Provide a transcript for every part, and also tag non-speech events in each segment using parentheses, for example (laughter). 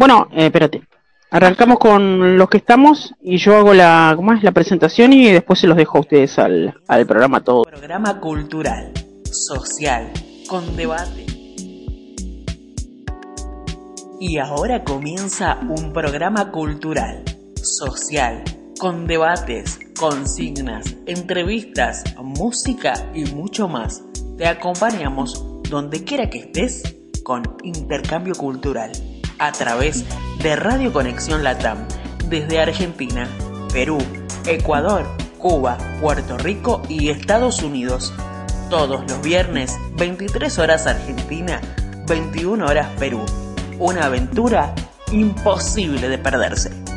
Bueno, eh, espérate. Arrancamos con los que estamos y yo hago la, ¿cómo es? la presentación y después se los dejo a ustedes al, al programa todo. Programa cultural, social, con debate. Y ahora comienza un programa cultural, social, con debates, consignas, entrevistas, música y mucho más. Te acompañamos donde quiera que estés con intercambio cultural a través de Radio Conexión Latam desde Argentina, Perú, Ecuador, Cuba, Puerto Rico y Estados Unidos. Todos los viernes, 23 horas Argentina, 21 horas Perú. Una aventura imposible de perderse.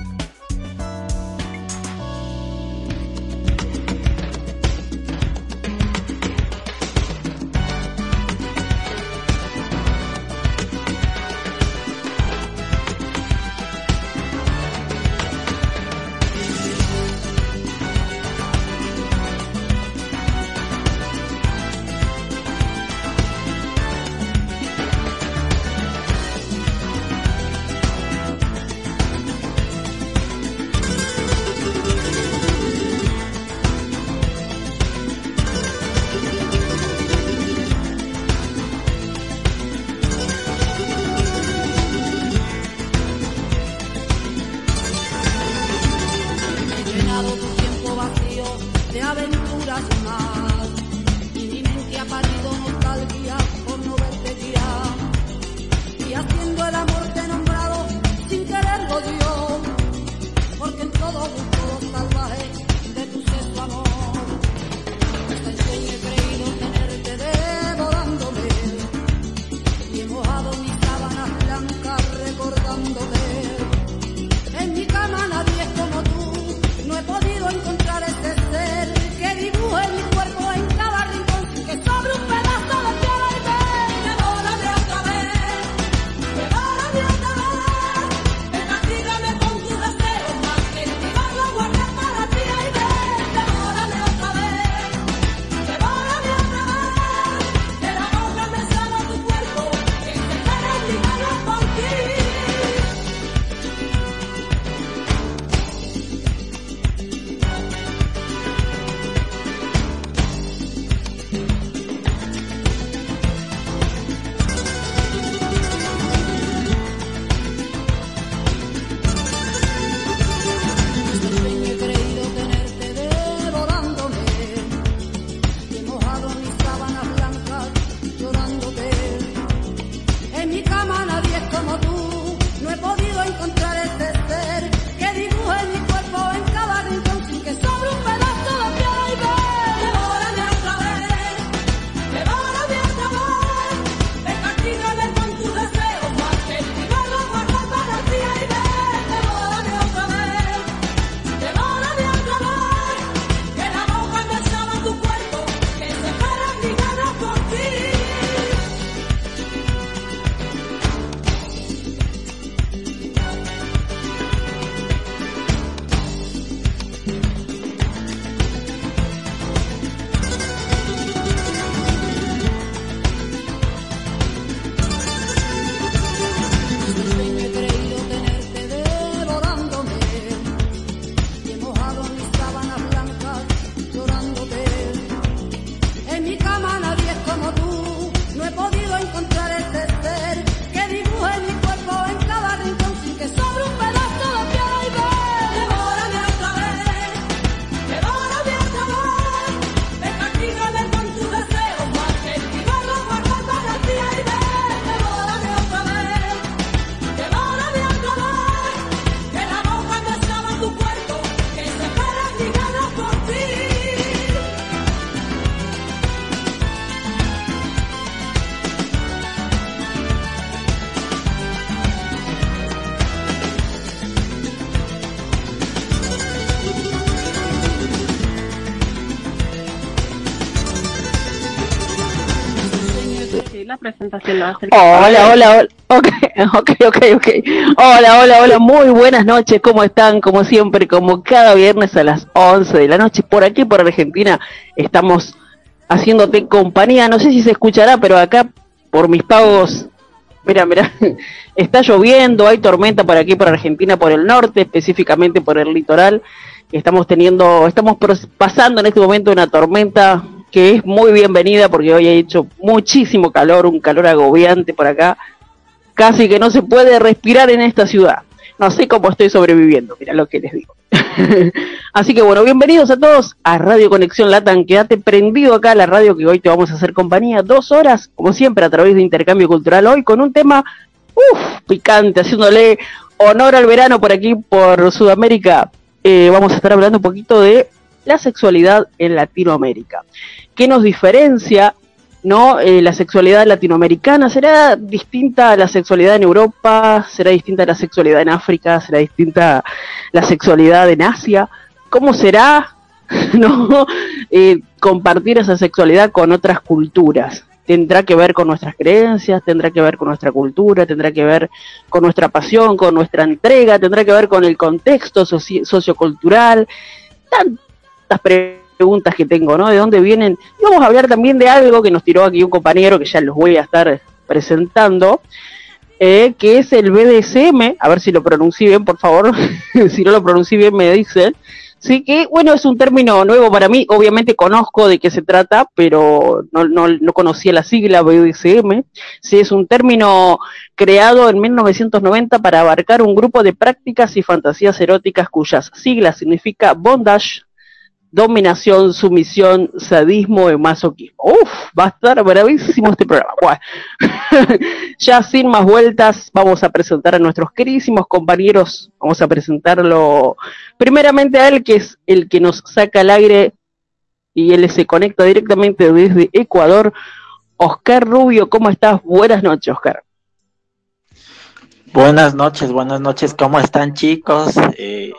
Hola, hola, hola. Ok, (laughs) ok, ok, ok. Hola, hola, hola. Muy buenas noches. ¿Cómo están? Como siempre, como cada viernes a las 11 de la noche. Por aquí, por Argentina, estamos haciéndote compañía. No sé si se escuchará, pero acá, por mis pagos Mira, mira, (laughs) está lloviendo, hay tormenta por aquí, por Argentina, por el norte, específicamente por el litoral. Estamos teniendo, estamos pasando en este momento una tormenta que es muy bienvenida porque hoy ha hecho muchísimo calor, un calor agobiante por acá. Casi que no se puede respirar en esta ciudad. No sé cómo estoy sobreviviendo, mira lo que les digo. (laughs) Así que bueno, bienvenidos a todos a Radio Conexión Latam. Quédate prendido acá a la radio que hoy te vamos a hacer compañía. Dos horas, como siempre, a través de Intercambio Cultural. Hoy con un tema, uff, picante, haciéndole honor al verano por aquí, por Sudamérica. Eh, vamos a estar hablando un poquito de la sexualidad en Latinoamérica. ¿Qué nos diferencia ¿no? Eh, la sexualidad latinoamericana será distinta la sexualidad en Europa, será distinta la sexualidad en África, será distinta la sexualidad en Asia. ¿Cómo será (laughs) no eh, compartir esa sexualidad con otras culturas? Tendrá que ver con nuestras creencias, tendrá que ver con nuestra cultura, tendrá que ver con nuestra pasión, con nuestra entrega, tendrá que ver con el contexto sociocultural. Preguntas preguntas que tengo, ¿no? ¿De dónde vienen? Y vamos a hablar también de algo que nos tiró aquí un compañero que ya los voy a estar presentando, eh, que es el BDSM, a ver si lo pronuncié bien, por favor, (laughs) si no lo pronuncié bien me dicen. Sí, que bueno, es un término nuevo para mí, obviamente conozco de qué se trata, pero no, no, no conocía la sigla BDSM. Sí, es un término creado en 1990 para abarcar un grupo de prácticas y fantasías eróticas cuyas siglas significa bondage, dominación, sumisión, sadismo y masoquismo. Uf, va a estar bravísimo este programa. (laughs) Ya sin más vueltas, vamos a presentar a nuestros queridísimos compañeros. Vamos a presentarlo primeramente a él, que es el que nos saca al aire y él se conecta directamente desde Ecuador. Oscar Rubio, ¿cómo estás? Buenas noches, Oscar. Buenas noches, buenas noches, ¿cómo están chicos? Eh,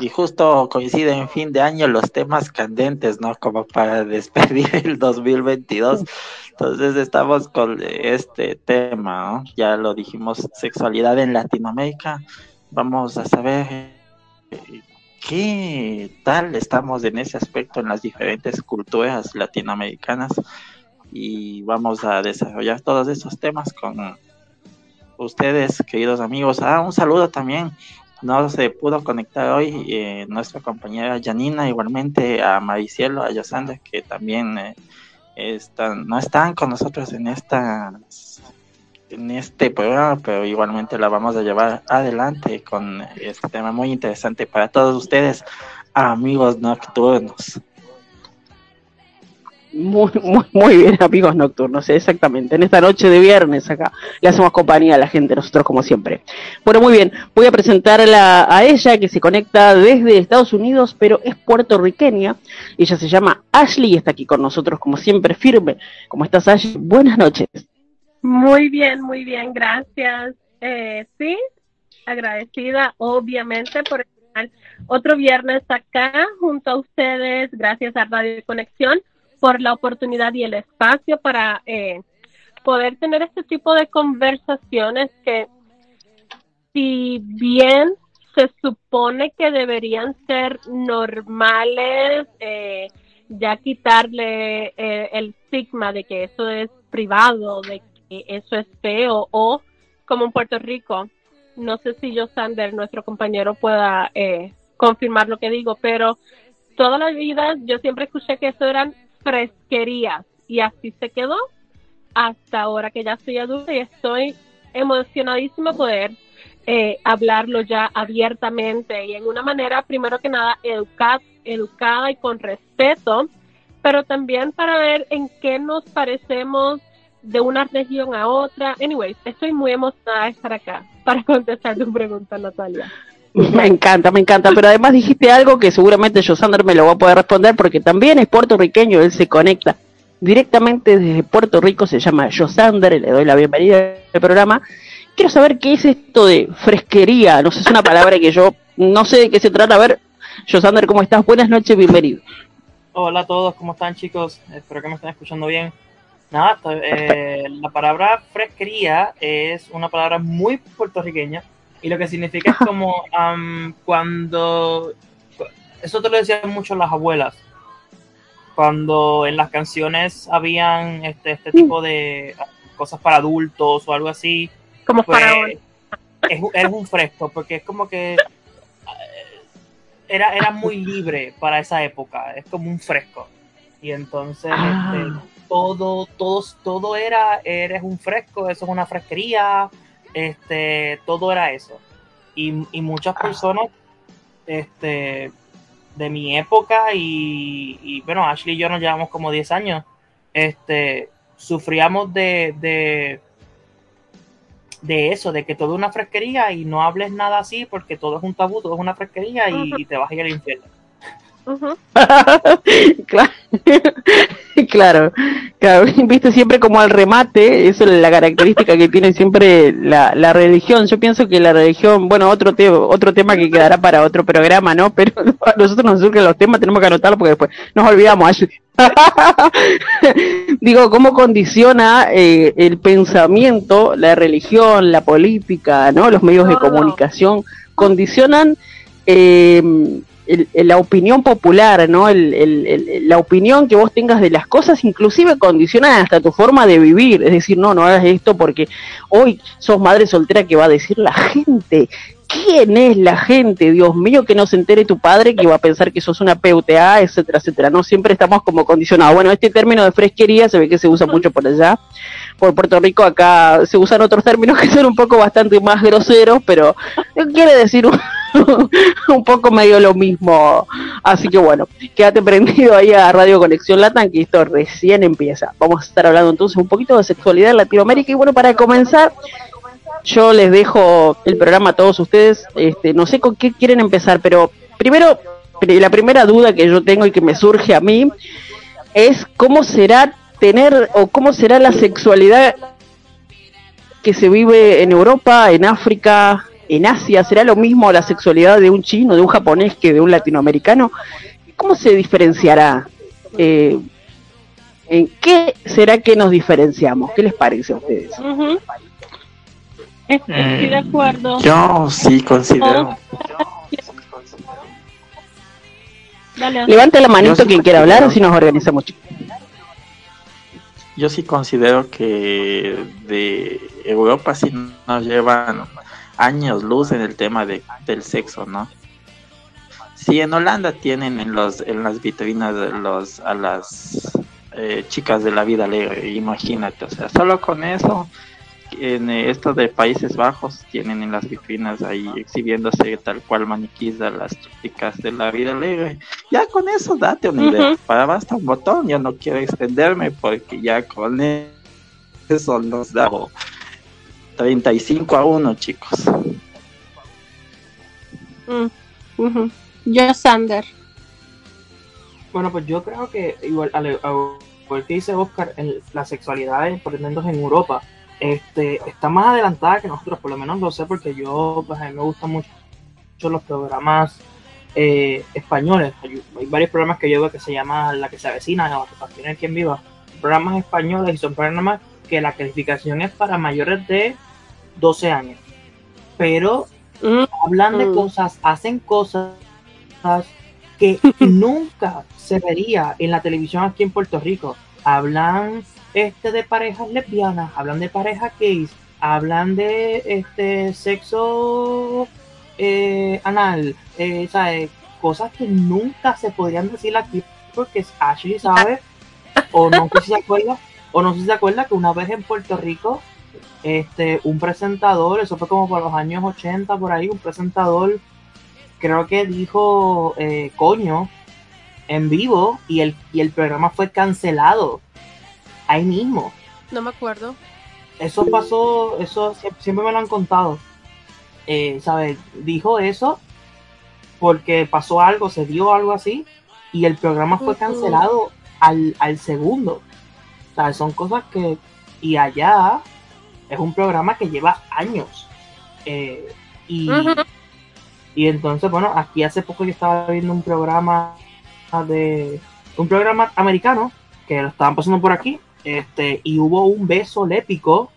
y justo coincide en fin de año los temas candentes, ¿no? Como para (laughs) despedir el 2022. Entonces estamos con este tema, ¿no? Ya lo dijimos, sexualidad en Latinoamérica. Vamos a saber eh, qué tal estamos en ese aspecto en las diferentes culturas latinoamericanas y vamos a desarrollar todos esos temas con ustedes, queridos amigos. Ah, un saludo también no se pudo conectar hoy eh, nuestra compañera Janina, igualmente a Maricielo, a Yosanda, que también eh, están, no están con nosotros en esta en este programa, pero igualmente la vamos a llevar adelante con este tema muy interesante para todos ustedes, amigos nocturnos. Muy, muy, muy bien, amigos nocturnos, exactamente. En esta noche de viernes acá le hacemos compañía a la gente, nosotros como siempre. Bueno, muy bien, voy a presentarla a ella que se conecta desde Estados Unidos, pero es puertorriqueña. Ella se llama Ashley y está aquí con nosotros como siempre, firme. ¿Cómo estás, Ashley? Buenas noches. Muy bien, muy bien, gracias. Eh, sí, agradecida obviamente por estar otro viernes acá junto a ustedes, gracias a Radio Conexión por la oportunidad y el espacio para eh, poder tener este tipo de conversaciones que si bien se supone que deberían ser normales, eh, ya quitarle eh, el estigma de que eso es privado, de que eso es feo, o como en Puerto Rico, no sé si yo, Sander, nuestro compañero, pueda confirmar lo que digo, pero toda la vida yo siempre escuché que eso eran fresquerías y así se quedó hasta ahora que ya soy adulta y estoy emocionadísima poder eh, hablarlo ya abiertamente y en una manera, primero que nada, educada y con respeto, pero también para ver en qué nos parecemos de una región a otra. Anyways, estoy muy emocionada de estar acá para (laughs) contestar tu pregunta, Natalia. Me encanta, me encanta. Pero además dijiste algo que seguramente Josander me lo va a poder responder porque también es puertorriqueño, él se conecta directamente desde Puerto Rico, se llama Josander, le doy la bienvenida al programa. Quiero saber qué es esto de fresquería, no sé, es una palabra que yo no sé de qué se trata. A ver, Josander, ¿cómo estás? Buenas noches, bienvenido. Hola a todos, ¿cómo están chicos? Espero que me estén escuchando bien. Nada, eh, la palabra fresquería es una palabra muy puertorriqueña y lo que significa es como cuando, eso te lo decían mucho las abuelas, cuando en las canciones habían este, este tipo de, cosas para adultos o algo así, Como pues, faraón. es, un fresco, porque es como que era, era muy libre para esa época, es como un fresco. Y entonces Ah. este, todo, todo, todo era, eres un fresco, eso es una fresquería, este, todo era eso. Y, y muchas personas este, de mi época y, y, bueno, Ashley y yo nos llevamos como 10 años, este, sufríamos de, de, de eso, de que todo es una fresquería y no hables nada así porque todo es un tabú, todo es una fresquería y, y te vas a ir al infierno. (laughs) (laughs) Claro. claro, claro, (laughs) viste siempre como al remate, eso es la característica que tiene siempre la, la religión. Yo pienso que la religión, bueno, otro te- otro tema que quedará para otro programa, ¿no? Pero a nosotros nos surgen los temas, tenemos que anotarlos porque después nos olvidamos. Digo, ¿cómo condiciona eh, el pensamiento, la religión, la política, ¿no? Los medios de comunicación condicionan eh, el- la opinión popular, ¿no? El- la opinión que vos tengas de las cosas, inclusive condiciona hasta tu forma de vivir. Es decir, no, no hagas esto porque hoy sos madre soltera que va a decir la gente. ¿Quién es la gente? Dios mío, que no se entere tu padre que va a pensar que sos una PUTA, etcétera, etcétera. No siempre estamos como condicionados. Bueno, este término de fresquería se ve que se usa mucho por allá. Por Puerto Rico acá se usan otros términos que son un poco bastante más groseros, pero quiere decir un, (laughs) un poco medio lo mismo. Así que bueno, quédate prendido ahí a Radio Conexión Latam, que esto recién empieza. Vamos a estar hablando entonces un poquito de sexualidad en Latinoamérica. Y bueno, para comenzar, yo les dejo el programa a todos ustedes. Este, no sé con qué quieren empezar, pero primero, pri- la primera duda que yo tengo y que me surge a mí es cómo será tener o cómo será la sexualidad que se vive en Europa, en África, en Asia. ¿Será lo mismo la sexualidad de un chino, de un japonés que de un latinoamericano? ¿Cómo se diferenciará? Eh, ¿En qué será que nos diferenciamos? ¿Qué les parece a ustedes? Ujú. Estoy estoy de acuerdo. Yo sí considero. Dale. Levante la manito sí quien quiera hablar, así nos organizamos. Yo sí considero que de Europa sí nos llevan años luz en el tema de, del sexo, ¿no? Si en Holanda tienen en los en las vitrinas los a las eh, chicas de la vida alegre, imagínate, o sea, solo con eso en eh, esto de Países Bajos tienen en las vitrinas ahí exhibiéndose tal cual maniquís a las chicas de la vida alegre. Ya con eso date una idea. Para basta un botón, yo no quiero extenderme porque ya con eso nos da 35 a 1, chicos. Mm. Yo, Sander. Bueno, pues yo creo que igual, al igual que dice Oscar, el- la sexualidad, por lo menos en Europa, este, está más adelantada que nosotros, por lo menos lo sé porque yo, pues a mí me gustan mucho, mucho los programas eh, españoles. Hay, hay varios programas que yo veo que se llama La que se avecina o La que tiene quien viva. Programas españoles y son programas que la calificación es para mayores de 12 años. Pero Mm, hablan de Mm. cosas, hacen cosas que (laughs) nunca se vería en la televisión aquí en Puerto Rico. Hablan este de parejas lesbianas, hablan de parejas gays, hablan de este sexo eh, anal, eh, ¿sabes? cosas que nunca se podrían decir aquí porque Ashley sabe o no sé si se acuerda o no sé si se acuerda que una vez en Puerto Rico este un presentador, eso fue como por los años 80 por ahí, un presentador creo que dijo eh, coño en vivo y el, y el programa fue cancelado ahí mismo. no me acuerdo. Eso pasó, eso sie- siempre me lo han contado. Eh, ¿sabes? Dijo eso porque pasó algo, se dio algo así y el programa fue cancelado al, al segundo. Sea, son cosas que... Y allá es un programa que lleva años. Eh, y, y entonces, bueno, aquí hace poco yo estaba viendo un programa de... Un programa americano que lo estaban pasando por aquí este, y hubo un beso lépico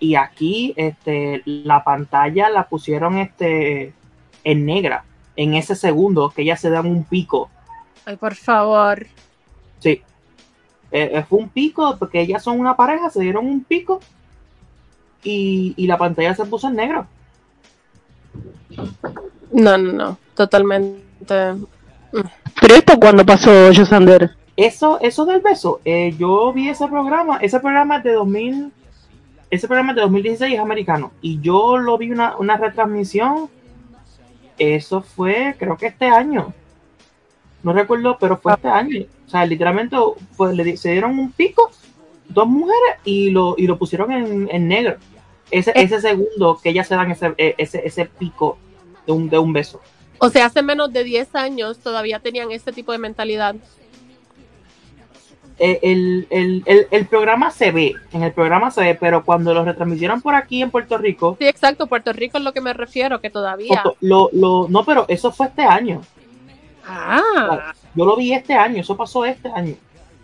y aquí este, la pantalla la pusieron este, en negra en ese segundo que ya se dan un pico. Ay, por favor. Sí. eh, eh, fue un pico, porque ellas son una pareja, se dieron un pico y, y la pantalla se puso en negro. No, no, no, totalmente. Pero esto cuando pasó, Josander. Eso, eso del beso, eh, yo vi ese programa, ese programa es de 2000, ese programa de 2016 es americano, y yo lo vi una, una retransmisión, eso fue, creo que este año, no recuerdo, pero fue este año, o sea, literalmente pues, le, se dieron un pico, dos mujeres, y lo, y lo pusieron en, en negro, ese, Eh. ese segundo que ellas se dan ese, eh, ese, ese pico de un, de un beso. O sea, hace menos de 10 años todavía tenían este tipo de mentalidad. Eh, el, el, el, el programa se ve, en el programa se ve, pero cuando lo retransmitieron por aquí en Puerto Rico, Sí, exacto, Puerto Rico es lo que me refiero, que todavía. Lo, lo, no, pero eso fue este año. Ah, Yo lo vi este año, eso pasó este año.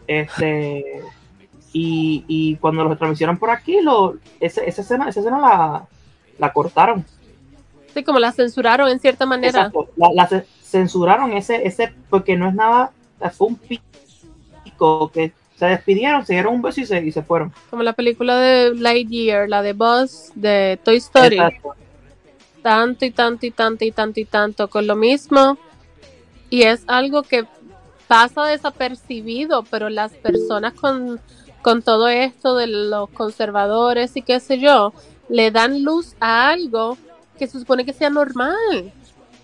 Este, y, y cuando lo transmitieron por aquí, lo, ese, esa escena, esa escena la, la cortaron. sí, como la censuraron en cierta manera. Exacto, la, la ce- censuraron ese, ese, porque no es nada, fue un pico que se despidieron, se dieron un beso y se, y se fueron. Como la película de Lightyear, la de Buzz, de Toy Story. Exacto. Tanto y tanto y tanto y tanto y tanto con lo mismo. Y es algo que pasa desapercibido, pero las personas con, con todo esto de los conservadores y qué sé yo, le dan luz a algo que se supone que sea normal.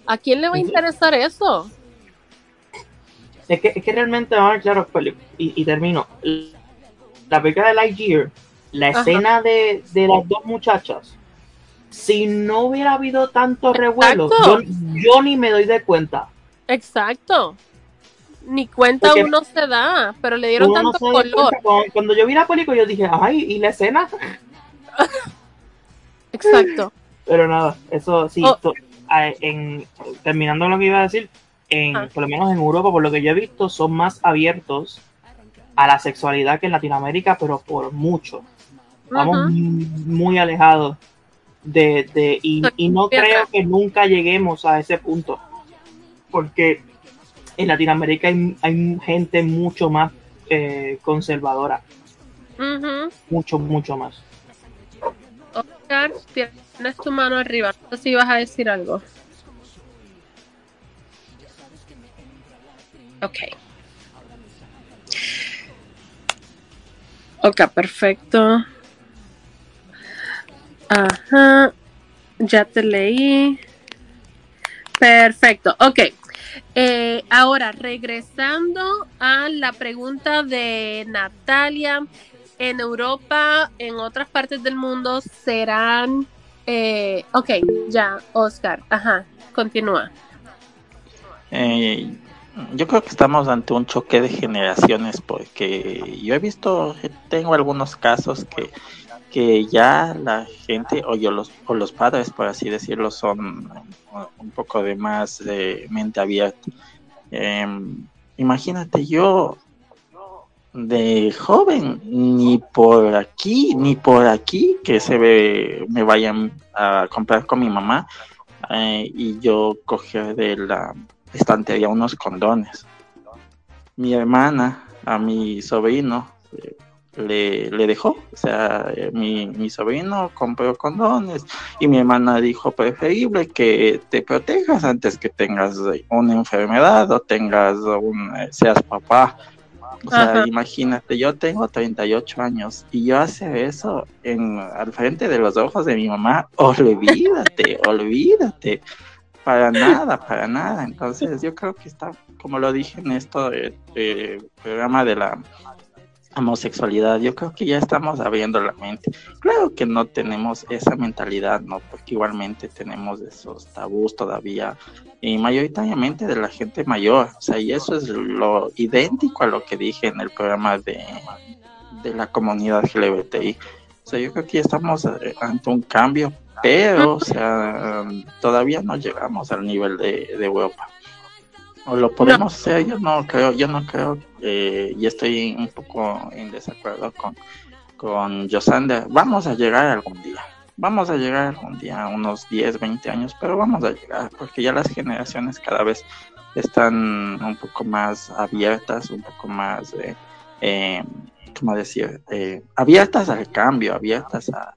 ¿A quién le va a interesar eso? Es que, es que realmente, vamos a ver, claro, peli- y, y termino. La película de Lightyear, la Ajá. escena de, de las dos muchachas, si no hubiera habido tanto revuelo, yo ni me doy de cuenta. Exacto. Ni cuenta Porque uno se da, pero le dieron no tanto color. cuenta. Cuando, cuando yo vi la película, yo dije, ay, ¿y la escena? (laughs) Exacto. Pero nada, eso sí, Oh. en, terminando lo que iba a decir, en, Ah. por lo menos en Europa, por lo que yo he visto, son más abiertos a la sexualidad que en Latinoamérica, pero por mucho. Estamos muy alejados de, de y, y no creo que nunca lleguemos a ese punto, porque en Latinoamérica hay, hay gente mucho más eh, conservadora, mucho, mucho más. Oscar, tienes tu mano arriba. No sé si vas a decir algo. Ok. Ok, perfecto. Ajá. Ya te leí. Perfecto. Ok. Eh, ahora, regresando a la pregunta de Natalia en Europa, en otras partes del mundo, serán... eh, ok, ya, Oscar. Ajá, continúa. Eh, yo creo que estamos ante un choque de generaciones porque yo he visto, tengo algunos casos que, que ya la gente o, yo los, o los padres, por así decirlo, son un poco de más de mente abierta. Eh, imagínate, yo de joven, ni por aquí, ni por aquí, que se ve, me vayan a comprar con mi mamá eh, y yo coger de la estantería unos condones. Mi hermana a mi sobrino eh, le, le dejó, o sea, eh, mi, mi sobrino compró condones y mi hermana dijo preferible que te protejas antes que tengas eh, una enfermedad o tengas un, eh, seas papá. O sea, Ajá. imagínate, yo tengo 38 años y yo hacer eso en, al frente de los ojos de mi mamá, olvídate, (laughs) olvídate. Para nada, para nada. Entonces yo creo que está, como lo dije en esto del programa de la homosexualidad, yo creo que ya estamos abriendo la mente. Claro que no tenemos esa mentalidad, ¿no? Porque igualmente tenemos esos tabús todavía y mayoritariamente de la gente mayor. O sea, y eso es lo idéntico a lo que dije en el programa de, de la comunidad LGBTI. O sea, yo creo que ya estamos eh, ante un cambio, pero, o sea, todavía no llegamos al nivel de Europa. O lo podemos hacer, yo no creo, yo no creo, eh, y estoy un poco en desacuerdo con, con Yosander. Vamos a llegar algún día, vamos a llegar algún día, unos 10, 20 años, pero vamos a llegar, porque ya las generaciones cada vez están un poco más abiertas, un poco más, eh, eh, ¿cómo decir? Eh, abiertas al cambio, abiertas a,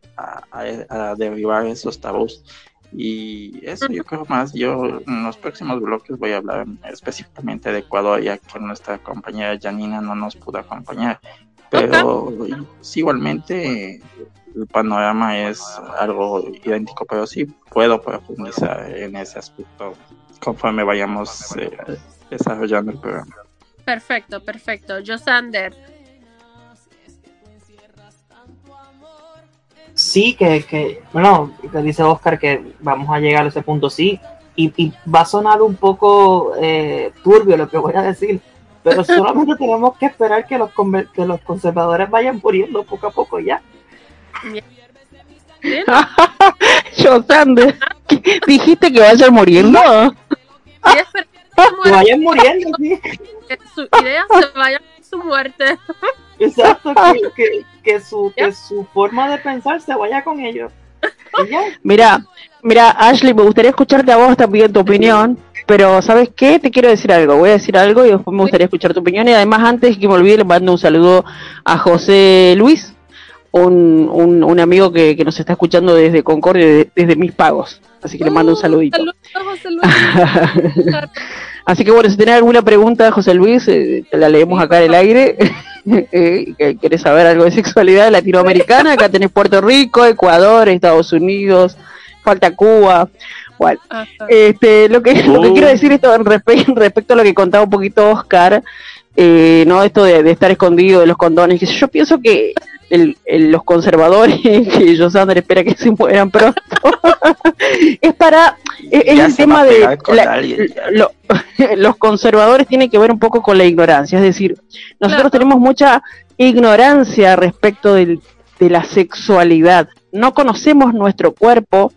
a, derribar esos tabús. Y eso yo creo más, yo en los próximos bloques voy a hablar específicamente de Ecuador, ya que nuestra compañera Janina no nos pudo acompañar. Pero igualmente el panorama es algo idéntico, pero sí puedo profundizar en ese aspecto conforme vayamos eh, desarrollando el programa. Perfecto, perfecto. Josander. Sí, que, que, bueno, que dice Oscar que vamos a llegar a ese punto, sí, y, va a sonar un poco eh, turbio lo que voy a decir, pero (laughs) solamente tenemos que esperar que los, que los conservadores vayan muriendo poco a poco ya. (laughs) Josander, dijiste que vayan muriendo. (laughs) que vayan muriendo, sí. Que su idea se vaya a su muerte. Exacto, que, que, su, que su forma de pensar se vaya con ellos. (laughs) Mira, mira, Ashley, me gustaría escucharte a vos también tu opinión, pero ¿sabes qué? Te quiero decir algo, voy a decir algo y después me gustaría escuchar tu opinión y además antes que me olvide le mando un saludo a José Luis, un, un, amigo que, que, nos está escuchando desde Concordia, desde, mis pagos, así que le mando un uh, saludito. José Luis. (laughs) así que bueno, si tenés alguna pregunta, José Luis, eh, te la leemos acá en el aire. (laughs) eh, ¿Querés saber algo de sexualidad latinoamericana? Acá tenés Puerto Rico, Ecuador, Estados Unidos, falta Cuba. Bueno, este, lo que, lo que quiero uh. decir esto respecto a lo que contaba un poquito Oscar, eh, no esto de, estar escondido de los condones, que yo pienso que el, los conservadores, (laughs) que Josander espera que se mueran pronto, (laughs) es para, es, el tema de (laughs) los conservadores tienen que ver un poco con la ignorancia, es decir, nosotros tenemos mucha ignorancia respecto de la sexualidad, no conocemos nuestro cuerpo,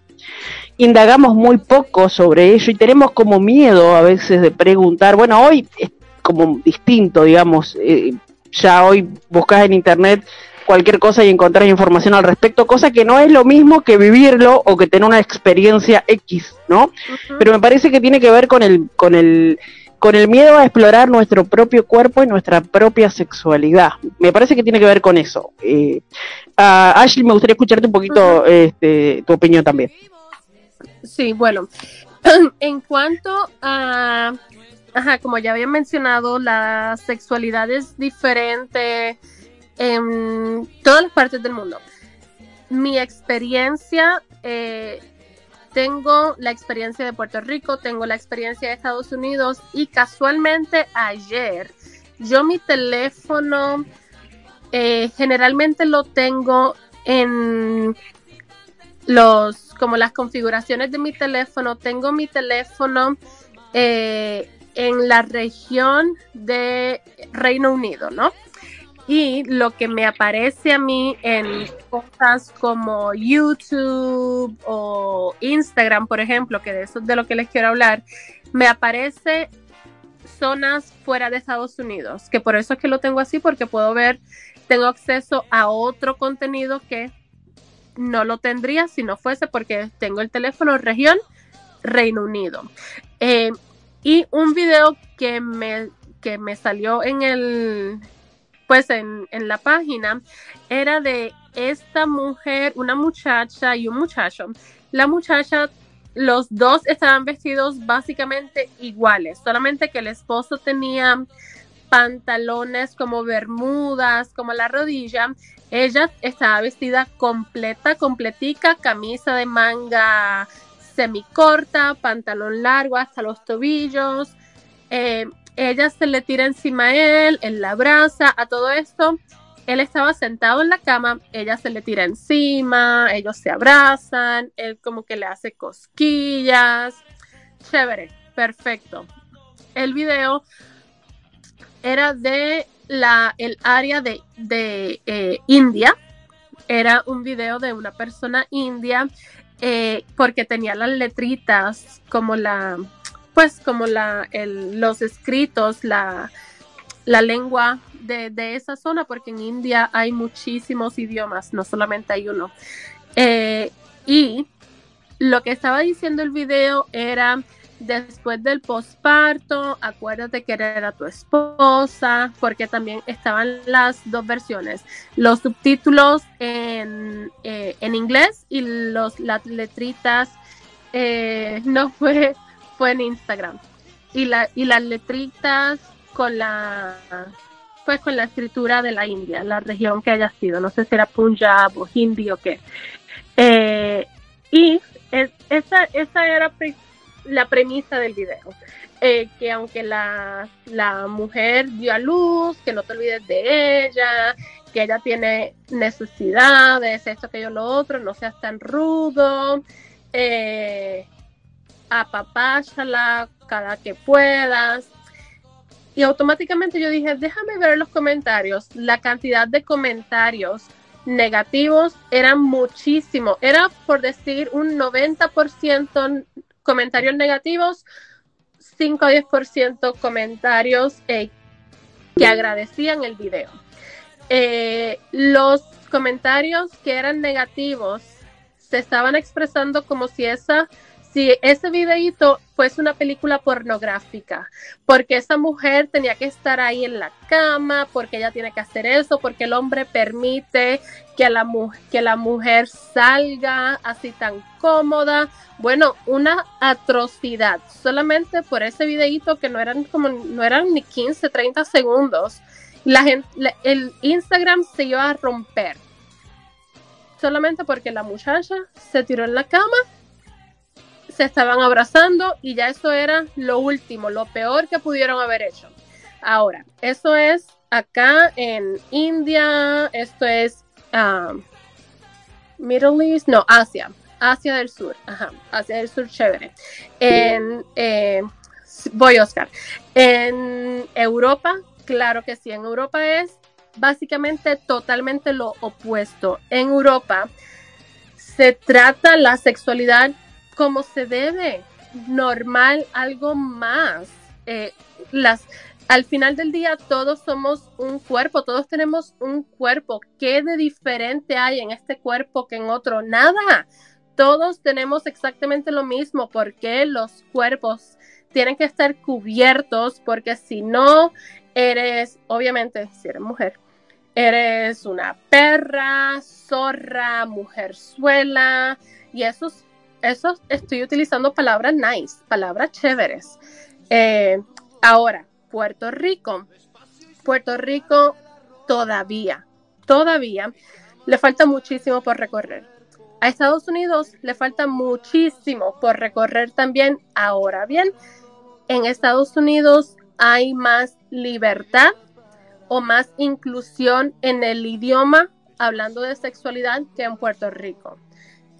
indagamos muy poco sobre ello y tenemos como miedo a veces de preguntar, bueno, hoy es como distinto, digamos, eh, ya hoy buscas en internet cualquier cosa y encontrar información al respecto, cosa que no es lo mismo que vivirlo o que tener una experiencia X, ¿no? Pero me parece que tiene que ver con el, con el, con el miedo a explorar nuestro propio cuerpo y nuestra propia sexualidad. Me parece que tiene que ver con eso. Eh, Ashley, me gustaría escucharte un poquito este, tu opinión también. Sí, bueno, (clears throat) en cuanto a, ajá, como ya había mencionado, la sexualidad es diferente en todas las partes del mundo. Mi experiencia, eh, tengo la experiencia de Puerto Rico, tengo la experiencia de Estados Unidos y casualmente ayer yo mi teléfono eh, generalmente lo tengo en los como las configuraciones de mi teléfono tengo mi teléfono eh, en la región de Reino Unido no y lo que me aparece a mí en cosas como YouTube o Instagram, por ejemplo, que de eso es de lo que les quiero hablar, me aparece zonas fuera de Estados Unidos, que por eso es que lo tengo así, porque puedo ver, tengo acceso a otro contenido que no lo tendría si no fuese porque tengo el teléfono región Reino Unido. Eh, y un video que me, que me salió en el, pues en, la página era de esta mujer, una muchacha y un muchacho. La muchacha, los dos estaban vestidos básicamente iguales, solamente que el esposo tenía pantalones como bermudas, como la rodilla. Ella estaba vestida completa, completica, camisa de manga semicorta, pantalón largo hasta los tobillos. Eh, ella se le tira encima a él, él la abraza, a todo esto. Él estaba sentado en la cama, ella se le tira encima, ellos se abrazan, él como que le hace cosquillas. Chévere, perfecto. El video era de la, el área de, eh, India. Era un video de una persona india eh, porque tenía las letritas como la, pues como los escritos, la, la lengua de, de, esa zona, porque en India hay muchísimos idiomas, no solamente hay uno. Eh, y lo que estaba diciendo el video era después del posparto, acuérdate que era tu esposa, porque también estaban las dos versiones, los subtítulos en, eh, en inglés y los, las letritas, eh, (laughs) no fue, en Instagram, y, la, y las letritas con la pues con la escritura de la India, la región que haya sido, no sé si era Punjab o Hindi o qué. Eh, y esa, esa era la premisa del video. Eh, que aunque la, la, mujer dio a luz, que no te olvides de ella, que ella tiene necesidades, esto, aquello, lo otro, no seas tan rudo, eh, apapáchala cada que puedas. Y automáticamente yo dije, déjame ver los comentarios, la cantidad de comentarios negativos eran muchísimo, era por decir un 90% comentarios negativos, 5 a 10% comentarios eh, que agradecían el video. Eh, los comentarios que eran negativos se estaban expresando como si esa si ese videíto fuese una película pornográfica, porque esa mujer tenía que estar ahí en la cama, porque ella tiene que hacer eso, porque el hombre permite que la, mujer salga así tan cómoda. Bueno, una atrocidad, solamente por ese videíto que no eran como, no eran ni 15, 30 segundos. El Instagram se iba a romper. Solamente porque la muchacha se tiró en la cama se estaban abrazando y ya eso era lo último, lo peor que pudieron haber hecho. Ahora, eso es acá en India, esto es um, Middle East, no, Asia, Asia del Sur, ajá, Asia del Sur, chévere. En, eh, voy, Oscar. En Europa, claro que sí, en Europa es básicamente totalmente lo opuesto. En Europa se trata la sexualidad como se debe, normal, algo más. Eh, las, al final del día todos somos un cuerpo, todos tenemos un cuerpo. ¿Qué de diferente hay en este cuerpo que en otro? Nada. Todos tenemos exactamente lo mismo porque los cuerpos tienen que estar cubiertos porque si no eres, obviamente, si eres mujer, eres una perra, zorra, mujerzuela y esos eso estoy utilizando palabras nice, palabras chéveres. Eh, ahora, Puerto Rico. Puerto Rico todavía, todavía le falta muchísimo por recorrer. A Estados Unidos le falta muchísimo por recorrer también. Ahora bien, en Estados Unidos hay más libertad o más inclusión en el idioma hablando de sexualidad que en Puerto Rico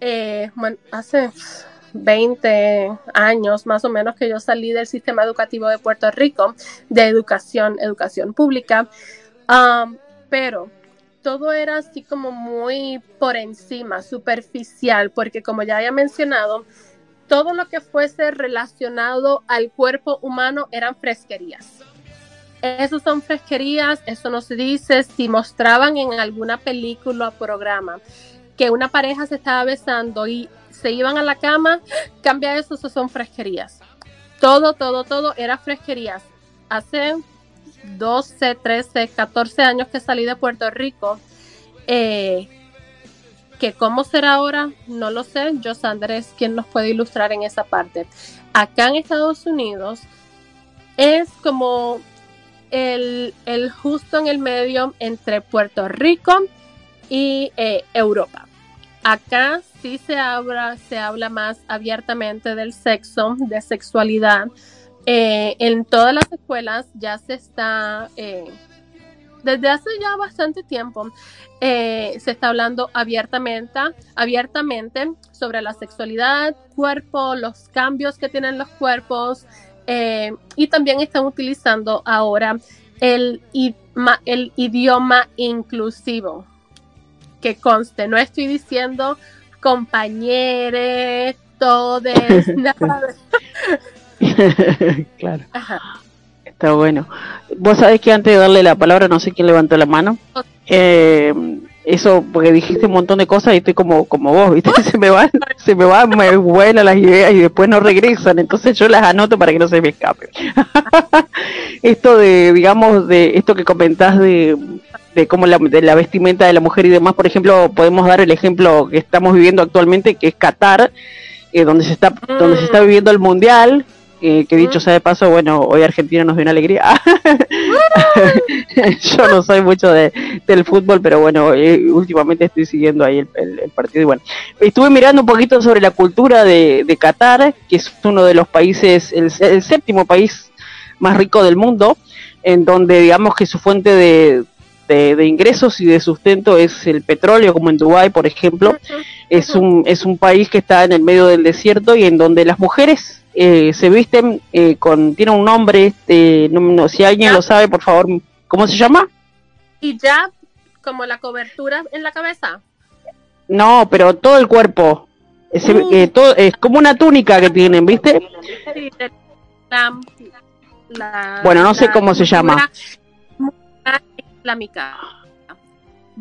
eh, hace 20 años más o menos que yo salí del sistema educativo de Puerto Rico, de educación, educación pública, pero todo era así como muy por encima, superficial, porque como ya había mencionado, todo lo que fuese relacionado al cuerpo humano eran fresquerías. Eso son fresquerías, eso no se dice si mostraban en alguna película o programa que una pareja se estaba besando y se iban a la cama, cambia eso, eso son fresquerías. Todo, todo, todo era fresquerías. Hace 12, 13, 14 años que salí de Puerto Rico, eh, que cómo será ahora, no lo sé. Yo, Sander, es quien nos puede ilustrar en esa parte. Acá en Estados Unidos es como el, el justo en el medio entre Puerto Rico eh, Europa. Acá sí se habla, se habla más abiertamente del sexo, de sexualidad. Eh, en todas las escuelas ya se está, eh, desde hace ya bastante tiempo, se está hablando abiertamente, abiertamente sobre la sexualidad, cuerpo, los cambios que tienen los cuerpos y también están utilizando ahora el idioma inclusivo que conste, no estoy diciendo compañeros, todos, (laughs) nada. (laughs) claro. Está bueno. Vos sabés que antes de darle la palabra, no sé quién levantó la mano. Eh, eso porque dijiste un montón de cosas y estoy como como vos viste (laughs) se me van se me van me vuelan las ideas y después no regresan entonces yo las anoto para que no se me escape esto de digamos de esto que comentás de de cómo la, de la vestimenta de la mujer y demás por ejemplo podemos dar el ejemplo que estamos viviendo actualmente que es Qatar eh, donde se está donde se está mm. viviendo el mundial que dicho sea de paso, bueno, hoy Argentina nos dio una alegría. (laughs) Yo no soy mucho de, del fútbol, pero bueno, eh, últimamente estoy siguiendo ahí el, partido. Y bueno, estuve mirando un poquito sobre la cultura de, de Qatar, que es uno de los países, el, séptimo país más rico del mundo, en donde digamos que su fuente de, de, ingresos y de sustento es el petróleo, como en Dubái, por ejemplo. Es un, es un país que está en el medio del desierto y en donde las mujeres eh, se visten eh, con, tiene un nombre, este, no, si alguien lo sabe, por favor, ¿cómo se llama? Y ya, como la cobertura en la cabeza. No, pero todo el cuerpo. Es, eh, todo, es como una túnica que tienen, ¿viste? bueno, no sé cómo se llama.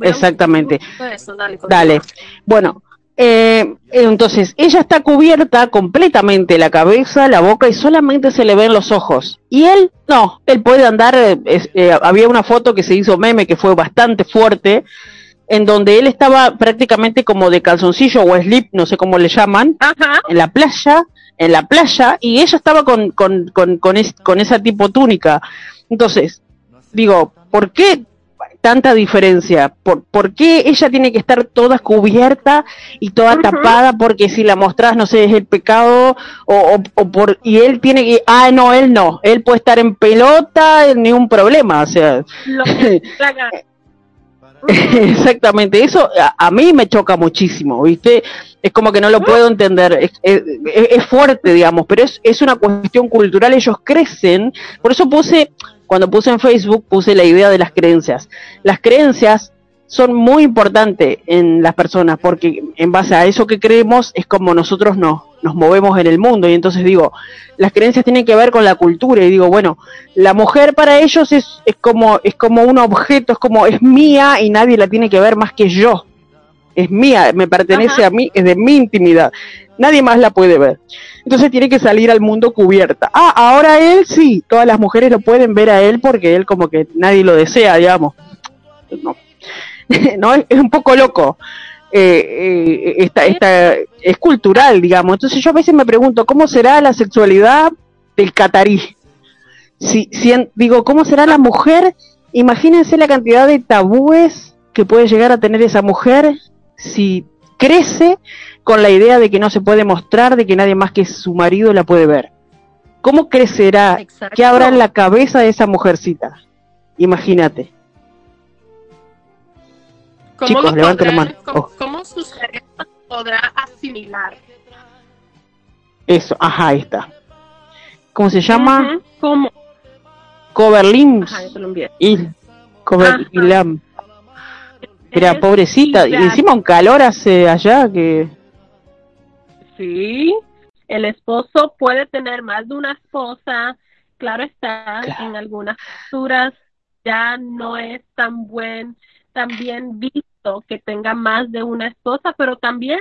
Exactamente. dale. Bueno, eh, entonces, ella está cubierta completamente la cabeza, la boca y solamente se le ven los ojos. Y él, no, él puede andar, eh, eh, había una foto que se hizo meme que fue bastante fuerte, en donde él estaba prácticamente como de calzoncillo o slip, no sé cómo le llaman, en la playa, en la playa, y ella estaba con, con, con, con, con esa tipo túnica. Entonces, digo, ¿por qué tanta diferencia? ¿Por, ¿Por, qué ella tiene que estar toda cubierta y toda tapada? Porque si la mostrás, no sé, es el pecado, o, o, por, y él tiene que, ah, no, él no, él puede estar en pelota, ni un problema, o sea. (laughs) (laughs) Exactamente, eso a, mí me choca muchísimo, ¿viste? Es como que no lo puedo entender, es, es, es fuerte, digamos, pero es, es una cuestión cultural, ellos crecen, por eso puse, cuando puse en Facebook, puse la idea de las creencias. Las creencias son muy importantes en las personas porque en base a eso que creemos es como nosotros nos, nos movemos en el mundo. Y entonces digo, las creencias tienen que ver con la cultura. Y digo, bueno, la mujer para ellos es, es, como, es como un objeto, es como es mía y nadie la tiene que ver más que yo. Es mía, me pertenece a mí, es de mi intimidad. Nadie más la puede ver. Entonces tiene que salir al mundo cubierta. Ah, ahora él sí, todas las mujeres lo pueden ver a él porque él como que nadie lo desea, digamos. No, (laughs) no es, un poco loco. Eh, eh, esta, es cultural, digamos. Entonces yo a veces me pregunto, ¿cómo será la sexualidad del catarí? Si, si digo, ¿cómo será la mujer? Imagínense la cantidad de tabúes que puede llegar a tener esa mujer si crece con la idea de que no se puede mostrar, de que nadie más que su marido la puede ver. ¿Cómo crecerá? ¿Qué habrá en la cabeza de esa mujercita? Imagínate. Chicos, levanten la mano. ¿Cómo, su cerebro podrá asimilar? Eso, ajá, ahí está. ¿Cómo se llama? ¿Cómo? Coverlims. Y Coverlam. Era pobrecita. Y encima un calor hace allá que Sí, el esposo puede tener más de una esposa, claro está, en algunas culturas ya no es tan buen, tan bien visto que tenga más de una esposa, pero también.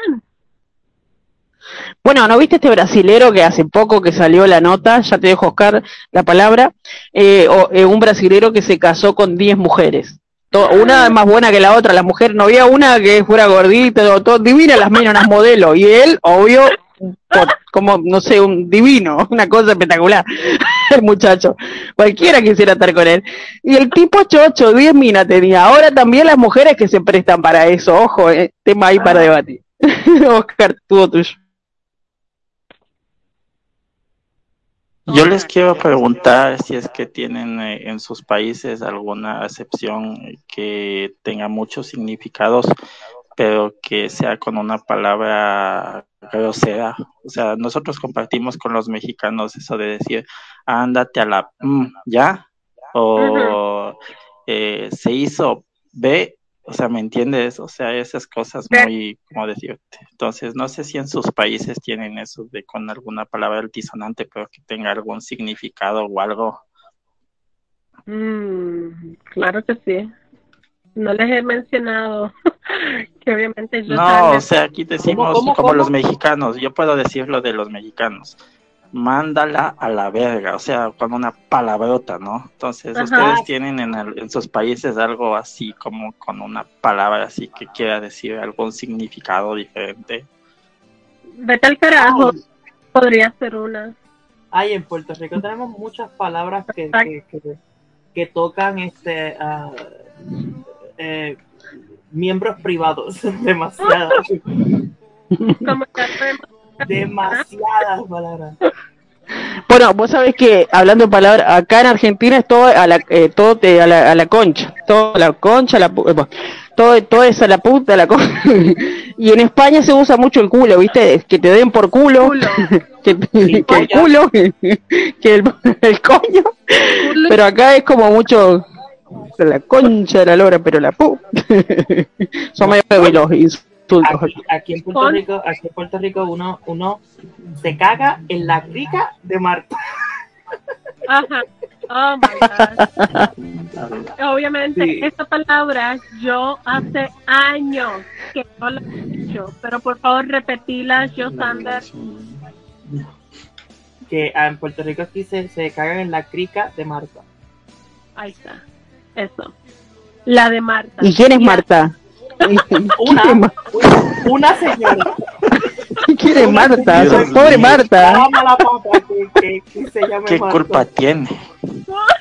Bueno, ¿no viste este brasilero que hace poco que salió la nota? Ya te dejo Oscar la palabra. Eh, eh, un brasilero que se casó con 10 mujeres. Una ah. más buena que la otra, la mujer, no había una que fuera gordita, todo, divina las menos, unas modelos, y él, obvio, como, no sé, un divino, (laughs) una cosa espectacular, (laughs) el muchacho, cualquiera quisiera estar con él. Y el tipo chocho, 10 minas tenía, ahora también las mujeres que se prestan para eso, ojo, eh, tema ahí para debatir. (laughs) Oscar, tuvo tuyo. Yo les quiero preguntar si es que tienen eh, en sus países alguna acepción que tenga muchos significados, pero que sea con una palabra grosera. O sea, nosotros compartimos con los mexicanos eso de decir, ándate a la, mm, ¿ya? O eh, se hizo, ve, o sea, ¿me entiendes? O sea, esas cosas muy, como decirte. Entonces, no sé si en sus países tienen eso de con alguna palabra altisonante, pero que tenga algún significado o algo. Mm, claro que sí. no les he mencionado (laughs) que obviamente yo No, o sea, aquí decimos como los mexicanos, yo puedo decirlo de los mexicanos. Mándala a la verga, o sea, con una palabrota, ¿no? Entonces, ustedes tienen en, en sus países algo así como con una palabra así que quiera decir algún significado diferente. Vete al carajo, podría ser una. Ay, en Puerto Rico tenemos muchas palabras que, que, tocan este eh, miembros privados, (laughs) demasiadas. Demasiadas palabras. Bueno, vos sabés que hablando de palabras, acá en Argentina es todo a la, eh, todo a, la, a la concha, todo a la concha, la, eh, todo, todo es a la puta, la concha. (laughs) y en España se usa mucho el culo, ¿viste? Que te den por culo, (laughs) que, el culo, (laughs) que el, el coño. Pero acá es como mucho la concha de la lora, pero la pu. Son medio los Aquí, en Puerto Rico, aquí en Puerto Rico uno, uno se caga en la rica de Marta. Ajá. Oh my God. (laughs) Obviamente, esta palabra yo hace años que no la he dicho, pero por favor repetila, yo, Sander. Que ah, en Puerto Rico aquí se, se cagan en la crica de Marta. Ahí está. Eso. La de Marta. ¿Y quién es Marta? Una, una señora. ¿Quién es Marta? pobre Marta. ¿Qué culpa tiene?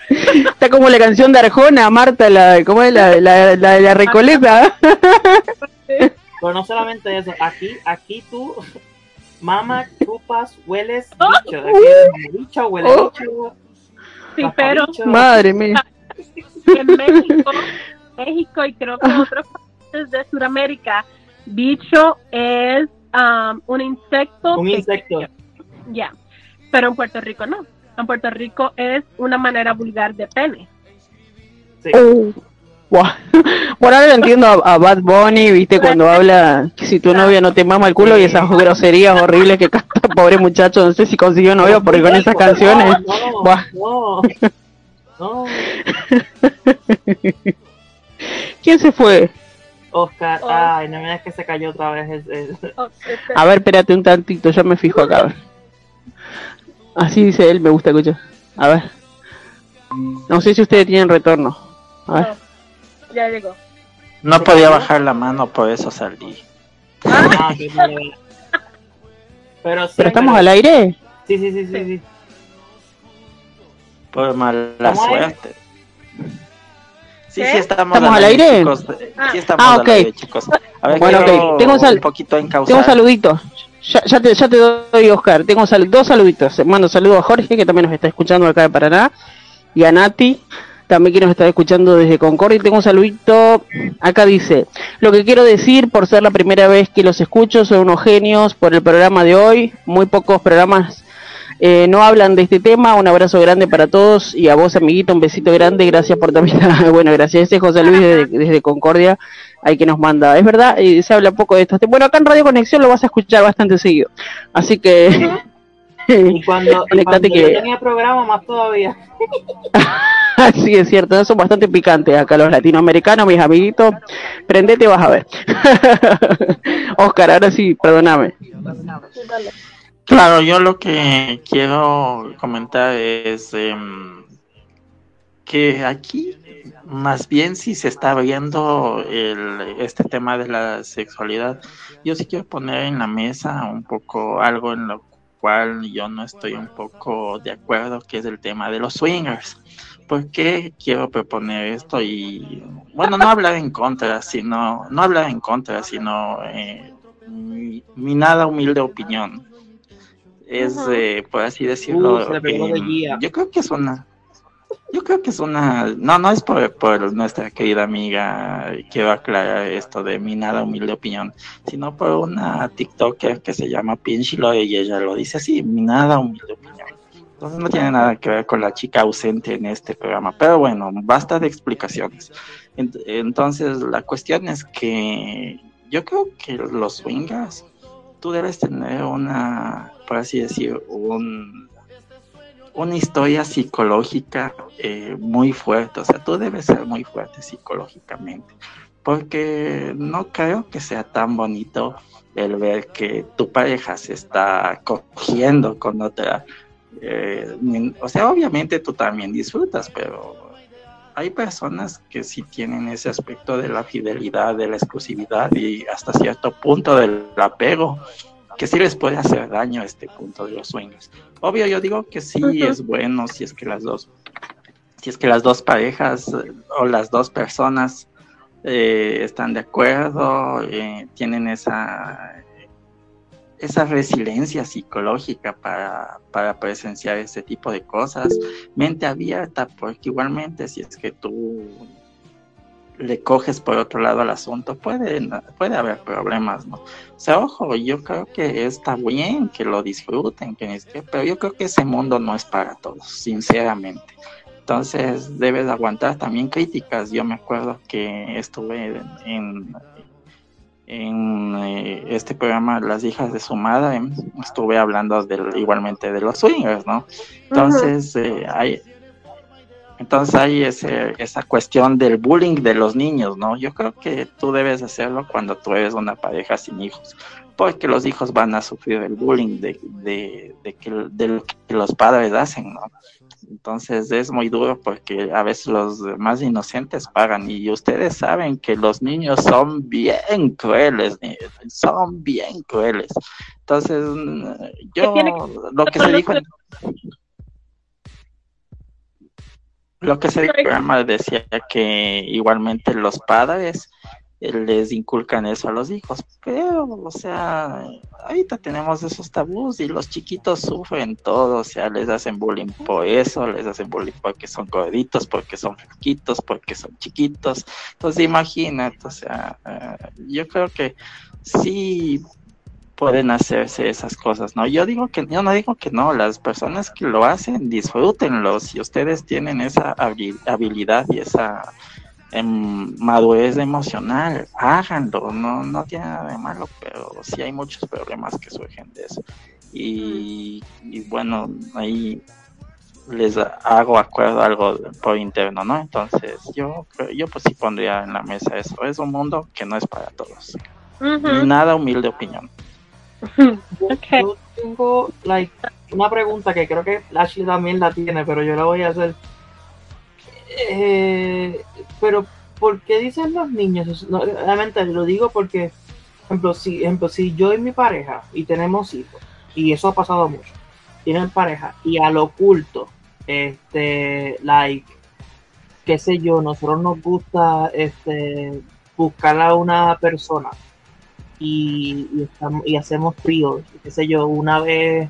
Está como la canción de Arjona, Marta, la, ¿cómo es la, la, la, la Recoleta? Pero no solamente eso, aquí, aquí tú, mama, chupas, hueles, bicho, bicho, huele oh. bicho. Sí, pero... Madre mía. En México, México y creo que otros países de Sudamérica, bicho es um, un insecto. Un insecto. Ya, pero en Puerto Rico no. En Puerto Rico es una manera vulgar de pene. Sí. Uh, (laughs) Por ahora entiendo a, Bad Bunny, viste, cuando (laughs) habla que si tu novia no te mama el culo y esas groserías horribles que canta, (laughs) pobre muchacho, no sé si consiguió novio porque con esas canciones. no, no. ¿Quién se fue? Oscar, ay, no me digas que se cayó otra vez. A ver, espérate un tantito, yo me fijo acá. Así dice él, me gusta escuchar. A ver. No sé si ustedes tienen retorno. A ver. ya llegó. No podía bajar la mano, por eso salí. Ah, pero, ¿Pero estamos al aire? Sí, sí, sí, sí. sí. Por mala suerte. Sí, sí, estamos, ¿Estamos al aire. Chicos. Sí, estamos ah, okay. al aire, chicos. A ver, bueno, ok. Tengo un, sal un poquito tengo un saludito. Ya, ya, te, ya te doy, Oscar. Tengo sal dos saluditos. Mando saludos a Jorge, que también nos está escuchando acá de Paraná. Y a Nati, también que nos está escuchando desde Concordia. Y tengo un saludito. Acá dice: Lo que quiero decir, por ser la primera vez que los escucho, son unos genios por el programa de hoy. Muy pocos programas eh, no hablan de este tema. Un abrazo grande para todos y a vos, amiguito, un besito grande. Gracias por también. (laughs) bueno, gracias. Este José Luis desde, Concordia, ahí que nos manda. Es verdad, y se habla poco de esto. Bueno, acá en Radio Conexión lo vas a escuchar bastante seguido. Así que. (laughs) y cuando, que... tenía programa, más todavía. (laughs) sí, es cierto, son bastante picantes acá los latinoamericanos, mis amiguitos. Prendete, vas a ver. Oscar, ahora sí, perdóname. Claro, yo lo que quiero comentar es em, que aquí más bien si se está el, este tema de la sexualidad, yo sí quiero poner en la mesa un poco algo en lo cual yo no estoy un poco de acuerdo, que es el tema de los swingers. ¿Por qué quiero proponer esto? Y bueno, no hablar en contra, sino, no hablar en contra, sino eh, mi nada humilde opinión es, eh, por así decirlo, yo creo que es una, yo creo que es una, no, no es por, por nuestra querida amiga, quiero aclarar esto de mi nada humilde opinión, sino por una TikToker que se llama Pinchilo y ella lo dice así, mi nada humilde opinión. Entonces no tiene nada que ver con la chica ausente en este programa, pero bueno, basta de explicaciones. Entonces la cuestión es que yo creo que los swingers, tú debes tener una por así decir, un, una historia psicológica eh, muy fuerte, o sea, tú debes ser muy fuerte psicológicamente, porque no creo que sea tan bonito el ver que tu pareja se está cogiendo con otra. Eh, o sea, obviamente tú también disfrutas, pero hay personas que sí tienen ese aspecto de la fidelidad, de la exclusividad y hasta cierto punto del apego que sí les puede hacer daño este punto de los sueños. Obvio, yo digo que sí es bueno si es que las dos, si es que las dos parejas eh, o las dos personas eh, están de acuerdo, eh, tienen esa esa resiliencia psicológica para, para presenciar este tipo de cosas, mente abierta, porque igualmente si es que tú le coges por otro lado al asunto, puede, puede haber problemas, ¿no? O sea, ojo, yo creo que está bien que lo disfruten, que, pero yo creo que ese mundo no es para todos, sinceramente. Entonces debes aguantar también críticas. Yo me acuerdo que estuve en, en eh, este programa Las hijas de su madre, estuve hablando igualmente de los swingers, ¿no? Entonces eh, hay entonces hay ese, esa cuestión del bullying de los niños, ¿no? Yo creo que tú debes hacerlo cuando tú eres una pareja sin hijos, porque los hijos van a sufrir el bullying de, de, de, que, de lo que los padres hacen, ¿no? Entonces es muy duro porque a veces los más inocentes pagan y ustedes saben que los niños son bien crueles, son bien crueles. Entonces yo lo que se dijo... (laughs) Lo que se programa decía que igualmente los padres eh, les inculcan eso a los hijos, pero, o sea, ahorita tenemos esos tabús y los chiquitos sufren todo, o sea, les hacen bullying por eso, les hacen bullying porque son gorditos, porque son flaquitos, porque son chiquitos, entonces imagínate, o sea, eh, yo creo que sí pueden hacerse esas cosas, ¿no? Yo digo que, yo no digo que no, las personas que lo hacen, disfrútenlo, si ustedes tienen esa habilidad y esa em, madurez emocional, háganlo, no, no tiene nada de malo, pero sí hay muchos problemas que surgen de eso. Y, bueno, ahí les hago acuerdo algo por interno, ¿no? Entonces yo, yo pues sí pondría en la mesa eso, es un mundo que no es para todos. Nada humilde opinión. (laughs) Yo tengo like, una pregunta que creo que Ashley también la tiene, pero yo la voy a hacer. Eh, pero, ¿por qué dicen los niños? realmente lo digo porque, ejemplo, si, ejemplo, si yo y mi pareja y tenemos hijos, y eso ha pasado mucho, tienen pareja y al oculto, este, like, qué sé yo, nosotros nos gusta este, buscar a una persona y, y, hacemos tríos, qué sé yo, una vez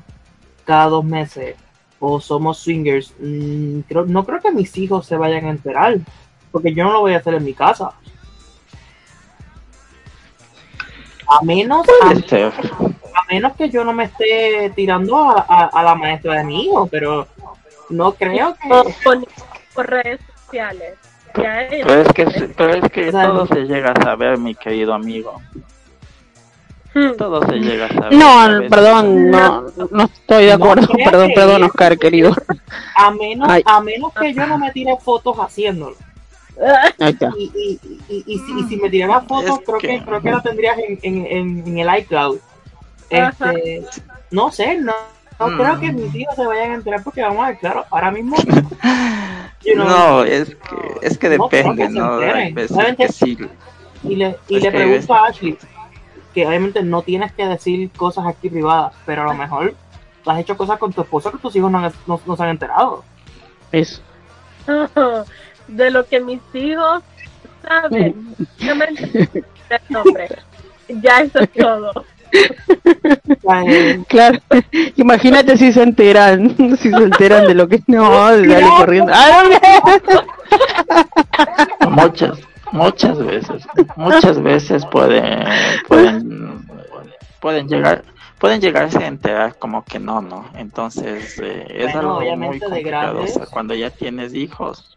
cada dos meses, o somos swingers, mm, creo, no creo que mis hijos se vayan a enterar, porque yo no lo voy a hacer en mi casa. A menos, a, menos que yo no me esté tirando a, la maestra de mi hijo, pero no creo que... Por, redes sociales. pero es que, pero es que todo se llega a saber, mi querido amigo. Hmm. Todo se llega a saber. No, perdón, no, no estoy de acuerdo. perdón, perdón, Oscar, querido. A menos, a menos que yo no me tire fotos haciéndolo. Y, y, y, y, si, y si me tirara fotos, creo que... creo que la tendrías en, en, en, el iCloud. Este, no sé, no, no hmm. creo que mis hijos se vayan a enterar porque vamos a ver, claro, ahora mismo. (laughs) no, es que, es que depende, ¿no? Que sí. Y le, y le pregunto a Ashley, que obviamente no tienes que decir cosas aquí privadas, pero a lo mejor has hecho cosas con tu esposa que tus hijos no, no, se han enterado. Eso. (laughs) De lo que mis hijos saben. (laughs) Ya eso es todo. Claro, imagínate si se enteran, si se enteran de lo que no, dale corriendo. Muchas, Muchas veces, muchas veces pueden, pueden, pueden llegar, pueden llegarse a enterar como que no, ¿no? Entonces eh, es algo muy complicado, cuando ya tienes hijos.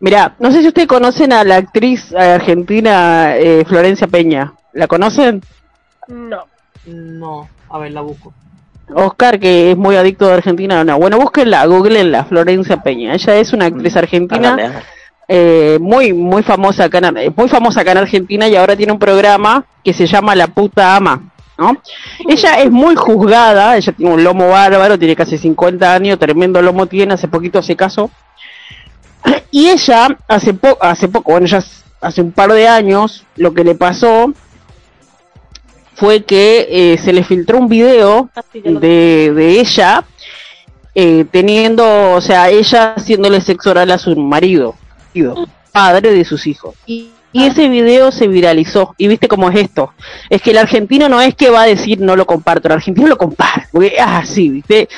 Mira, no sé si ustedes conocen a la actriz argentina eh, Florencia Peña. ¿La conocen? No. No, a ver, la busco. Oscar, que es muy adicto de Argentina, no. Bueno, búsquenla, googleenla, Florencia Peña. Ella es una actriz Mm, argentina. Eh, muy muy famosa acá en, eh, muy famosa acá en Argentina y ahora tiene un programa que se llama La puta ama, ¿no? Ella es muy juzgada, ella tiene un lomo bárbaro, tiene casi 50 años, tremendo lomo tiene, hace poquito se casó. (clears throat) Y ella hace poco hace poco, bueno, ya hace un par de años lo que le pasó fue que eh, se le filtró un video de, de ella eh, teniendo, o sea, ella haciéndole sexo oral a su marido, padre de sus hijos. Y, ese video se viralizó. Y viste cómo es esto. Es que el argentino no es que va a decir no lo comparto, el argentino lo comparte. Porque es así, viste.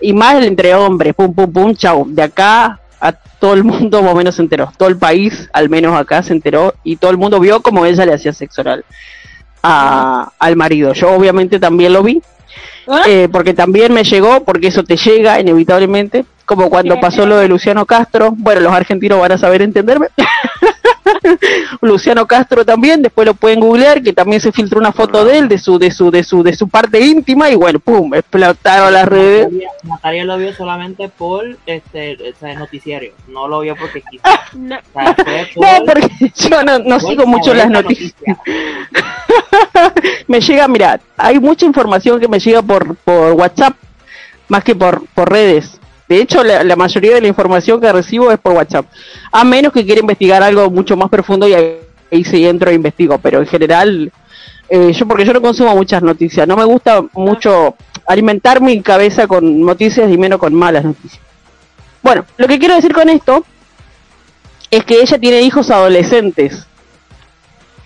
Y más entre hombres, pum, pum, pum, chau. De acá a todo el mundo más o menos se enteró. Todo el país, al menos acá, se enteró. Y todo el mundo vio cómo ella le hacía sexo oral a, al marido. Yo obviamente también lo vi. ¿Ah? Eh, porque también me llegó, porque eso te llega inevitablemente, como cuando pasó lo de Luciano Castro, bueno, los argentinos van a saber entenderme. (laughs) (laughs) Luciano Castro también, después lo pueden googlear, que también se filtró una foto de él, de su, de su, de su, de su parte íntima, y bueno, pum, explotaron las redes. Natalia, lo vio solamente por este noticiario, no lo vio porque quiso. No, (laughs) O sea, fue (laughs) por- No, porque yo no, sigo mucho las la noticias. noticia. me llega, mira, hay mucha información que me llega por, por WhatsApp más que por, por redes. De hecho, la, la mayoría de la información que recibo es por WhatsApp. A menos que quiera investigar algo mucho más profundo y ahí, ahí sí entro e investigo. Pero en general, eh, yo porque yo no consumo muchas noticias. No me gusta mucho alimentar mi cabeza con noticias y menos con malas noticias. Bueno, lo que quiero decir con esto es que ella tiene hijos adolescentes.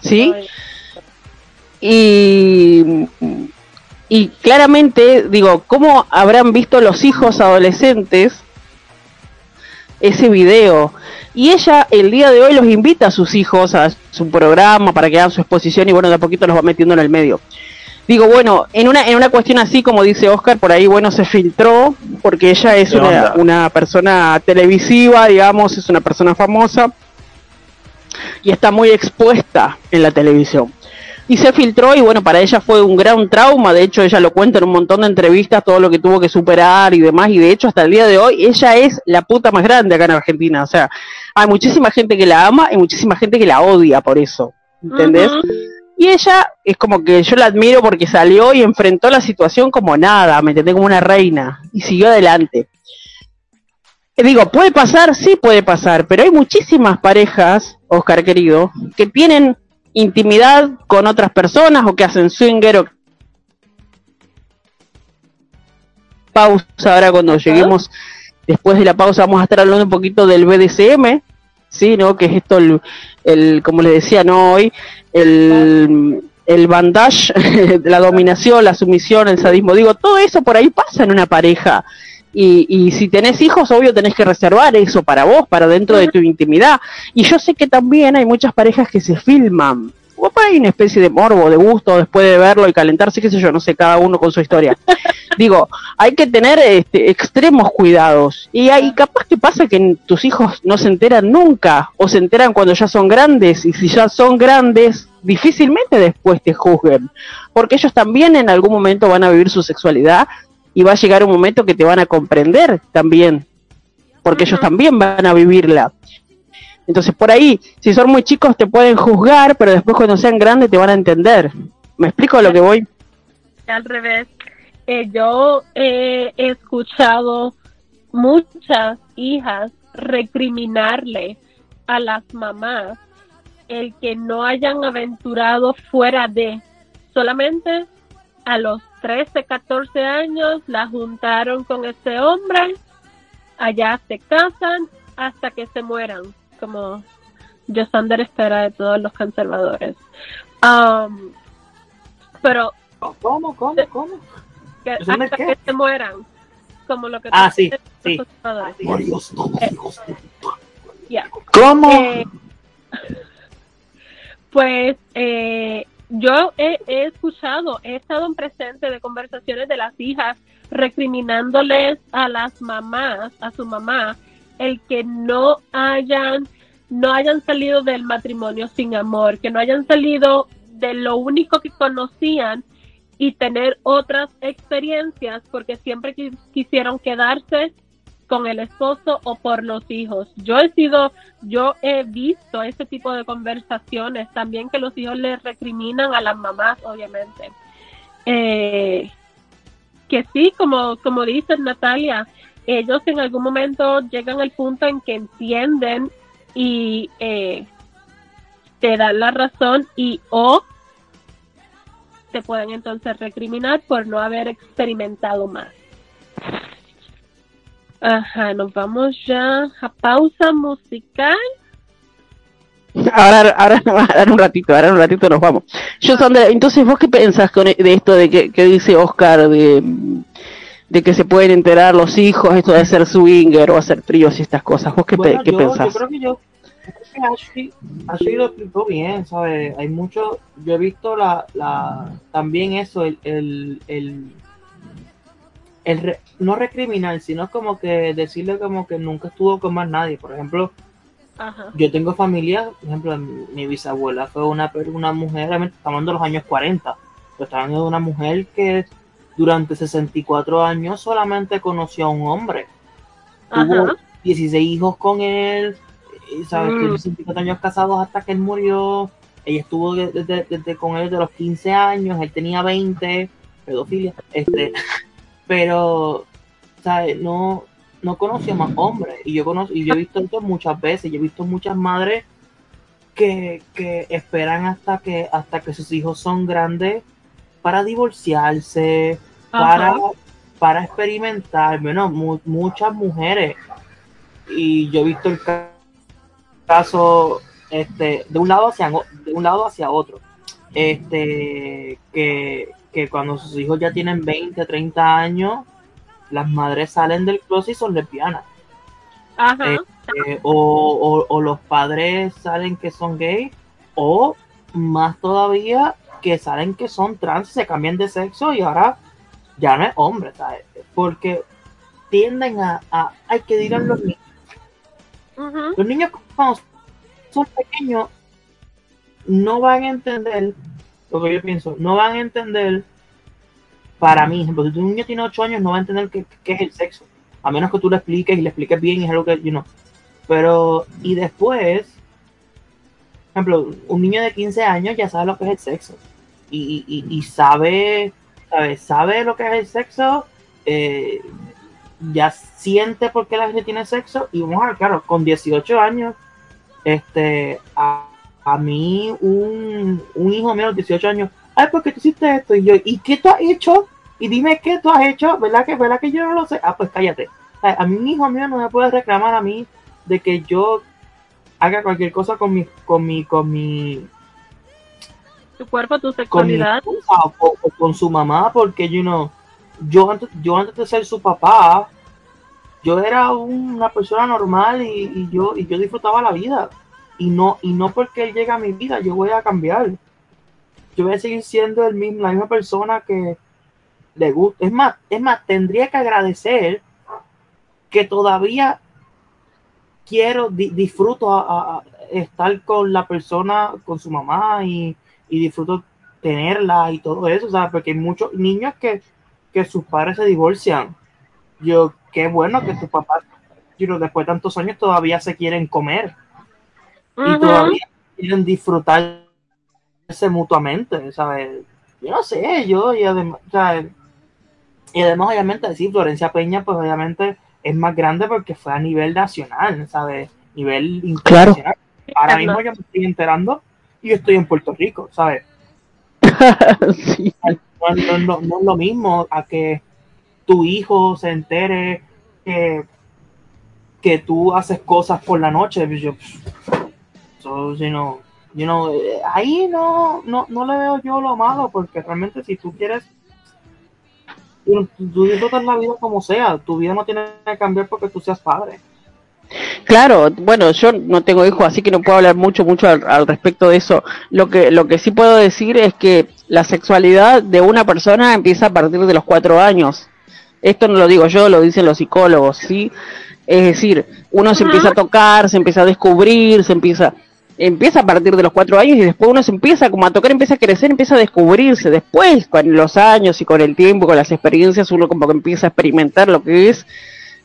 ¿Sí? ay, y, y claramente digo, ¿cómo habrán visto los hijos adolescentes ese video? Y ella el día de hoy los invita a sus hijos a su programa para que hagan su exposición y bueno, de a poquito los va metiendo en el medio. Digo, bueno, en una, en una cuestión así como dice Oscar, por ahí, bueno, se filtró, porque ella es ¿Qué una, una persona televisiva, digamos, es una persona famosa y está muy expuesta en la televisión y se filtró y bueno, para ella fue un gran trauma, de hecho ella lo cuenta en un montón de entrevistas, todo lo que tuvo que superar y demás, y de hecho hasta el día de hoy ella es la puta más grande acá en Argentina, o sea, hay muchísima gente que la ama y muchísima gente que la odia por eso, ¿entendés? Y ella es como que yo la admiro porque salió y enfrentó la situación como nada, me entendés, como una reina, y siguió adelante. Eh, Digo, puede pasar, sí puede pasar, pero hay muchísimas parejas, Oscar querido, que tienen intimidad con otras personas o que hacen swinger o pausa ahora cuando lleguemos después de la pausa vamos a estar hablando un poquito del BDSM sí no que es esto el, el como les decía no hoy el el bandage (laughs) la dominación la sumisión el sadismo. Digo todo eso por ahí pasa en una pareja y, y si tenés hijos, obvio tenés que reservar eso para vos, para dentro de tu intimidad. Y yo sé que también hay muchas parejas que se filman. O ahí una especie de morbo, de gusto, después de verlo y calentarse, qué sé yo, no sé, cada uno con su historia. (laughs) Digo, hay que tener este, extremos cuidados. Y hay capaz que pasa que tus hijos no se enteran nunca, o se enteran cuando ya son grandes, y si ya son grandes, difícilmente después te juzguen. Porque ellos también en algún momento van a vivir su sexualidad y va a llegar un momento que te van a comprender también, porque ellos también van a vivirla. Entonces por ahí, si son muy chicos te pueden juzgar, pero después cuando sean grandes te van a entender. ¿Me explico a lo que voy? al revés. Eh, yo eh, he escuchado muchas hijas recriminarle a las mamás el que no hayan aventurado fuera de solamente a los 13, 14 años la juntaron con ese hombre, allá se casan hasta que se mueran, como Josander espera de todos los conservadores. Um, pero ¿Cómo, cómo, cómo? que ¿Josander hasta qué? que se mueran, como lo que Ah, tú sí, sí. Varios Ya. ¿Cómo? Eh, pues eh, yo he, escuchado, he estado en presente de conversaciones de las hijas recriminándoles a las mamás, a su mamá, el que no hayan, no hayan salido del matrimonio sin amor, que no hayan salido de lo único que conocían y tener otras experiencias porque siempre quisieron quedarse con el esposo o por los hijos. Yo he sido, yo he visto ese tipo de conversaciones también que los hijos le recriminan a las mamás, obviamente. Eh, que sí, como, como dice Natalia, ellos en algún momento llegan al punto en que entienden y eh, te dan la razón y o te pueden entonces recriminar por no haber experimentado más. Ajá, nos vamos ya a pausa musical. Ahora, ahora, (laughs) ahora un ratito, ahora un ratito nos vamos. Yo, Sandra, entonces, ¿vos qué pensás con e, de esto de que, dice Oscar de, de que se pueden enterar los hijos, esto de hacer swinger o hacer tríos y estas cosas? ¿Vos qué, qué pensás? Yo creo que yo, Ashley, Ashley lo explicó bien, ¿sabes? Hay mucho, yo he visto la, la también eso, el, el, el, el no recriminar, sino como que decirle como que nunca estuvo con más nadie. Por ejemplo, yo tengo familia, por ejemplo, mi, bisabuela fue una, una mujer, estamos hablando de los años 40, pero estamos hablando de una mujer que durante 64 años solamente conoció a un hombre. Tuvo 16 hijos con él, ¿sabes? Mm. 64 años casados hasta que él murió. Ella estuvo desde, con él de los 15 años, él tenía 20, pedofilia. Este, pero, ¿sabes? No, no conocía más hombres. Y yo, conozco, y yo he visto esto muchas veces. Yo he visto muchas madres que, que esperan hasta que, hasta que sus hijos son grandes para divorciarse, para, para experimentar. Bueno, muchas mujeres. Y yo he visto el caso este, de un lado hacia de un lado hacia otro. Este que, que cuando sus hijos ya tienen 20, 30 años, las madres salen del closet y son lesbianas. Este, o, o, los padres salen que son gay, o más todavía que salen que son trans, se cambian de sexo y ahora ya no es hombre, ¿sabes? Porque tienden a, hay que dirán los niños. Los niños cuando son pequeños no van a entender lo yo pienso, no van a entender para mí, ejemplo, si un niño tiene 8 años no va a entender qué, es el sexo, a menos que tú le expliques y le expliques bien y es algo que, you know. Pero, y después, por ejemplo, un niño de 15 años ya sabe lo que es el sexo y, y, sabe, sabe, sabe lo que es el sexo, eh, ya siente por qué la gente tiene sexo y vamos a ver, claro, con 18 años, este, a mí un, un hijo mío de 18 años ay, ¿por qué tú hiciste esto? Y yo, ¿y qué tú has hecho? Y dime qué tú has hecho, ¿verdad que, ¿verdad que yo no lo sé? Ah, pues cállate. A mí, mi hijo mío, no me puede reclamar a mí de que yo haga cualquier cosa con mi, con mi, con mi, tu cuerpo, tu sexualidad. Con, o, con su mamá, porque you know, yo antes, yo antes de ser su papá, yo era una persona normal y, y, yo, y yo disfrutaba la vida. Y no, y no porque él llega a mi vida, yo voy a cambiar yo voy a seguir siendo el mismo, la misma persona que le gusta. Es más, es más, tendría que agradecer que todavía quiero, disfruto estar con la persona, con su mamá y, disfruto tenerla y todo eso, ¿sabes? Porque hay muchos niños que, sus padres se divorcian. Yo, qué bueno que tus papás, después de tantos años todavía se quieren comer y todavía quieren disfrutar mutuamente, ¿sabes? Yo no sé, yo, y además, y además, obviamente, decir Florencia Peña, pues obviamente es más grande porque fue a nivel nacional, ¿sabes? Nivel internacional. Ahora mismo yo me estoy enterando y yo estoy en Puerto Rico, ¿sabes? (laughs) no, es lo mismo a que tu hijo se entere que, que tú haces cosas por la noche. Yo, so, you know, you know, eh, ahí no, no, no le veo yo lo malo, porque realmente si tú quieres, tú, disfrutas la vida como sea, tu vida no tiene que cambiar porque tú seas padre. Claro, bueno, yo no tengo hijos, así que no puedo hablar mucho, mucho al, respecto de eso. Lo que, lo que sí puedo decir es que la sexualidad de una persona empieza a partir de los cuatro años. Esto no lo digo yo, lo dicen los psicólogos, ¿sí? Es decir, uno se empieza a tocar, se empieza a descubrir, se empieza empieza a partir de los cuatro años y después uno se empieza como a tocar, empieza a crecer, empieza a descubrirse. Después, con los años y con el tiempo, con las experiencias, uno como que empieza a experimentar lo que es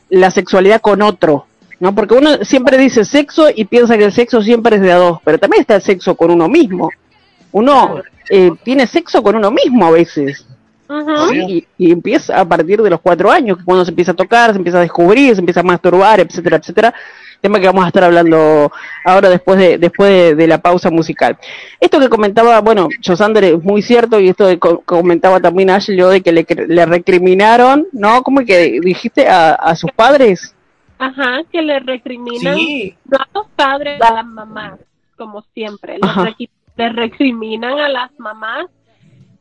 la sexualidad con otro, ¿no? Porque uno siempre dice sexo y piensa que el sexo siempre es de a dos, pero también está el sexo con uno mismo. Uno eh, tiene sexo con uno mismo a veces. y, y, empieza a partir de los cuatro años, cuando se empieza a tocar, se empieza a descubrir, se empieza a masturbar, etcétera, etcétera tema que vamos a estar hablando ahora después de después de, la pausa musical. Esto que comentaba, bueno, Josander es muy cierto y esto que comentaba también Ashley de que le, le recriminaron, ¿no? ¿Cómo que dijiste a, sus padres? Ajá, que le recriminan no a los padres, a las mamás, como siempre. le recriminan a las mamás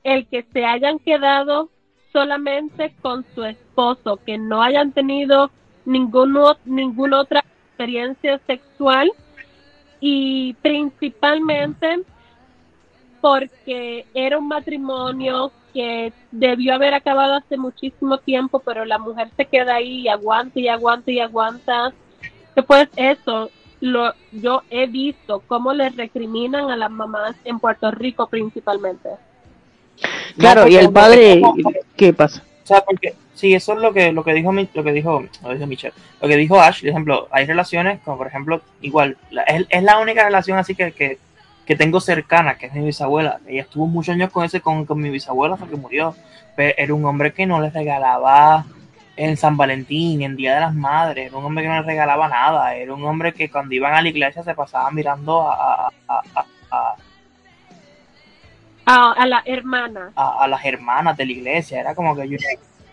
el que se hayan quedado solamente con su esposo, que no hayan tenido ningún, ninguna otra experiencia sexual y principalmente porque era un matrimonio que debió haber acabado hace muchísimo tiempo, pero la mujer se queda ahí y aguanta y aguanta y aguanta. Después eso, lo, yo he visto cómo le recriminan a las mamás en Puerto Rico principalmente. Claro, y el padre, ¿qué pasa? O sea, porque Sí, eso es lo que, lo que dijo lo que dijo, lo dijo Michelle. Lo que dijo Ash, por ejemplo, hay relaciones como por ejemplo, igual, es, es la única relación así que, que, que, tengo cercana, que es mi bisabuela. Ella estuvo muchos años con ese, con, con mi bisabuela hasta que murió. Pero era un hombre que no le regalaba en San Valentín, en Día de las Madres, era un hombre que no le regalaba nada, era un hombre que cuando iban a la iglesia se pasaba mirando a, a, a, a, a la hermana. A, a, las hermanas de la iglesia, era como que yo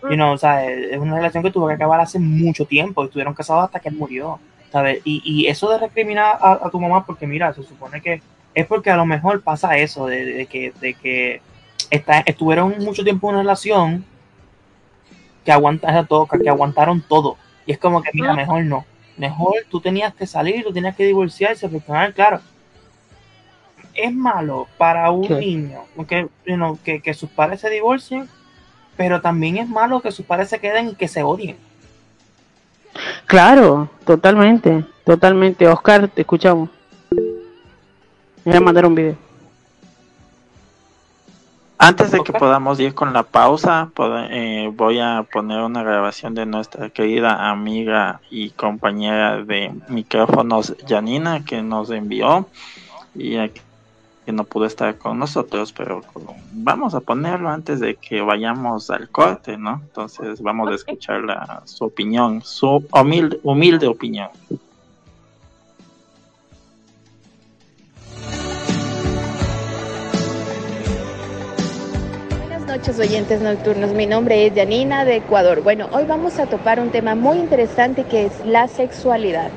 You know, o sea, es una relación que tuvo que acabar hace mucho tiempo. Estuvieron casados hasta que él murió. ¿sabes? Y, y eso de recriminar a, tu mamá, porque mira, se supone que es porque a lo mejor pasa eso, de, que, de que está, estuvieron mucho tiempo en una relación que, aguanta, todo, que aguantaron todo. Y es como que, mira, mejor no. Mejor tú tenías que salir, tú tenías que divorciarse, porque claro. Es malo para un niño que, que, que sus padres se divorcien pero también es malo que sus padres se queden y que se odien. Claro, totalmente, totalmente. Oscar, te escuchamos. voy a mandar un video. Antes de que podamos ir con la pausa, eh, voy a poner una grabación de nuestra querida amiga y compañera de micrófonos, Janina, que nos envió. Y aquí que no pudo estar con nosotros, pero vamos a ponerlo antes de que vayamos al corte, ¿no? Entonces vamos a escuchar la, su opinión, su humilde, humilde opinión. Buenas noches oyentes nocturnos, mi nombre es Janina de Ecuador. Bueno, hoy vamos a topar un tema muy interesante que es la sexualidad.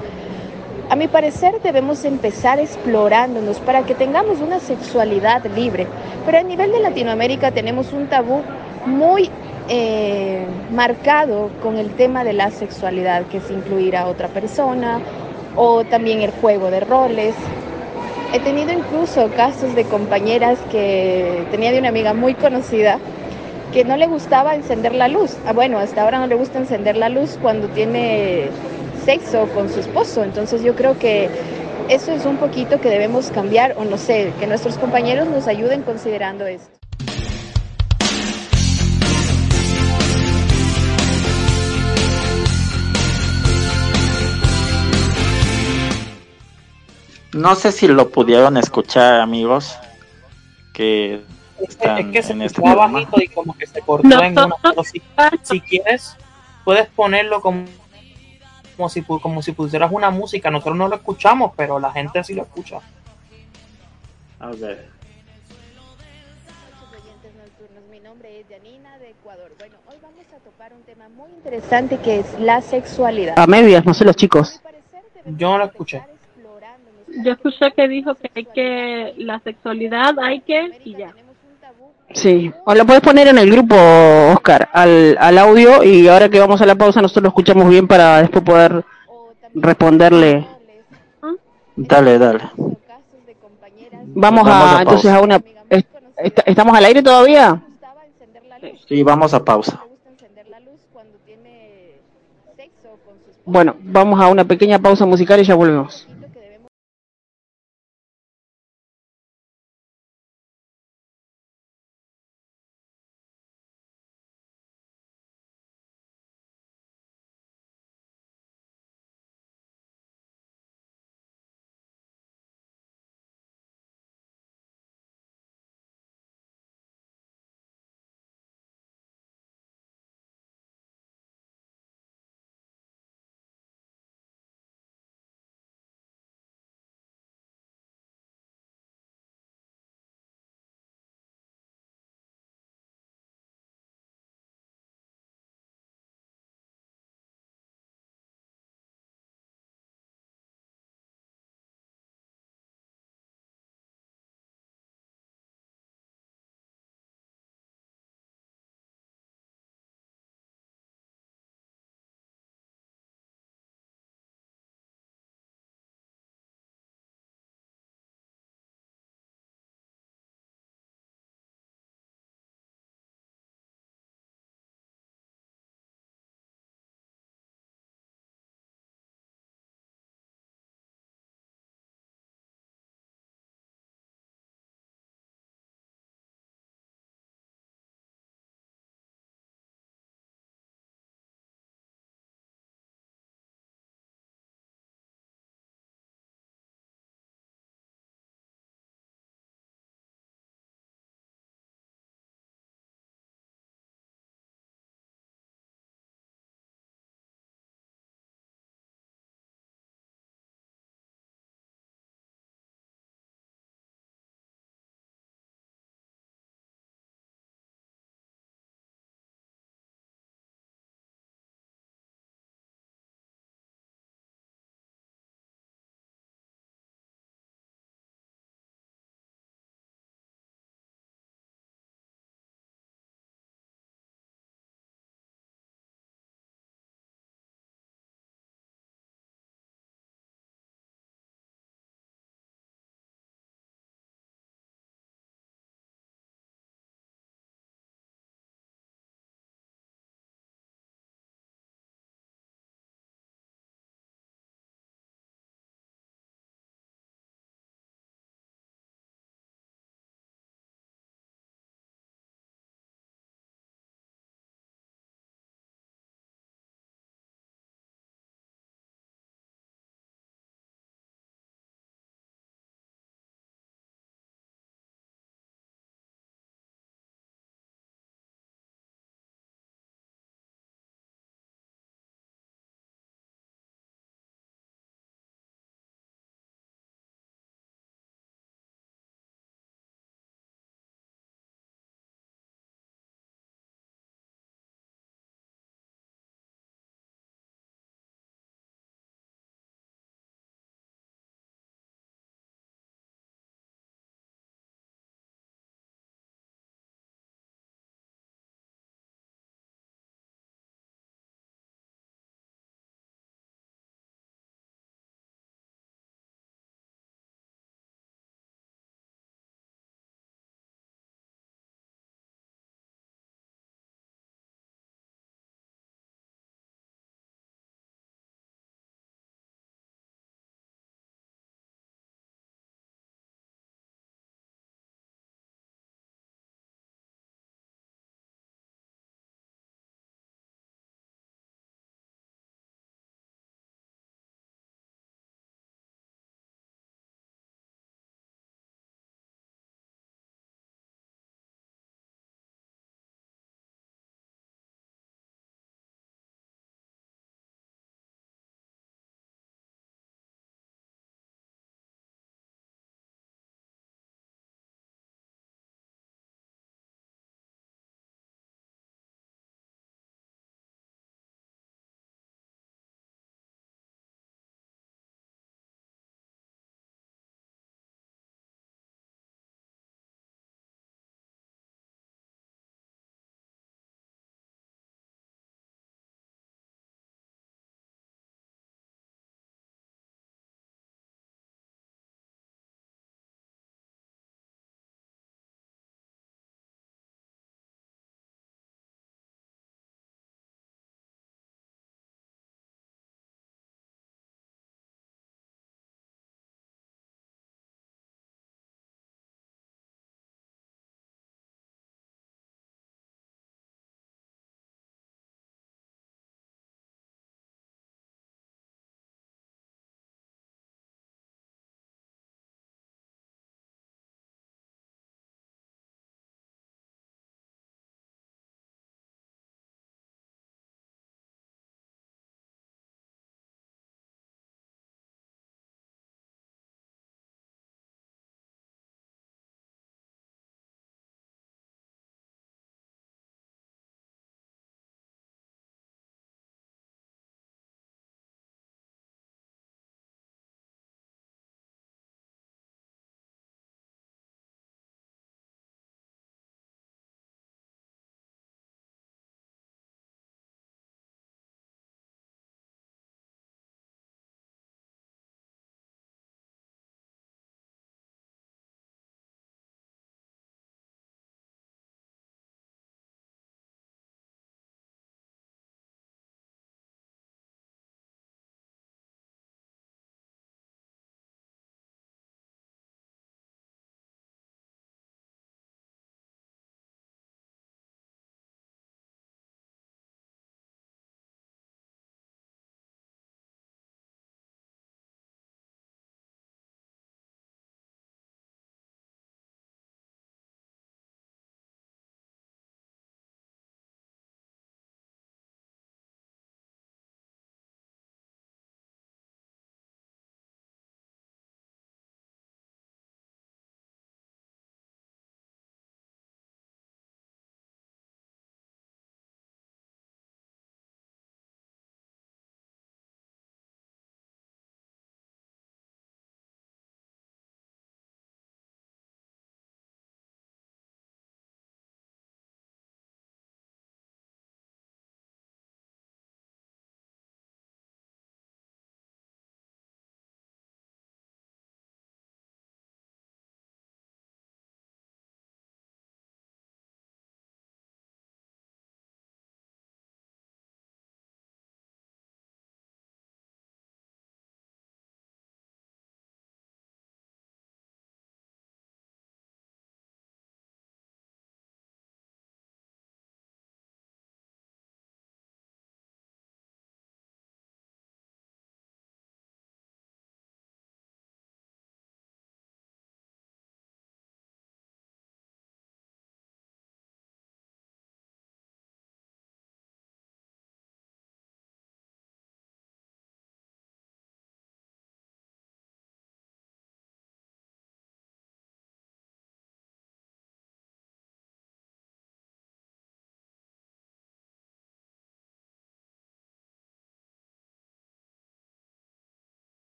A mi parecer debemos empezar explorándonos para que tengamos una sexualidad libre, pero a nivel de Latinoamérica tenemos un tabú muy eh, marcado con el tema de la sexualidad, que es incluir a otra persona o también el juego de roles. He tenido incluso casos de compañeras que tenía de una amiga muy conocida que no le gustaba encender la luz. Ah, bueno, hasta ahora no le gusta encender la luz cuando tiene sexo con su esposo. Entonces yo creo que eso es un poquito que debemos cambiar o no sé, que nuestros compañeros nos ayuden considerando esto. No sé si lo pudieron escuchar, amigos, que están es que se en este bajito y como que se cortó en una. Si, si quieres, puedes ponerlo como como si, como si pusieras una música. Nosotros no lo escuchamos, pero la gente sí lo escucha. A Mi nombre es Janina de Ecuador. Bueno, hoy vamos a topar un tema muy interesante que es la sexualidad. A medias, no sé los chicos. Yo no lo escuché. Yo escuché que dijo que hay que la sexualidad hay que y ya. Sí, o lo puedes poner en el grupo, Oscar, al, al audio y ahora que vamos a la pausa nosotros lo escuchamos bien para después poder responderle. Dale, dale. Vamos, a, entonces a una... ¿Estamos al aire todavía? Sí, vamos a pausa. Bueno, vamos a una pequeña pausa musical y ya volvemos.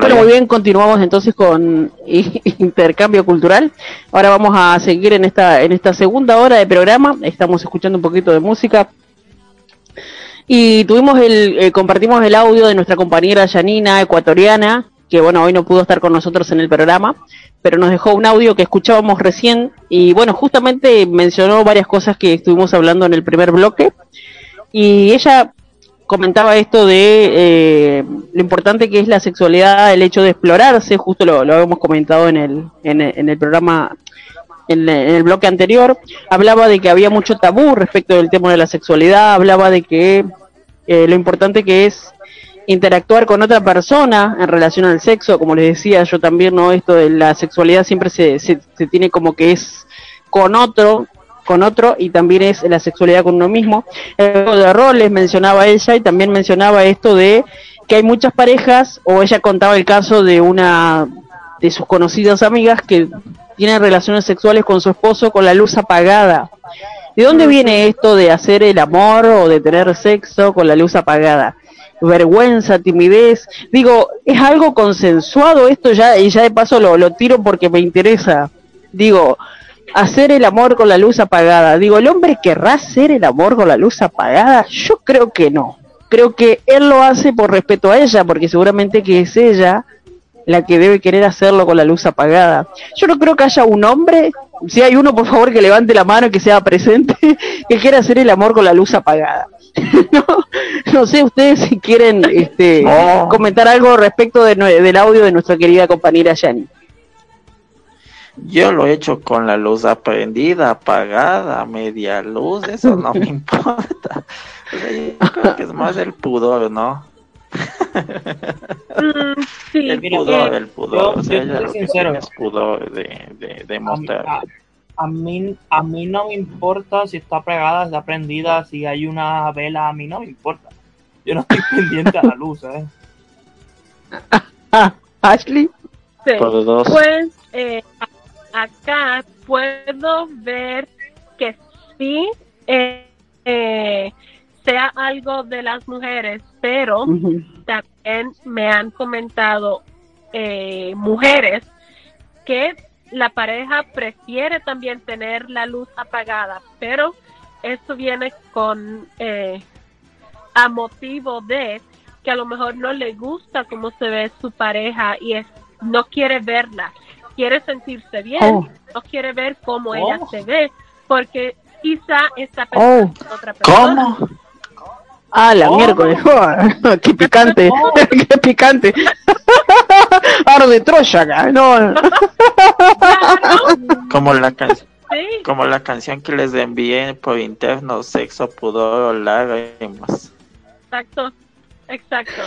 Bueno, muy bien, continuamos entonces con (laughs) intercambio cultural. Ahora vamos a seguir en esta en esta segunda hora de programa. Estamos escuchando un poquito de música y tuvimos el eh, compartimos el audio de nuestra compañera Janina ecuatoriana que bueno hoy no pudo estar con nosotros en el programa, pero nos dejó un audio que escuchábamos recién y bueno justamente mencionó varias cosas que estuvimos hablando en el primer bloque y ella comentaba esto de eh, lo importante que es la sexualidad, el hecho de explorarse, justo lo, lo habíamos comentado en el, en el, programa, en, el bloque anterior, hablaba de que había mucho tabú respecto del tema de la sexualidad, hablaba de que eh, lo importante que es interactuar con otra persona en relación al sexo, como les decía yo también, ¿no? Esto de la sexualidad siempre se, se, se tiene como que es con otro, con otro y también es la sexualidad con uno mismo. El juego de roles mencionaba ella y también mencionaba esto de que hay muchas parejas o ella contaba el caso de una de sus conocidas amigas que tienen relaciones sexuales con su esposo con la luz apagada. ¿De dónde viene esto de hacer el amor o de tener sexo con la luz apagada? Vergüenza, timidez. Digo, es algo consensuado esto ya y ya de paso lo, lo tiro porque me interesa. Digo, hacer el amor con la luz apagada. Digo, ¿el hombre querrá hacer el amor con la luz apagada? Yo creo que no. Creo que él lo hace por respeto a ella, porque seguramente que es ella la que debe querer hacerlo con la luz apagada. Yo no creo que haya un hombre, si hay uno por favor que levante la mano y que sea presente, (laughs) que quiera hacer el amor con la luz apagada. (laughs) no, no sé ustedes si quieren este, comentar algo respecto de, del audio de nuestra querida compañera Yani. Yo lo he hecho con la luz aprendida, apagada, media luz, eso no me (laughs) importa. creo que es más el pudor, ¿no? Mm, sí, el pudor, el pudor. sincero. Es pudor de, de, mostrar. A, mí, a mí no me importa si está apagada, está prendida, si hay una vela, a mí no me importa. Yo no estoy pendiente a la luz, ¿eh? (laughs) Ashley. Sí. Pues, eh, acá puedo ver que sí eh, eh, sea algo de las mujeres, pero también me han comentado eh, mujeres que la pareja prefiere también tener la luz apagada, pero esto viene con a motivo de que a lo mejor no le gusta cómo se ve su pareja y es, no quiere verla quiere sentirse bien, oh. no quiere ver cómo ella oh. se ve, porque quizá está pensando oh. otra persona. ¿Cómo? Ah, la miércoles. (laughs) qué picante, (laughs) (laughs) qué picante. de Troya acá, no. como la canción. Como la canción que les envié por interno, sexo, pudor, lágrimas. Exacto, exacto.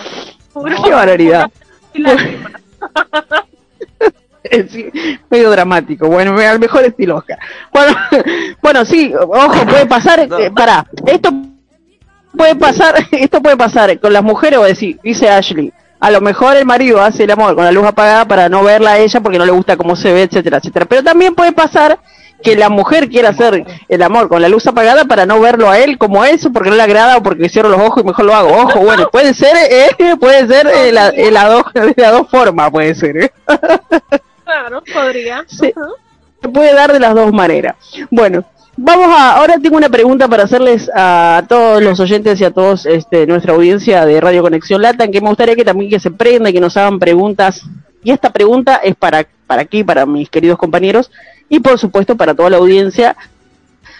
Qué barbaridad. (laughs) medio dramático. Bueno, al mejor estilo Oscar. Bueno, (laughs) bueno, sí, ojo, puede pasar, eh, para, esto puede pasar, (laughs) esto puede pasar con las mujeres, o decir, dice Ashley, a lo mejor el marido hace el amor con la luz apagada para no verla a ella porque no le gusta cómo se ve, etcétera, etcétera. Pero también puede pasar que la mujer quiera hacer el amor con la luz apagada para no verlo a él como eso, porque no le agrada o porque cierro los ojos y mejor lo hago. Ojo, bueno, puede ser, eh, puede ser eh, la, dos, de las dos formas, puede ser. Claro, podría. Se puede dar de las dos maneras. Bueno, vamos a. Ahora tengo una pregunta para hacerles a todos los oyentes y a todos este, nuestra audiencia de Radio Conexión Lata, que me gustaría que también que se prenda y que nos hagan preguntas. Y esta pregunta es para, para aquí, para mis queridos compañeros, y por supuesto para toda la audiencia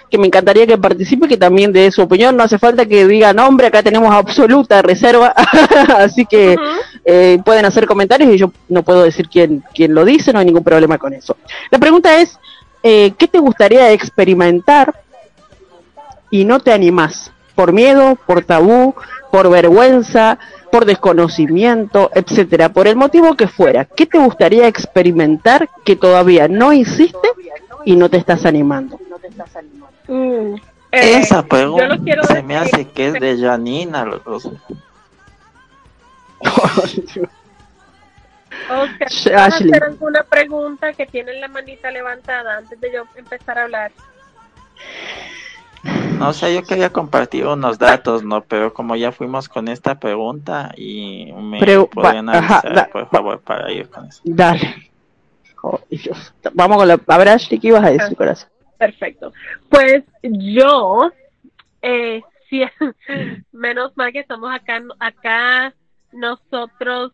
que me encantaría que participe, que también de su opinión. No hace falta que diga nombre, acá tenemos absoluta reserva, (laughs) así que eh, pueden hacer comentarios y yo no puedo decir quién, quién lo dice, no hay ningún problema con eso. La pregunta es, eh, ¿qué te gustaría experimentar y no te animás? Por miedo, por tabú, por vergüenza, por desconocimiento, etcétera, por el motivo que fuera. ¿Qué te gustaría experimentar que todavía no hiciste y no te estás animando? Mm, eh, Esa pregunta se me hace que es de Janina. Los... Oscar, (laughs) ¿vas a hacer alguna pregunta que tienen la manita levantada antes de yo empezar a hablar? No sé, yo quería compartir unos datos, ¿no? Pero como ya fuimos con esta pregunta y me podrían avisar, por favor, para ir con eso. Dale. Vamos con la... A ver, Ashley, ¿qué ibas a decir, corazón? Perfecto. Pues yo, eh, sí, (laughs) menos mal que estamos acá, acá nosotros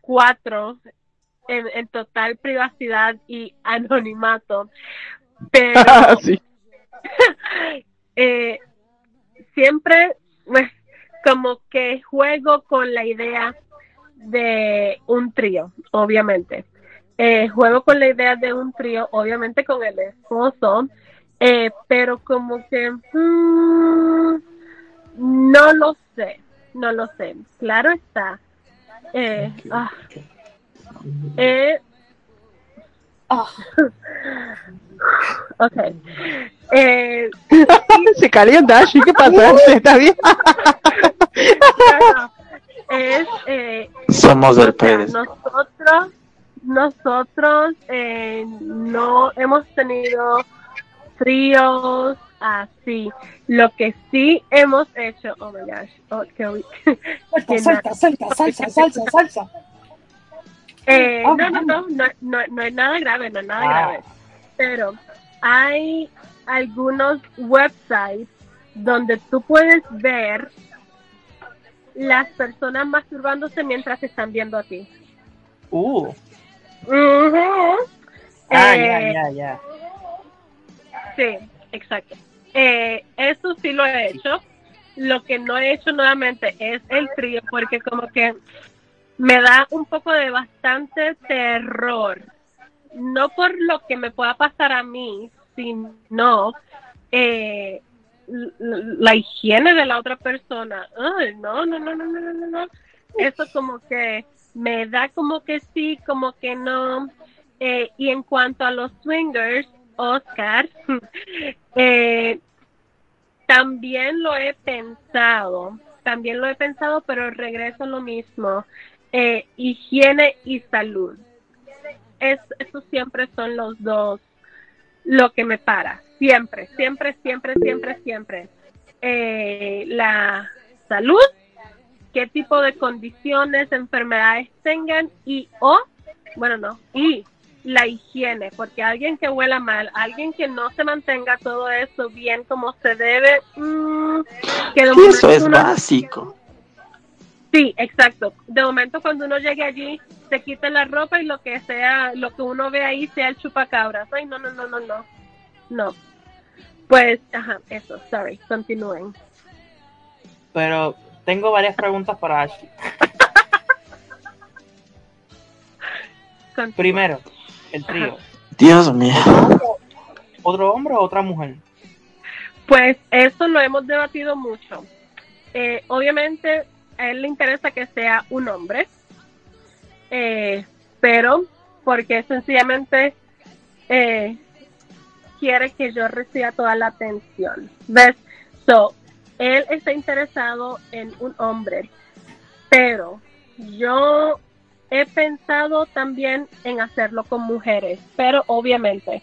cuatro en, en total privacidad y anonimato. Pero (laughs) sí. (laughs) eh, siempre pues, como que juego con la idea de un trío, obviamente. Eh, juego con la idea de un trío, obviamente con el esposo, eh, pero como que mm, no lo sé, no lo sé. Claro está. Eh, ah, eh, oh. ok. Eh, (laughs) (laughs) Se calienta, Ashley, ¿qué pasa? (laughs) ¿Está bien? es, eh, Somos del Pérez. Nosotros, nosotros eh, no hemos tenido fríos así. Lo que sí hemos hecho, oh my gosh, oh, qué, (laughs) salsa, salsa, salsa, salsa, salsa. Eh, no, no, no, no, no, no es nada grave, no es nada grave. Pero hay algunos websites donde tú puedes ver las personas masturbándose mientras están viendo a ti. Uh. Uh Ah, ya, ya, ya. Sí, exacto. Eh, eso sí lo he hecho. Lo que no he hecho nuevamente es el trío, porque como que me da un poco de bastante terror. No por lo que me pueda pasar a mí, sino eh, la higiene de la otra persona. Ay, no, no, no, no, no, no, no. Eso como que me da como que sí, como que no. Eh, y en cuanto a los swingers, Oscar, (laughs) eh, también lo he pensado, también lo he pensado, pero regreso lo mismo. Eh, higiene y salud. Es, esos siempre son los dos lo que me para. Siempre, siempre, siempre, siempre, siempre. Eh, la salud, qué tipo de condiciones, enfermedades tengan y o, bueno, no, y la higiene, porque alguien que huela mal, alguien que no se mantenga todo eso bien como se debe, mmm, que eso es básico. Sí, exacto. De momento cuando uno llegue allí, se quita la ropa y lo que sea, lo que uno ve ahí sea el chupacabras. Ay, no, no, no, no, no. No. Pues, ajá, eso, sorry, continúen. Pero tengo varias preguntas para Ashley. Primero, el trío. Dios mío. ¿Otro hombre o otra mujer? Pues eso lo hemos debatido mucho. Eh, obviamente a él le interesa que sea un hombre, eh, pero porque sencillamente eh, quiere que yo reciba toda la atención. ¿Ves? So, él está interesado en un hombre, pero yo he pensado también en hacerlo con mujeres, pero obviamente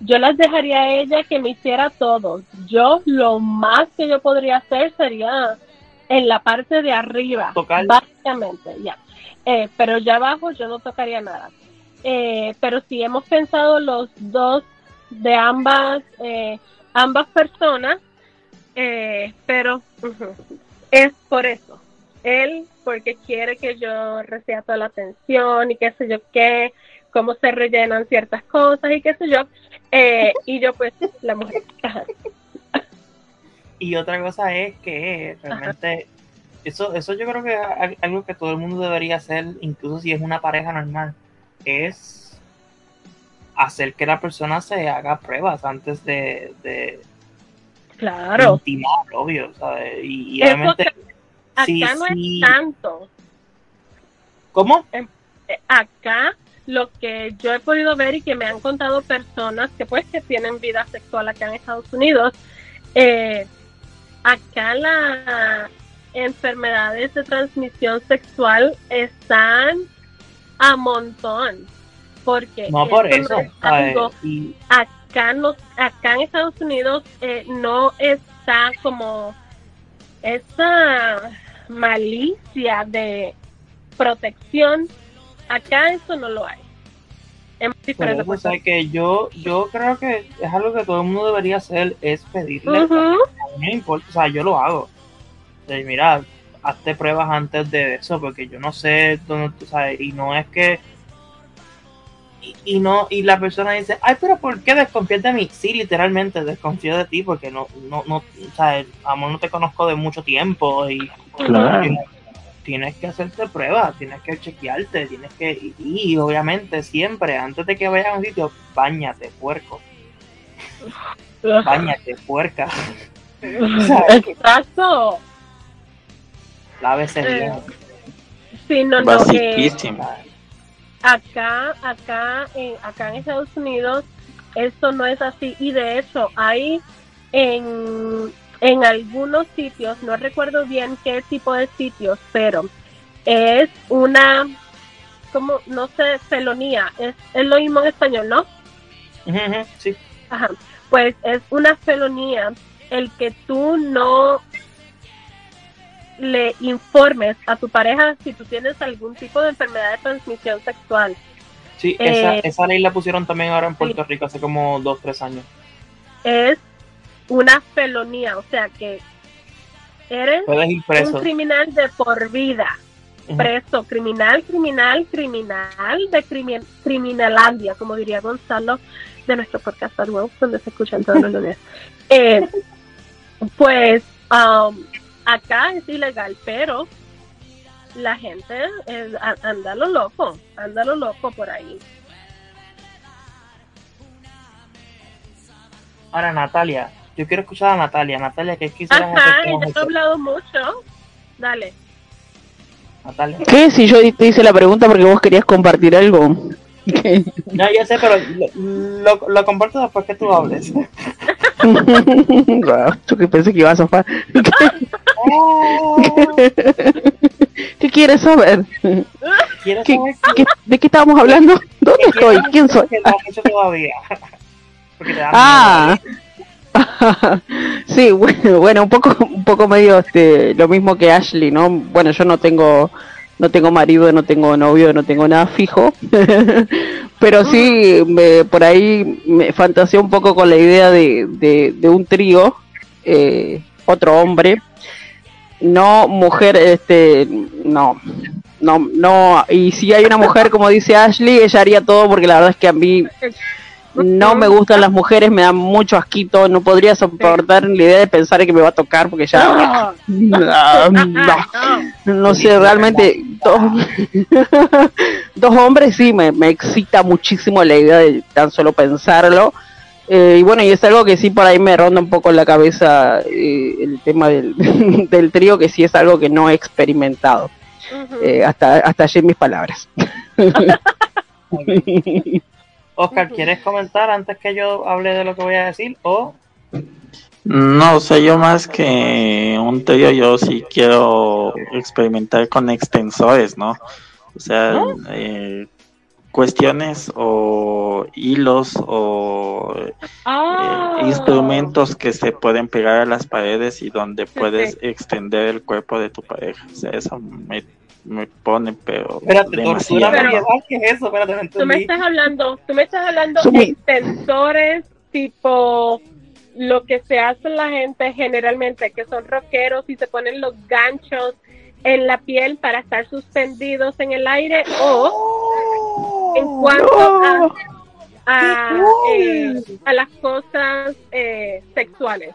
yo las dejaría a ella que me hiciera todo. Yo lo más que yo podría hacer sería en la parte de arriba, básicamente, ya. Eh, pero ya abajo yo no tocaría nada. Eh, pero si hemos pensado los dos de ambas, eh, ambas personas, pero es por eso él porque quiere que yo reciba toda la atención y qué sé yo qué, cómo se rellenan ciertas cosas y qué sé yo. Eh, (laughs) y yo pues la mujer. Y otra cosa es que realmente eso, eso yo creo que es algo que todo el mundo debería hacer, incluso si es una pareja normal, es hacer que la persona se haga pruebas antes de, de claro. intimar, obvio, ¿sabes? Y, y obviamente Acá no es tanto. ¿Cómo? Em, eh, acá lo que yo he podido ver y que me han contado personas que pues que tienen vida sexual acá en Estados Unidos, eh, acá las enfermedades de transmisión sexual están a montón. Porque no por eso. acá, no, acá en Estados Unidos eh, no es esa como esa malicia de protección, acá eso no lo hay. Es diferente. Pues, que yo, yo creo que es algo que todo el mundo debería hacer, es pedirle. A mí me importa, o sea, yo lo hago. O mira, hazte pruebas antes de eso, porque yo no sé dónde tú sabes, y no es que y, no y la persona dice ay pero por qué desconfías de mí sí literalmente desconfío de ti porque no no no o sea amor no te conozco de mucho tiempo y, tienes, que hacerte pruebas tienes que chequearte tienes que y, obviamente siempre antes de que vayas a un sitio bañate puerco. (laughs) Bañate puerca. (laughs) Exacto. Lávese eh, bien sí no no acá, acá, en, acá en Estados Unidos, esto no es así. Y de hecho, hay en, en algunos sitios, no recuerdo bien qué tipo de sitios, pero es una, como, no sé, felonía. Es, es lo mismo en español, ¿no? sí. Ajá. Pues es una felonía el que tú no le informes a tu pareja si tú tienes algún tipo de enfermedad de transmisión sexual. Sí, esa, eh, esa ley la pusieron también ahora en Puerto Rico hace como dos, tres años. Es una felonía, o sea que eres un criminal de por vida. Preso, criminal, criminal, criminal de crimin criminalandia, como diría Gonzalo de nuestro podcast donde se escuchan todos los (laughs) lunes. Eh, pues um, acá es ilegal, pero la gente anda lo loco, anda lo loco por ahí. Ahora, Natalia, yo quiero escuchar a Natalia. Natalia, ¿qué quisieras Ajá, ya he hablado mucho. Dale. Natalia. ¿Qué? Si yo te hice la pregunta porque vos querías compartir algo. (laughs) no, ya sé, pero lo, lo, comparto después que tú hables. (laughs) (laughs) yo que pensé que ibas a sofá. (laughs) ¿Qué quieres saber? de qué estábamos hablando? ¿Dónde estoy? ¿Quién soy? ah. (laughs) sí, bueno, bueno, un poco, un poco medio este, lo mismo que Ashley, ¿no? Bueno, yo no tengo, no tengo marido, no tengo novio, no tengo nada fijo, (laughs) pero sí, me, por ahí me fantaseé un poco con la idea de, de, un trío, eh, otro hombre, no mujer, este, no, no, no, y si hay una mujer como dice Ashley, ella haría todo porque la verdad es que a mí no me gustan las mujeres, me dan mucho asquito, no podría soportar la idea de pensar que me va a tocar porque ya (laughs) no, sé, realmente dos, (laughs) dos hombres sí me, me excita muchísimo la idea de tan solo pensarlo eh, y bueno, y es algo que sí por ahí me ronda un poco en la cabeza eh, el tema del, (laughs) del, trío, que sí es algo que no he experimentado. Eh, hasta, hasta allí mis palabras. Oscar, ¿quieres comentar antes que yo hable de lo que voy a decir? O no, sé yo más que un trío, yo sí quiero experimentar con extensores, ¿no? O sea, eh, cuestiones o hilos o ah. eh, instrumentos que se pueden pegar a las paredes y donde puedes extender el cuerpo de tu pareja. O sea, eso me, me pone pero Espérate, demasiado. ¿qué es eso? Espérate, tú me estás hablando, tú me estás hablando de extensores tipo lo que se hace la gente generalmente, que son rockeros y se ponen los ganchos en la piel para estar suspendidos en el aire o en cuanto a, eh, a, las cosas eh, sexuales.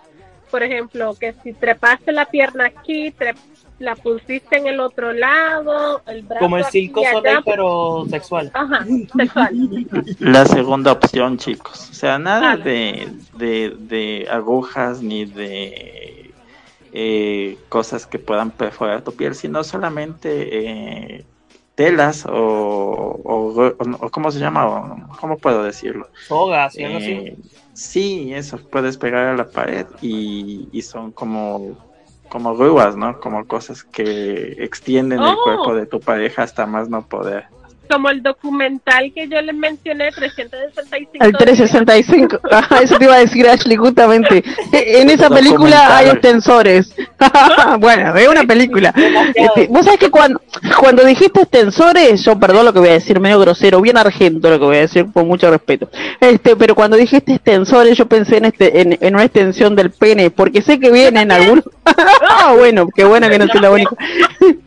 Por ejemplo, que si trepaste la pierna aquí, la pusiste en el otro lado, el brazo Como el circo soleil, pero sexual. Ajá, sexual. La segunda opción, chicos. O sea, nada de, de, de agujas ni de eh, cosas que puedan perforar tu piel, sino solamente eh, telas o, o, ¿cómo se llama? ¿Cómo puedo decirlo? Sogas, eh, Sí, eso, puedes pegar a la pared y, y son como como grúas, ¿no? Como cosas que extienden el cuerpo oh. de tu pareja hasta más no poder. Como el documental que yo les mencioné, 365. El 365, (laughs) Ajá, eso te iba a decir Ashley justamente. En esa película hay extensores. (laughs) bueno, es una película. Este, Vos sabés que cuando, cuando dijiste extensores, yo perdón lo que voy a decir, medio grosero, bien argento lo que voy a decir, con mucho respeto. Este, pero cuando dijiste extensores, yo pensé en este, en, en una extensión del pene, porque sé que vienen algunos. (laughs) ah, bueno, qué bueno que no soy la única.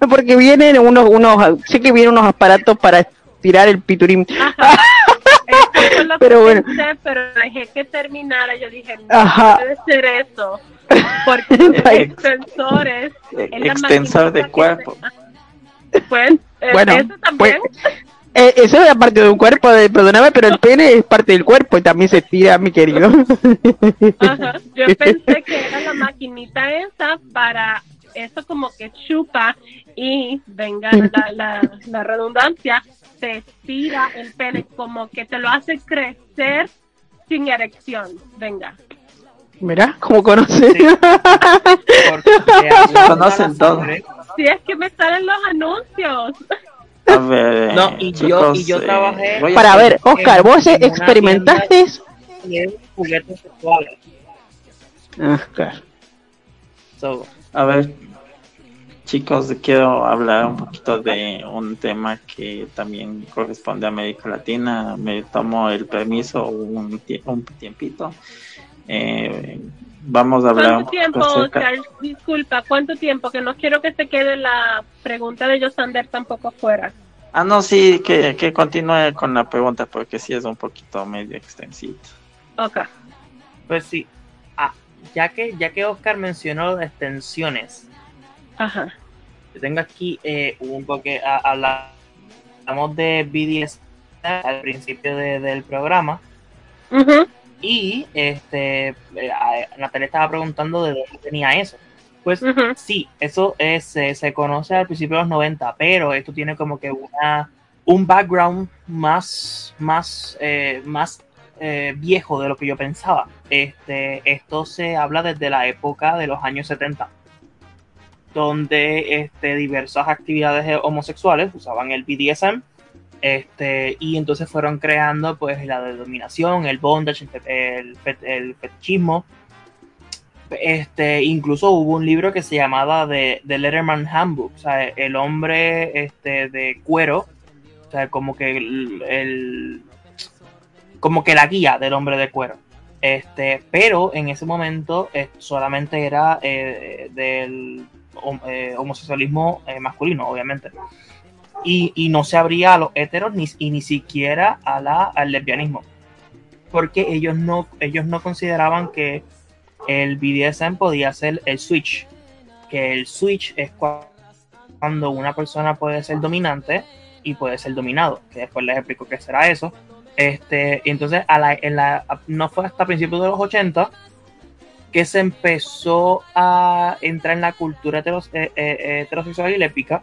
porque vienen unos, unos, sé que vienen unos aparatos para tirar el piturín. (laughs) Eso es lo Pero que bueno. pensé, pero dejé que terminara. Yo dije, no Ajá. puede ser eso. (laughs) Porque extensores. es la Extensor de cuerpo. se- Pues, eh, Bueno, eso también. pues, eh, eso es parte de un cuerpo, de, perdóname, pero el pene es parte del cuerpo y también se tira, mi querido. (laughs) Ajá. Yo pensé que era la maquinita esa para eso como que chupa y venga la, la, la redundancia, te estira el pene, como que te lo hace crecer sin erección. Venga. Mirá, ¿cómo conoces? Sí. (laughs) Conocen todo. Si es que me salen los anuncios. A ver, No, y yo- y yo trabajé Para ver, Oscar, ¿vos experimentaste? juguetes sexuales. So, A ver, chicos, quiero hablar un poquito de un tema que también corresponde a América Latina. Me tomo el permiso un, tie- un tiempito. Eh, vamos a hablar un ¿Cuánto tiempo, acerca- Oscar? Disculpa, ¿cuánto tiempo? Que no quiero que se quede la pregunta de Josander tampoco fuera. Ah, no, sí, que, que continúe con la pregunta porque sí es un poquito medio extensito. Ok. pues sí. Ah, ya que, ya que Oscar mencionó extensiones, Ajá. Yo tengo aquí eh, un porque hablamos de BDS al principio de- del programa. Y este eh, Natalia estaba preguntando de dónde tenía eso. Pues sí, eso es, se, se conoce al principio de los 90, pero esto tiene como que una un background más, más, eh, más eh, viejo de lo que yo pensaba. Este, esto se habla desde la época de los años 70, donde este, diversas actividades homosexuales usaban el BDSM este, y entonces fueron creando pues la dominación, el bondage, el, el, el fetichismo. Este, incluso hubo un libro que se llamaba The, Letterman Handbook, o sea, el hombre este, de cuero, o sea, como que el, como que la guía del hombre de cuero. Este, pero en ese momento eh, solamente era eh, del eh, homosexualismo eh, masculino, obviamente y, y no se abría a los heteros ni, y ni siquiera a la, al lesbianismo. Porque ellos no, ellos no consideraban que el BDSM podía ser el switch. Que el switch es cua- cuando una persona puede ser dominante y puede ser dominado. Que después les explico qué será eso. Este, entonces, a la, en la, no fue hasta principios de los 80 que se empezó a entrar en la cultura heteros- eh, eh, heterosexual y lésbica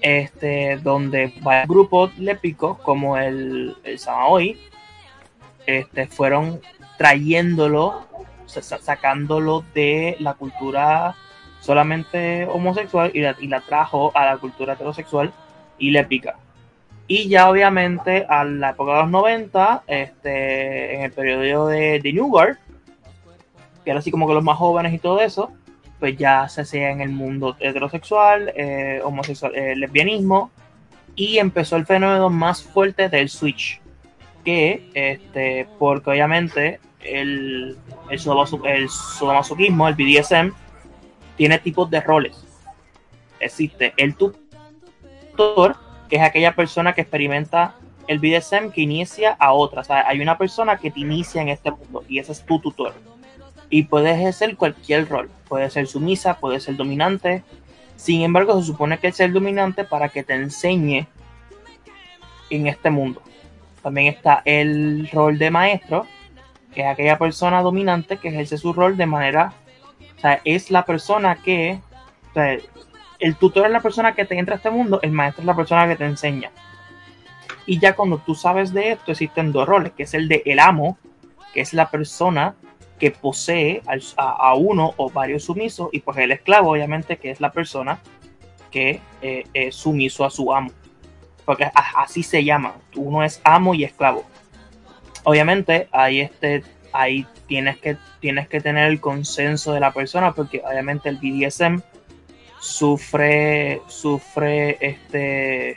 este, donde varios grupos lépicos como el, el Samaoi este, fueron trayéndolo, sa- sa- sacándolo de la cultura solamente homosexual y la, y la trajo a la cultura heterosexual y lépica. Y ya obviamente a la época de los 90, este, en el periodo de, de New Guard, era así como que los más jóvenes y todo eso, pues ya se hacía en el mundo heterosexual, eh, homosexual, eh, lesbianismo, y empezó el fenómeno más fuerte del switch, que, este, porque obviamente el, el, sadomaso- el sadomasoquismo, el BDSM, tiene tipos de roles. Existe el tutor, que es aquella persona que experimenta el BDSM que inicia a otra. O sea, hay una persona que te inicia en este mundo y ese es tu tutor y puedes ejercer cualquier rol. Puede ser sumisa, puede ser dominante. Sin embargo, se supone que es el dominante para que te enseñe en este mundo. También está el rol de maestro, que es aquella persona dominante que ejerce su rol de manera, o sea, es la persona que, o sea, el tutor es la persona que te entra a este mundo, el maestro es la persona que te enseña. Y ya cuando tú sabes de esto, existen dos roles, que es el de el amo, que es la persona que posee a uno o varios sumisos, y pues el esclavo, obviamente, que es la persona que eh, es sumiso a su amo. porque así se llama. Uno es amo y esclavo. Obviamente, ahí este, ahí tienes que, tienes que tener el consenso de la persona, porque obviamente el BDSM sufre, sufre este.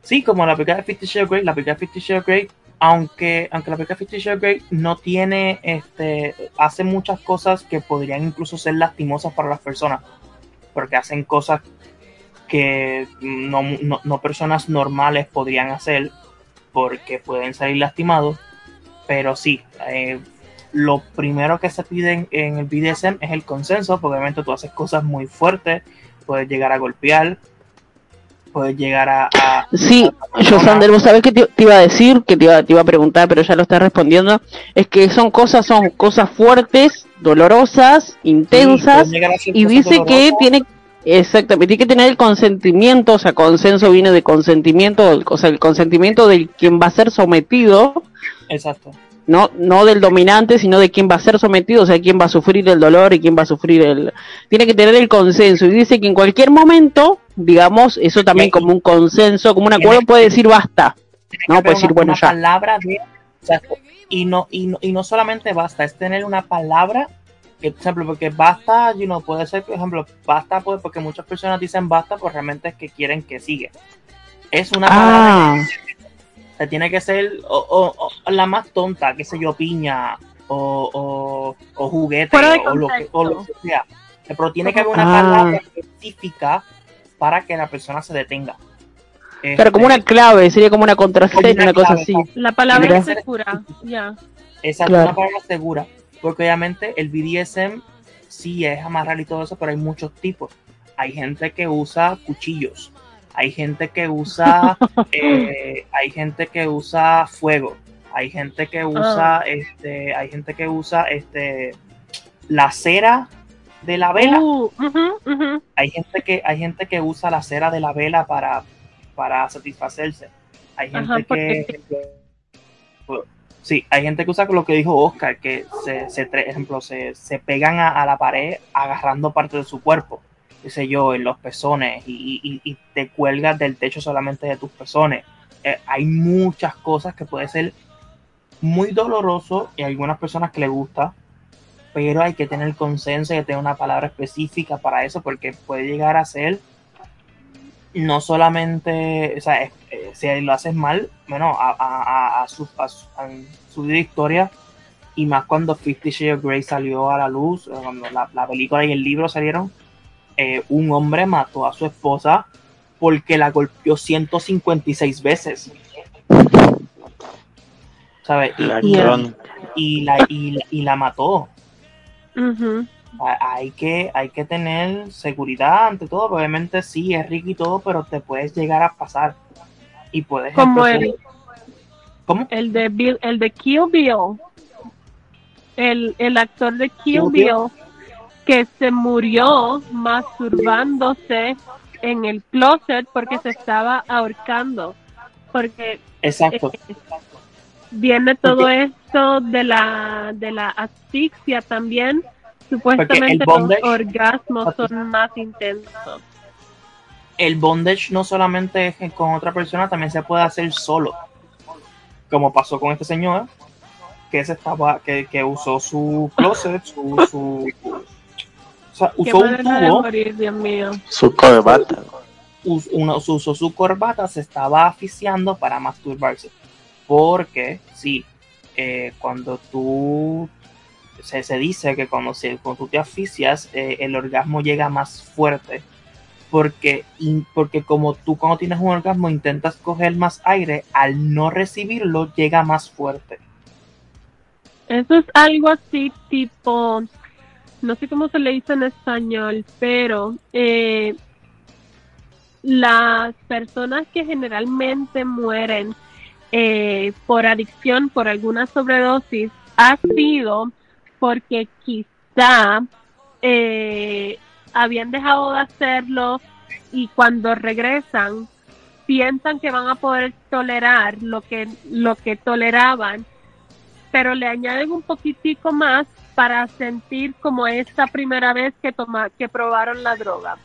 Sí, como la película de Fifty Shades Grey, la película de Fifty Shades Grey, aunque, aunque la película Fifty Shades no tiene, este, hace muchas cosas que podrían incluso ser lastimosas para las personas, porque hacen cosas que no, no, personas normales podrían hacer porque pueden salir lastimados, pero sí, eh, lo primero que se pide en, el BDSM es el consenso, porque obviamente tú haces cosas muy fuertes, puedes llegar a golpear, puedes llegar a... sí, yo Sander, vos sabés que te, iba a decir, que te iba, te iba a preguntar, pero ya lo estás respondiendo, es que son cosas, son cosas fuertes, dolorosas, intensas, y dice que tiene Exactamente, tiene que tener el consentimiento, o sea, consenso viene de consentimiento, o sea, el consentimiento de quien va a ser sometido. Exacto. No, no del dominante, sino de quien va a ser sometido, o sea, quién va a sufrir el dolor y quién va a sufrir el... Tiene que tener el consenso y dice que en cualquier momento, digamos, eso también como un consenso, como un acuerdo, puede decir basta. No, puede decir, bueno, ya. Palabra de... y, no, y, no, y no solamente basta, es tener una palabra por ejemplo, porque basta, you know, puede ser, por ejemplo, basta, pues, porque muchas personas dicen basta, pues realmente es que quieren que siga. Es una palabra ah. tiene que ser o, la más tonta, qué sé yo, piña o, juguete o lo, que, sea. Pero tiene que haber una ah. palabra específica para que la persona se detenga. Pero como una este, clave, sería como una contraseña, una, cosa así. La palabra segura, (laughs) ya. Exacto, una palabra segura porque obviamente el BDSM sí es amarrar y todo eso, pero hay muchos tipos. Hay gente que usa cuchillos, hay gente que usa, (laughs) eh, hay gente que usa fuego, hay gente que usa, ah. este, hay gente que usa, este, la cera de la vela. Uh, hay gente que, hay gente que usa la cera de la vela para, para satisfacerse. Hay gente que, Sí, hay gente que usa lo que dijo Oscar, que se, se ejemplo, se, se pegan a, la pared agarrando parte de su cuerpo, qué sé yo, en los pezones y, y, te cuelgas del techo solamente de tus pezones. Eh, hay muchas cosas que puede ser muy doloroso y a algunas personas que le gusta, pero hay que tener consenso y tener una palabra específica para eso porque puede llegar a ser no solamente, o sea, eh, si lo haces mal, bueno, a, su, su, historia, y más cuando Fifty Shades of Grey salió a la luz, eh, cuando la, película y el libro salieron, eh, un hombre mató a su esposa porque la golpeó 156 veces. ¿Sabes? Y, la, y, la mató hay que, hay que tener seguridad ante todo. Obviamente sí, es rico y todo, pero te puedes llegar a pasar. Y puedes... Como el, ¿Cómo? El de, Bill, el de Kill Bill. El, el actor de Kill, Bill, que se murió masturbándose en el closet porque se estaba ahorcando. Porque Exacto. Eh, viene todo esto de la, de la asfixia también Supuestamente los orgasmos son más intensos. El bondage no solamente es con otra persona, también se puede hacer solo. Como pasó con este señor, que se estaba, que, que usó su closet, su, su o sea, usó un tubo, su corbata. usó su corbata, se estaba asfixiando para masturbarse. Porque, sí, eh, cuando tú se, dice que cuando, se, cuando tú te asfixias, eh, el orgasmo llega más fuerte. Porque, porque como tú cuando tienes un orgasmo intentas coger más aire, al no recibirlo llega más fuerte. Eso es algo así tipo, no sé cómo se le dice en español, pero eh, las personas que generalmente mueren eh, por adicción, por alguna sobredosis, ha sido porque quizá eh, habían dejado de hacerlo y cuando regresan piensan que van a poder tolerar lo que lo que toleraban pero le añaden un poquitico más para sentir como esta primera vez que toma, que probaron la droga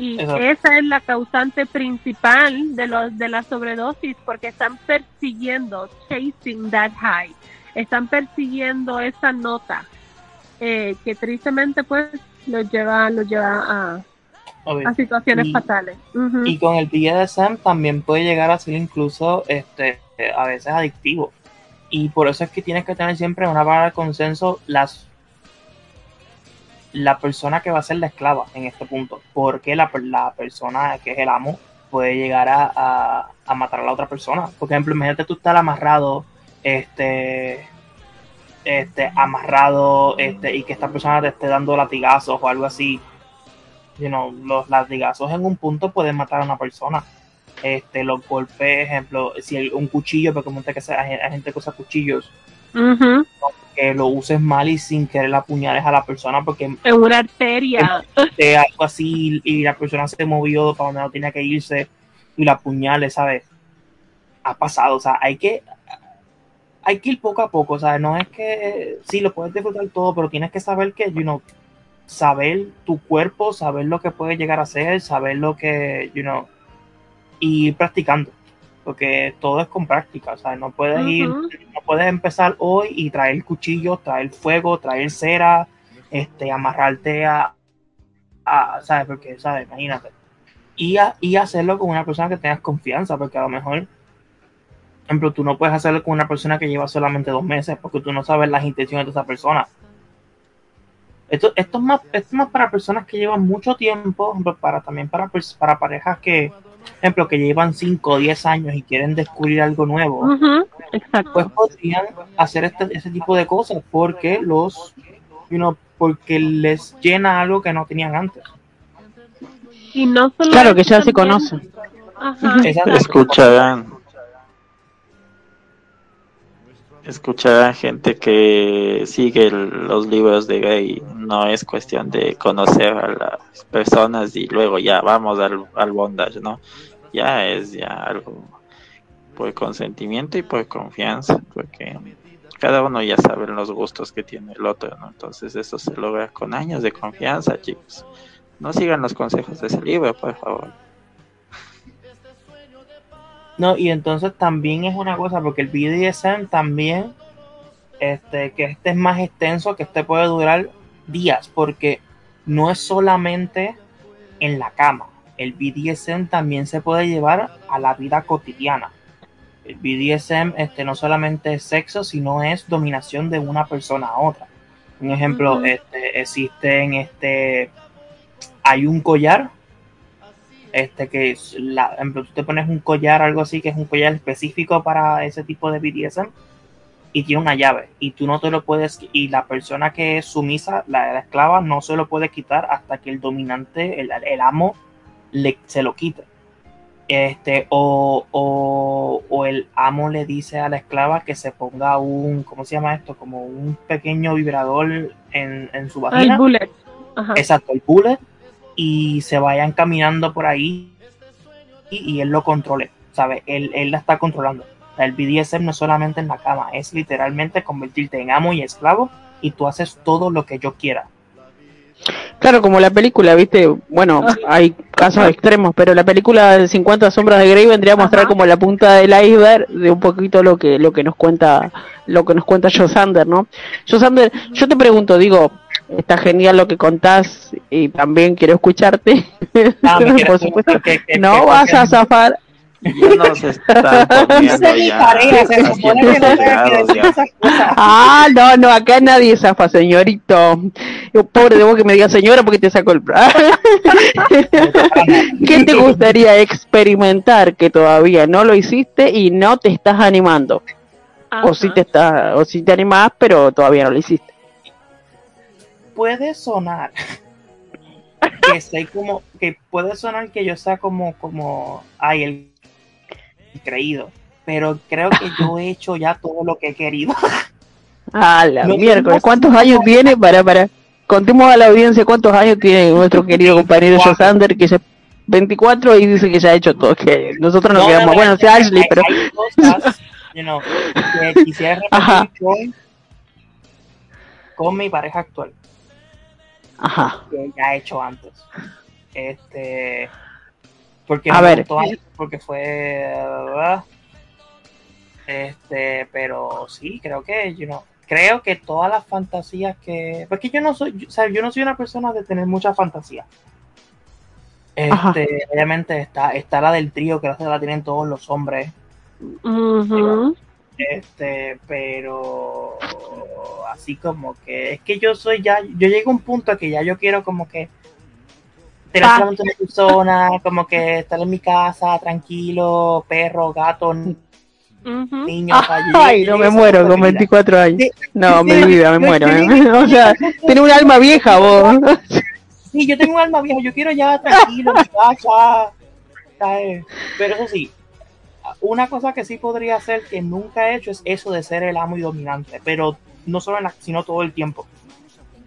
Y esa es la causante principal de los de la sobredosis porque están persiguiendo, chasing that high, están persiguiendo esa nota eh, que tristemente pues los lleva, los lleva a, situaciones fatales. Y con el BDSM también puede llegar a ser incluso este a veces adictivo. Y por eso es que tienes que tener siempre una palabra de consenso las la persona que va a ser la esclava en este punto. Porque la, la persona que es el amo puede llegar a, a, matar a la otra persona. Por ejemplo, imagínate tú estar amarrado, este, este, amarrado, este, y que esta persona te esté dando latigazos o algo así. You know, los latigazos en un punto pueden matar a una persona. Este, los golpes, ejemplo, si hay un cuchillo, porque que hay gente que usa cuchillos, que lo uses mal y sin querer apuñales a la persona porque es una arteria de (laughs) algo así y la persona se movió para donde no tenía que irse y la apuñale, ¿sabes? Ha pasado, o sea, hay que hay que ir poco a poco, ¿sabes? No es que sí lo puedes disfrutar todo, pero tienes que saber que, you know, saber tu cuerpo, saber lo que puede llegar a ser, saber lo que, you know, y ir practicando porque todo es con práctica, o sea, no puedes ir, no puedes empezar hoy y traer cuchillos, traer fuego, traer cera, este, amarrarte a, a ¿sabes? Porque, ¿sabes? Imagínate. Y, y hacerlo con una persona que tengas confianza, porque a lo mejor, por ejemplo, tú no puedes hacerlo con una persona que lleva solamente dos meses, porque tú no sabes las intenciones de esa persona. Esto, esto, es, más, esto es más para personas que llevan mucho tiempo, para también para, para parejas que, ejemplo, que llevan 5 o 10 años y quieren descubrir algo nuevo, pues podrían hacer este, ese tipo de cosas porque los, you porque les llena algo que no tenían antes. Y no solo claro que ya se conocen. Escucharán. Escucharán gente que sigue los libros de Gay. No es cuestión de conocer a las personas y luego ya vamos al, al bondage, ¿no? ya es ya algo por consentimiento y por confianza, porque cada uno ya sabe los gustos que tiene el otro, ¿no? Entonces eso se logra con años de confianza, chicos. No sigan los consejos de ese libro, por favor. No, y entonces también es una cosa, porque el BDSM también, este, que este es más extenso, que este puede durar días, porque no es solamente en la cama el BDSM también se puede llevar a la vida cotidiana. El BDSM este, no solamente es sexo, sino es dominación de una persona a otra. Un ejemplo, este, existen, este, hay un collar, este, que es, la, ejemplo, tú te pones un collar, algo así, que es un collar específico para ese tipo de BDSM, y tiene una llave, y tú no te lo puedes, y la persona que es sumisa, la, la esclava, no se lo puede quitar hasta que el dominante, el, el amo, le, se lo quita. Este, o, o, el amo le dice a la esclava que se ponga un, ¿cómo se llama esto? Como un pequeño vibrador en, en su vagina. El bullet. Exacto, el bullet. Y se vayan caminando por ahí y, él lo controle, ¿sabe? Él, él la está controlando. El BDSM no es solamente en la cama, es literalmente convertirte en amo y esclavo y tú haces todo lo que yo quiera. Claro, como la película, viste, bueno, hay casos extremos, pero la película de 50 sombras de Grey vendría a mostrar como la punta del iceberg de un poquito lo que lo que nos cuenta lo que nos cuenta Josander, ¿no? Josander, yo te pregunto, digo, está genial lo que contás y también quiero escucharte. Ah, (laughs) Por supuesto, no vas a zafar ya nos están (laughs) poniendo ya. Ah, no, no, acá nadie zafa, señorito. Pobre de vos que me diga señora porque te saco el... (laughs) ¿Qué te gustaría experimentar que todavía no lo hiciste y no te estás animando? O si te estás, o si te animás, pero todavía no lo hiciste. Puede sonar (laughs) que sé como que puede sonar que yo sea como como ay el creído, pero creo que yo he hecho ya todo lo que he querido. (laughs) Ah, la miércoles, ¿cuántos años tiene? Para, para, contemos a la audiencia cuántos años tiene nuestro querido compañero Josander, que es 24 y dice que ya ha hecho todo, que nosotros nos quedamos, bueno, sea Ashley, pero... (laughs) que quisiera repetir con, mi pareja actual. Ajá. Que ya he hecho antes. Este, porque A ver. porque fue, ¿verdad? este, pero sí, creo que, you know, creo que todas las fantasías que, porque yo no soy, yo- o sea, yo no soy una persona de tener mucha fantasía. Ajá. Este, obviamente está, está la del trío que la tienen todos los hombres. Este, pero así como que es que yo soy ya, yo llego a un punto que ya yo quiero como que tener Paz. solamente una persona, como que estar en mi casa, tranquilo, perro, gato, Ujú. niño. Ay, no me muero con posibilidad. 24 años. Sí, No, sí, mi vida, me muero. ¿eh? (laughs) O sea, tiene un alma vieja vos. Sí, yo tengo un alma vieja, yo quiero ya tranquilo, mi casa. ¿sabes? Pero eso sí, una cosa que sí podría hacer que nunca he hecho es eso de ser el amo y dominante, pero no solo en la, sino todo el tiempo.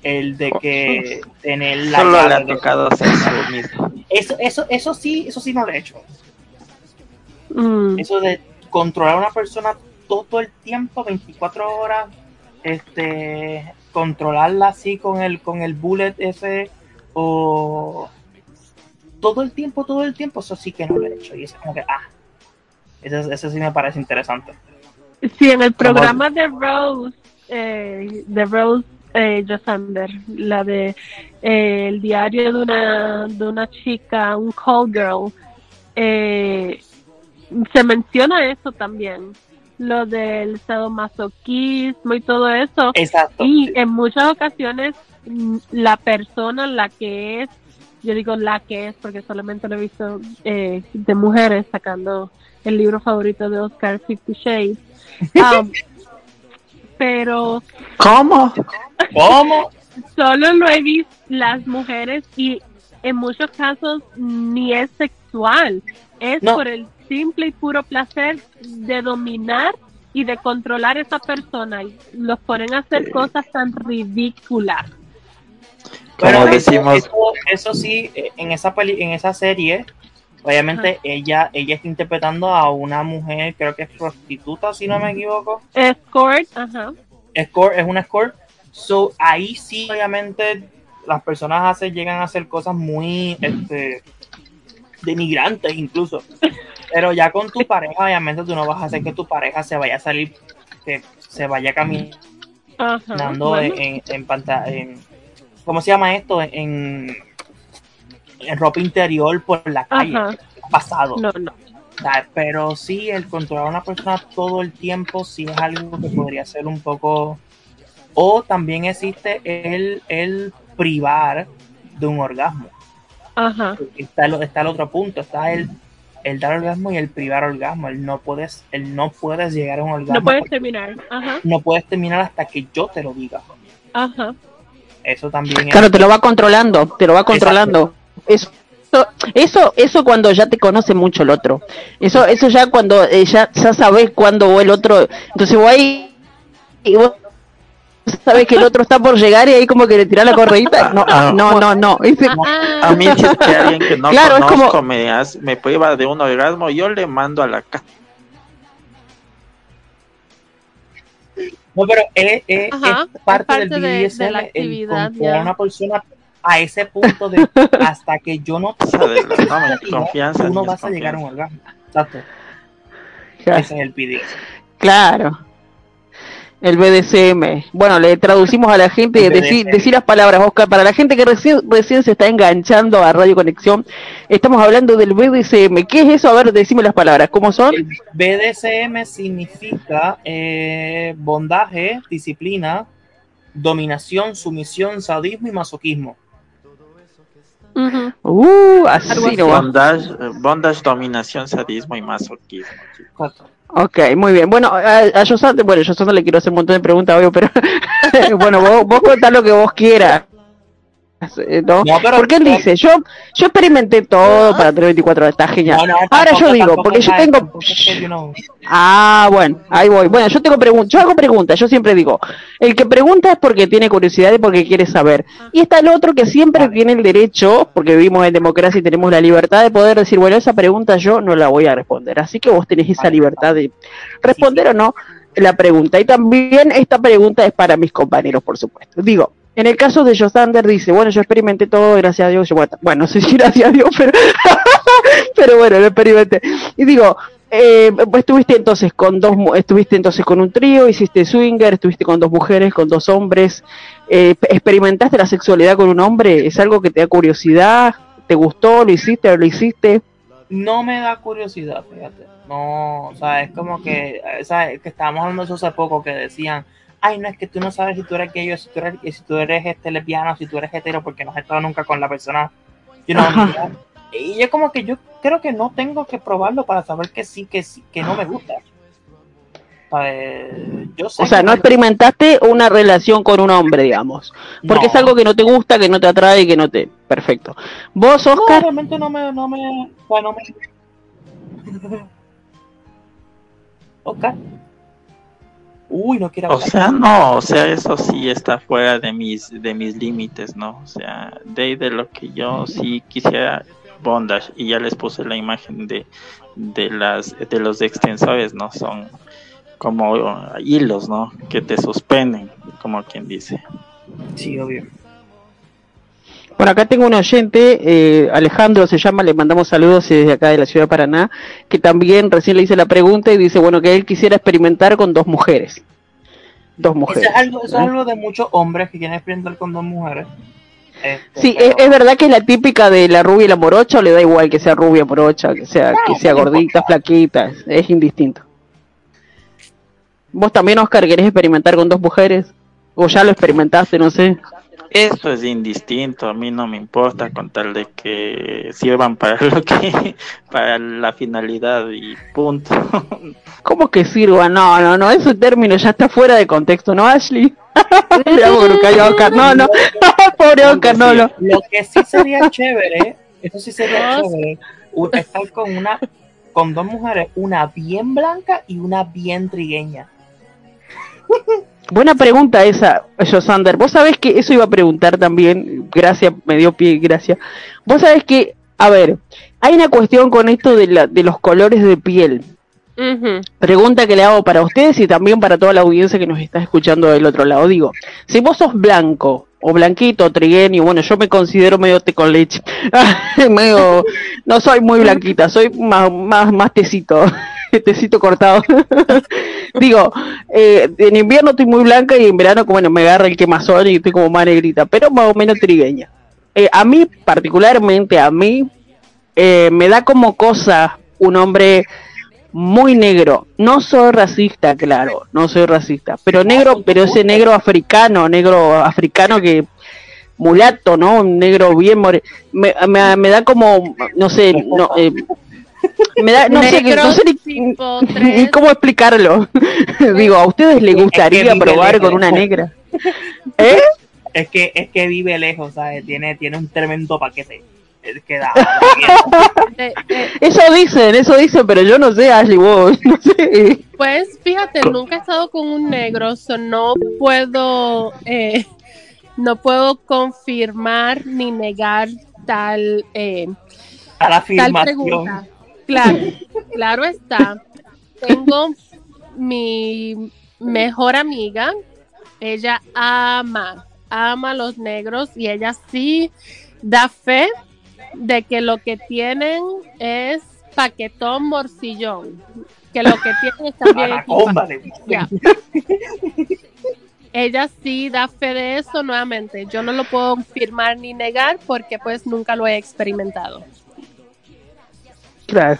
El de que (laughs) tener la Solo le ha tocado ser sumiso. Eso, eso, eso sí, eso sí no lo he hecho. Mm. Eso de controlar a una persona todo el tiempo, 24 horas, este, controlarla así con el, con el bullet ese, o todo el tiempo, todo el tiempo, eso sí que no lo he hecho. Y es como que, ah, eso, eso sí me parece interesante. Sí, en el programa de Rose, eh, de Rose eh, Josander, la de eh, el diario de una, de una chica, un call girl, eh, se menciona eso también, lo del sadomasoquismo y todo eso. Exacto. Y en muchas ocasiones mm, la persona la que es, yo digo la que es porque solamente lo he visto eh, de mujeres sacando el libro favorito de Oscar, Fifty Shades. (laughs) Um, pero ¿Cómo? ¿Cómo? solo lo he visto las mujeres y en muchos casos ni es sexual, es No. por el simple y puro placer de dominar y de controlar a esa persona y los ponen a hacer cosas tan ridículas. Como Bueno, decimos, eso, eso sí, eh, en esa peli, en esa serie, obviamente ella, ella está interpretando a una mujer, creo que es prostituta, si no me equivoco. Escort, ajá. Escort, es una escort. So, ahí sí, obviamente, las personas hacen, llegan a hacer cosas muy este, denigrantes incluso. (laughs) Pero ya con tu pareja, obviamente, tú no vas a hacer que tu pareja se vaya a salir, que se vaya caminando Ajá, bueno. en, en pantalla, en, ¿cómo se llama esto? En, en ropa interior por la calle, Ajá. pasado. No, no. ¿sabes? Pero sí, el controlar a una persona todo el tiempo sí es algo que podría ser un poco... O también existe el, el privar de un orgasmo. Ajá. Está el, está el otro punto, está el, el dar orgasmo y el privar orgasmo. El no puedes, el no puedes llegar a un orgasmo. No puedes terminar. Ajá. no puedes terminar hasta que yo te lo diga. Ajá. Eso también es... Claro, te lo va controlando, te lo va controlando. Eso, eso, eso cuando ya te conoce mucho el otro. Eso, eso ya cuando eh, ya, ya sabes cuándo el otro. Entonces vos ahí y vos sabes que el otro está por llegar y ahí como que le tirás la correíta. No, Ah, no, no, no. Ese- Ah, a mí si es que alguien que no Claro, es conozco como- me, hace- me priva de un orgasmo, yo le mando a la casa. No, pero es, es- parte, es parte del de- de BDSM la actividad, una persona a ese punto de (laughs) hasta que yo no te confianza. tú no vas a llegar a un orgasmo. Exacto. Ya. Ese es el BDSM. Claro. El BDSM. Bueno, le traducimos a la gente, decir, decir las palabras, Oscar. Para la gente que recién, recién se está enganchando a Radio Conexión, estamos hablando del BDSM. ¿Qué es eso? A ver, decime las palabras. ¿Cómo son? El BDSM significa eh, bondaje, disciplina, dominación, sumisión, sadismo y masoquismo. Uh, así no. Bondage, bondage, dominación, sadismo y masoquismo. chicos. Ok, muy bien. Bueno, a, a Yosanda, bueno, yo le quiero hacer un montón de preguntas, obvio, pero (laughs) bueno, vos, vos contá lo que vos quieras. ¿No? No, pero- porque él dice, yo yo experimenté todo para tener 24 horas, está genial. No, Ahora tampoco- yo digo, porque yo tengo... Ah, bueno, ahí voy. Bueno, yo tengo preguntas, yo hago preguntas, yo siempre digo, el que pregunta es porque tiene curiosidad y porque quiere saber. Y está el otro que siempre Vale. tiene el derecho, porque vivimos en democracia y tenemos la libertad de poder decir, bueno, esa pregunta yo no la voy a responder. Así que vos tenés esa Vale. libertad de responder o no la pregunta. Y también esta pregunta es para mis compañeros, por supuesto. Digo, En el caso de Josander dice, bueno, yo experimenté todo, gracias a Dios. Yo, bueno, (laughs) si gracias a Dios, pero, (laughs) pero bueno, lo experimenté. Y digo, eh, estuviste entonces con dos, estuviste entonces con un trío, hiciste swinger, estuviste con dos mujeres, con dos hombres, eh, experimentaste la sexualidad con un hombre, es algo que te da curiosidad, te gustó, lo hiciste, no lo hiciste. No me da curiosidad, fíjate. No, o sea, es como que, eh, ¿sabes? Que estábamos hablando eso hace poco, que decían, ay, no, es que tú no sabes si tú eres gay o si tú eres, si tú eres este, lesbiano, si tú eres hetero, porque no has estado nunca con la persona. you know, y yo como que yo creo que no tengo que probarlo para saber que sí, que sí, que no me gusta. Yo sé O sea, no experimentaste una relación con un hombre, digamos, porque No. es algo que no te gusta, que no te atrae y que no te... Perfecto. Vos, No, Oscar, realmente no me, no me, o sea, no me. (laughs) Oscar. Uy, no quiero O sea, no, o sea, eso sí está fuera de mis de mis límites, ¿no? O sea, de de lo que yo sí quisiera bondage y ya les puse la imagen de de las de los extensores, ¿no? Son como hilos, ¿no? Que te suspenden, como quien dice. Sí, obvio. Bueno, acá tengo un oyente, eh, Alejandro se llama, le mandamos saludos desde acá de la ciudad de Paraná, que también recién le hice la pregunta y dice, bueno, que él quisiera experimentar con dos mujeres. Dos Eso mujeres. es, algo, eso es algo de muchos hombres que quieren experimentar con dos mujeres. Este, Sí, pero- es, es verdad que es la típica de la rubia y la morocha, o le da igual que sea rubia, morocha, que sea, que sea gordita, flaquita, es, es indistinto. ¿Vos también, Oscar, querés experimentar con dos mujeres? ¿O ya lo experimentaste, no sé? Eso es indistinto, a mí no me importa con tal de que sirvan para (laughs) lo que para la finalidad y punto. ¿Cómo que sirva? No, no, no, ese término ya está fuera de contexto, ¿no, Ashley? (laughs) Oscar, no, no, (laughs) pobre Oscar, no, no. Lo que sí sería chévere, eso sí sería chévere, estar con una, con dos mujeres, una bien blanca y una bien trigueña. Buena pregunta esa, Josander. Vos sabés que eso iba a preguntar también, gracias, me dio pie, gracias. Vos sabés que, a ver, hay una cuestión con esto de, la, de los colores de piel. Ujú. Pregunta que le hago para ustedes y también para toda la audiencia que nos está escuchando del otro lado. Digo, si vos sos blanco o blanquito, trigueño, bueno, yo me considero medio té con leche. (laughs) medio, no soy muy blanquita, soy más, más, más tecito, tecito cortado. (laughs) Digo, eh, en invierno estoy muy blanca y en verano, como bueno, me agarra el quemazón y estoy como más negrita, pero más o menos trigueña. Eh, a mí, particularmente, a mí, eh, me da como cosa un hombre muy negro. No soy racista, claro, no soy racista, pero negro, pero ese negro africano, negro africano que mulato, ¿no? Un negro bien more... me, me, me da como, no sé, no, eh, me da, no sé, no sé ni, ni cómo explicarlo. Digo, ¿a ustedes les gustaría probar lejos. con una negra? (laughs) ¿Eh? Es que, es que vive lejos, ¿sabes? Tiene, tiene un tremendo paquete. Es que da- Eso dicen, eso dicen, pero yo no sé, Ashley, vos, no sé. Pues fíjate, nunca he estado con un negro, so no puedo, eh, no puedo confirmar ni negar tal, eh, a la tal afirmación. pregunta. Claro, (laughs) claro está. Tengo mi mejor amiga, ella ama, ama a los negros y ella sí da fe de que lo que tienen es paquetón morcillón, que lo que tienen está bien. Ella sí da fe de eso nuevamente. Yo no lo puedo confirmar ni negar porque pues nunca lo he experimentado. Claro.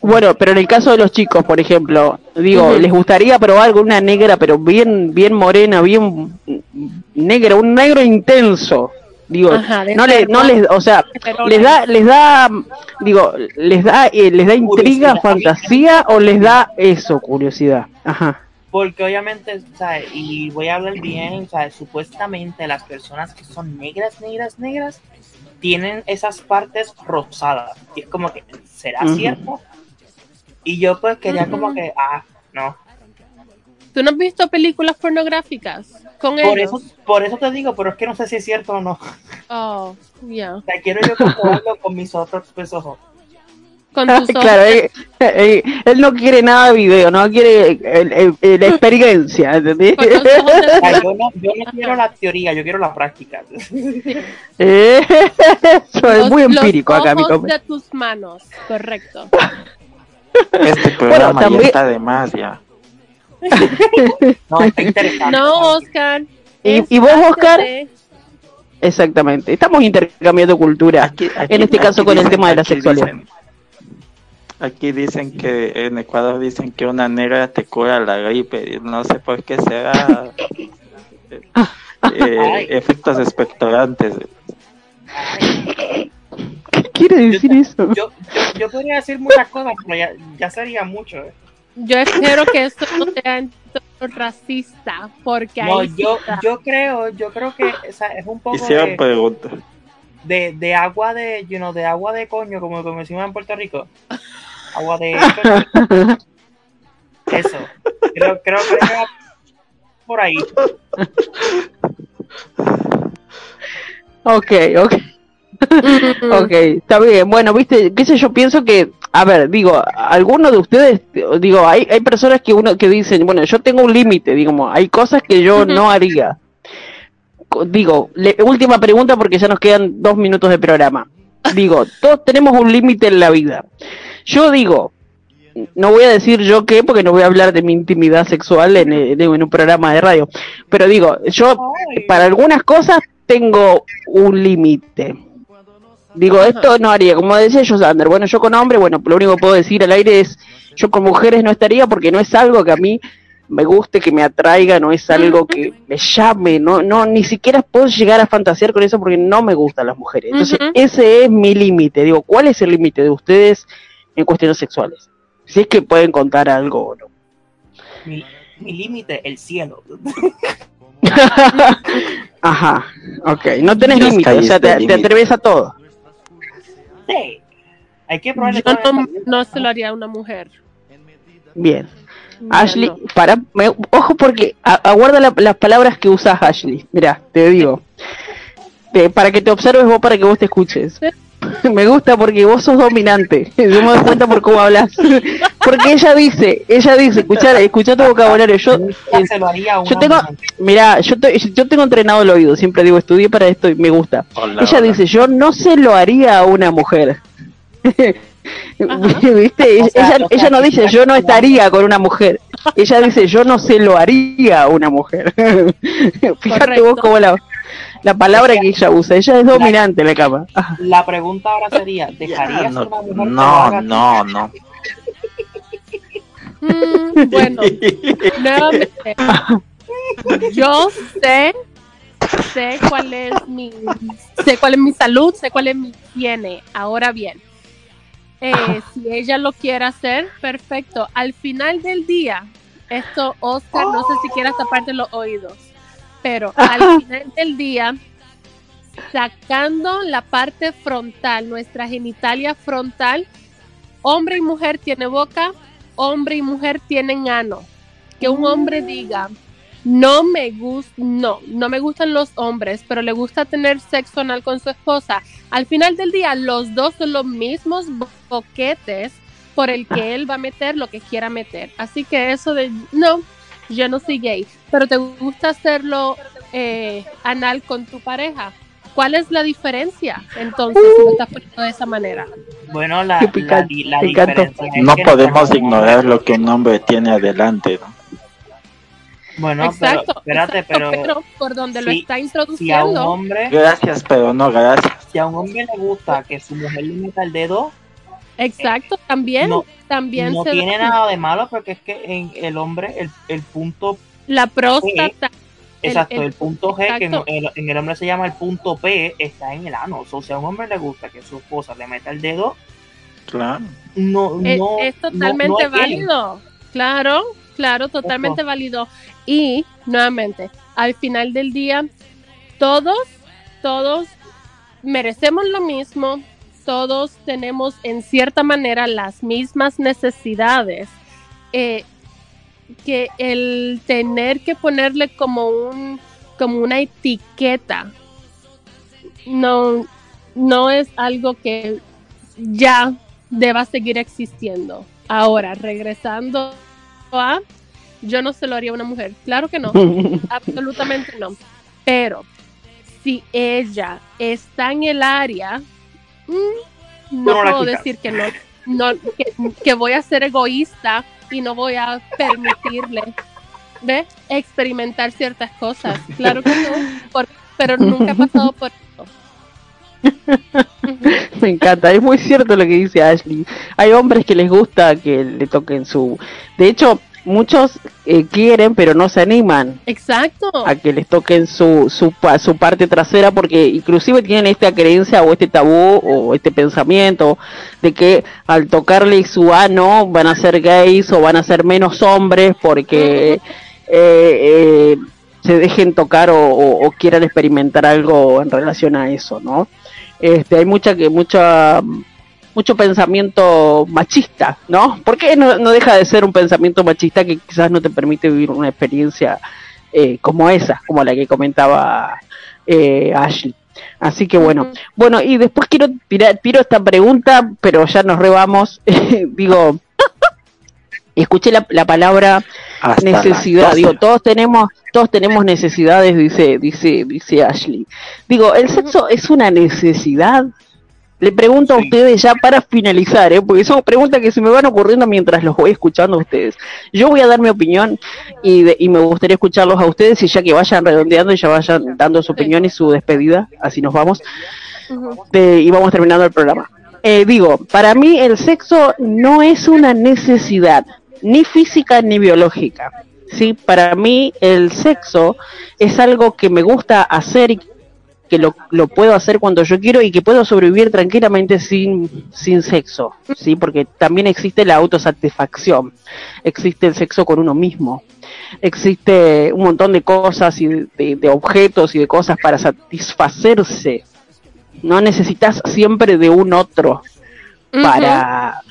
Bueno, pero en el caso de los chicos, por ejemplo, digo, les gustaría probar con una negra, pero bien, bien morena, bien negra, un negro intenso. Digo, Ajá, no le, no les, o sea, les da, les da, digo, les da, eh, les da intriga, Curiosidad. fantasía o les da eso, curiosidad. Ajá. Porque obviamente, ¿sabes? Y voy a hablar bien, ¿sabes? Supuestamente las personas que son negras, negras, negras, tienen esas partes rosadas. Y es como que, ¿será cierto? Y yo pues quería como que, ah, no. ¿Tú no has visto películas pornográficas con Por ellos? eso, por eso te digo, pero es que no sé si es cierto o no. Oh, ya. O sea, quiero yo comprobarlo con mis otros pues, ojos. Con (laughs) ojos. Claro, él, él- él no quiere nada de video, no quiere la experiencia, ¿entendés? Con los ojos de- Ay, yo, no, yo no quiero la teoría, yo quiero la práctica. (laughs) Eh, (laughs) Eso es muy los empírico acá, mi compa. de tus manos, correcto. Este programa también- ya está de más ya. No, está interesante. No, Oscar. ¿Y- vos, Oscar? Exactamente. Estamos intercambiando cultura. Aquí- aquí- en este caso aquí con el tema de la sexualidad. dicen- Aquí dicen que en Ecuador dicen que una negra te cura la gripe. y No sé por qué será. (laughs) eh, efectos expectorantes. ¿Qué quiere decir eso? Yo, yo, yo podría decir muchas cosas, pero ya, ya sería mucho. ¿eh? Yo espero que esto no sea racista, porque No, ahí yo, está. yo creo, yo creo que o sea, es un poco Hicieron preguntas. de, de agua de, you know, de agua de coño, como, como decimos en Puerto Rico. Agua de (laughs) eso. Creo, creo que era por ahí. Ok, ok. Ok, está bien. Bueno, viste, qué sé yo, pienso que, a ver, digo, algunos de ustedes, digo, hay, hay personas que uno que dicen, bueno, yo tengo un límite, digamos, hay cosas que yo no haría. Digo, le- última pregunta porque ya nos quedan dos minutos de programa. Digo, todos tenemos un límite en la vida. Yo digo, no voy a decir yo qué, porque no voy a hablar de mi intimidad sexual en, eh, en un programa de radio, pero digo, yo para algunas cosas tengo un límite. Digo, esto no haría, como decía yo, Sander, bueno, yo con hombre, bueno, lo único que puedo decir al aire es, yo con mujeres no estaría porque no es algo que a mí me guste, que me atraiga, no es algo que me llame, no, no, ni siquiera puedo llegar a fantasear con eso porque no me gustan las mujeres. Entonces, ese es mi límite. Digo, ¿cuál es el límite de ustedes en cuestiones sexuales? Si es que pueden contar algo o no. mi, mi límite, el cielo. (laughs) Ajá, ok, no tenés límite, o sea, te, te atreves a todo. Sí. Hay que probarle Yo no, no se lo haría a una mujer. Bien. Ashley, no. para, me- ojo porque a- aguarda la- las palabras que usas, Ashley. Mira, te digo. Eh, para que te observes vos, para que vos te escuches. (laughs) Me gusta porque vos sos dominante. (laughs) Yo me doy cuenta por cómo hablas. (laughs) Porque ella dice, ella dice, escuchar, escucha tu vocabulario. Yo, Nunca se lo haría a una yo tengo, mujer. mira, yo, te- yo tengo entrenado el oído. Siempre digo, estudié para esto y me gusta. Hola, Ella hola. dice, yo no se lo haría a una mujer. (laughs) ¿Viste? O sea, ella, o sea, ella no dice, yo no estaría con una mujer. Ella dice, yo no se lo haría a una mujer. (laughs) Fíjate Correcto. vos cómo la, la palabra que ella usa. Ella es dominante en la cama. La pregunta ahora sería, ¿dejarías no, a una mujer que lo no, ti? no, no. (laughs) Mm, bueno, nuevamente. Yo sé, sé cuál es mi, sé cuál es mi salud, sé cuál es mi higiene. Ahora bien, eh, (laughs) si ella lo quiere hacer, perfecto. Al final del día, esto, Oscar, no sé si quieras taparte los oídos, pero al (laughs) final del día, sacando la parte frontal, nuestra genitalia frontal, hombre y mujer tiene boca, hombre y mujer tienen ano. Que un hombre diga, no me gusta, no, no me gustan los hombres, pero le gusta tener sexo anal con su esposa. Al final del día, los dos son los mismos boquetes por el que él va a meter lo que quiera meter. Así que eso de, no, yo no soy gay, pero te gusta hacerlo eh, anal con tu pareja. ¿Cuál es la diferencia entonces si lo estás poniendo de esa manera? Bueno, la, la, diferencia es No que podemos ignorar lo que un hombre tiene adelante, ¿no? Bueno, exacto, pero espérate, exacto, pero, por donde lo si- está si a un introduciendo, hombre, Gracias, pero no gracias. si a un hombre le gusta que su mujer le meta el dedo, exacto, también, no, también no se tiene da nada de malo porque es que en el hombre el, el punto la próstata, El- exacto, el, el- punto G que en exacto. el, en el hombre se llama el punto P está en el ano. O sea, si a un hombre le gusta que su esposa le meta el dedo, Claro. no, es, no es no- totalmente no es válido. Claro, claro, totalmente válido. Y nuevamente, al final del día, todos, todos merecemos lo mismo, todos tenemos en cierta manera las mismas necesidades. Eh, que el tener que ponerle como un como una etiqueta no no es algo que ya deba seguir existiendo. Ahora, regresando a, yo no se lo haría a una mujer, claro que no, (laughs) absolutamente no, pero si ella está en el área, mm, no puedo decir que no, no que, voy a ser egoísta y no voy a permitirle de experimentar ciertas cosas. Claro que no, pero nunca he pasado por (laughs) Me encanta, es muy cierto lo que dice Ashley. Hay hombres que les gusta que le toquen su... De hecho, muchos eh, quieren pero no se animan exacto. a que les toquen su, su, su parte trasera porque inclusive tienen esta creencia o este tabú o este pensamiento de que al tocarle su ano van a ser gays o van a ser menos hombres porque eh, eh, se dejen tocar o, quieran experimentar algo en relación a eso no este hay mucha que mucha mucho pensamiento machista, ¿no? Porque no, no deja de ser un pensamiento machista que quizás no te permite vivir una experiencia eh, como esa, como la que comentaba eh, Ashley. Así que bueno, bueno, y después quiero tirar, tiro esta pregunta, pero ya nos rebamos. (laughs) Digo, escuché la, la palabra necesidad. Digo, todos tenemos, todos tenemos necesidades, dice, dice, dice Ashley. Digo, el sexo es una necesidad le pregunto a ustedes ya para finalizar, ¿eh? porque son preguntas que se me van ocurriendo mientras los voy escuchando a ustedes. Yo voy a dar mi opinión y, y me gustaría escucharlos a ustedes y ya que vayan redondeando y ya vayan dando su opinión y su despedida, así nos vamos. y vamos terminando el programa. Eh, digo, para mí el sexo no es una necesidad, ni física ni biológica. Sí, para mí el sexo es algo que me gusta hacer y que lo, puedo hacer cuando yo quiero y que puedo sobrevivir tranquilamente sin, sin sexo, ¿sí? Porque también existe la autosatisfacción, existe el sexo con uno mismo, existe un montón de cosas y de objetos y de cosas para satisfacerse. No necesitas siempre de un otro para,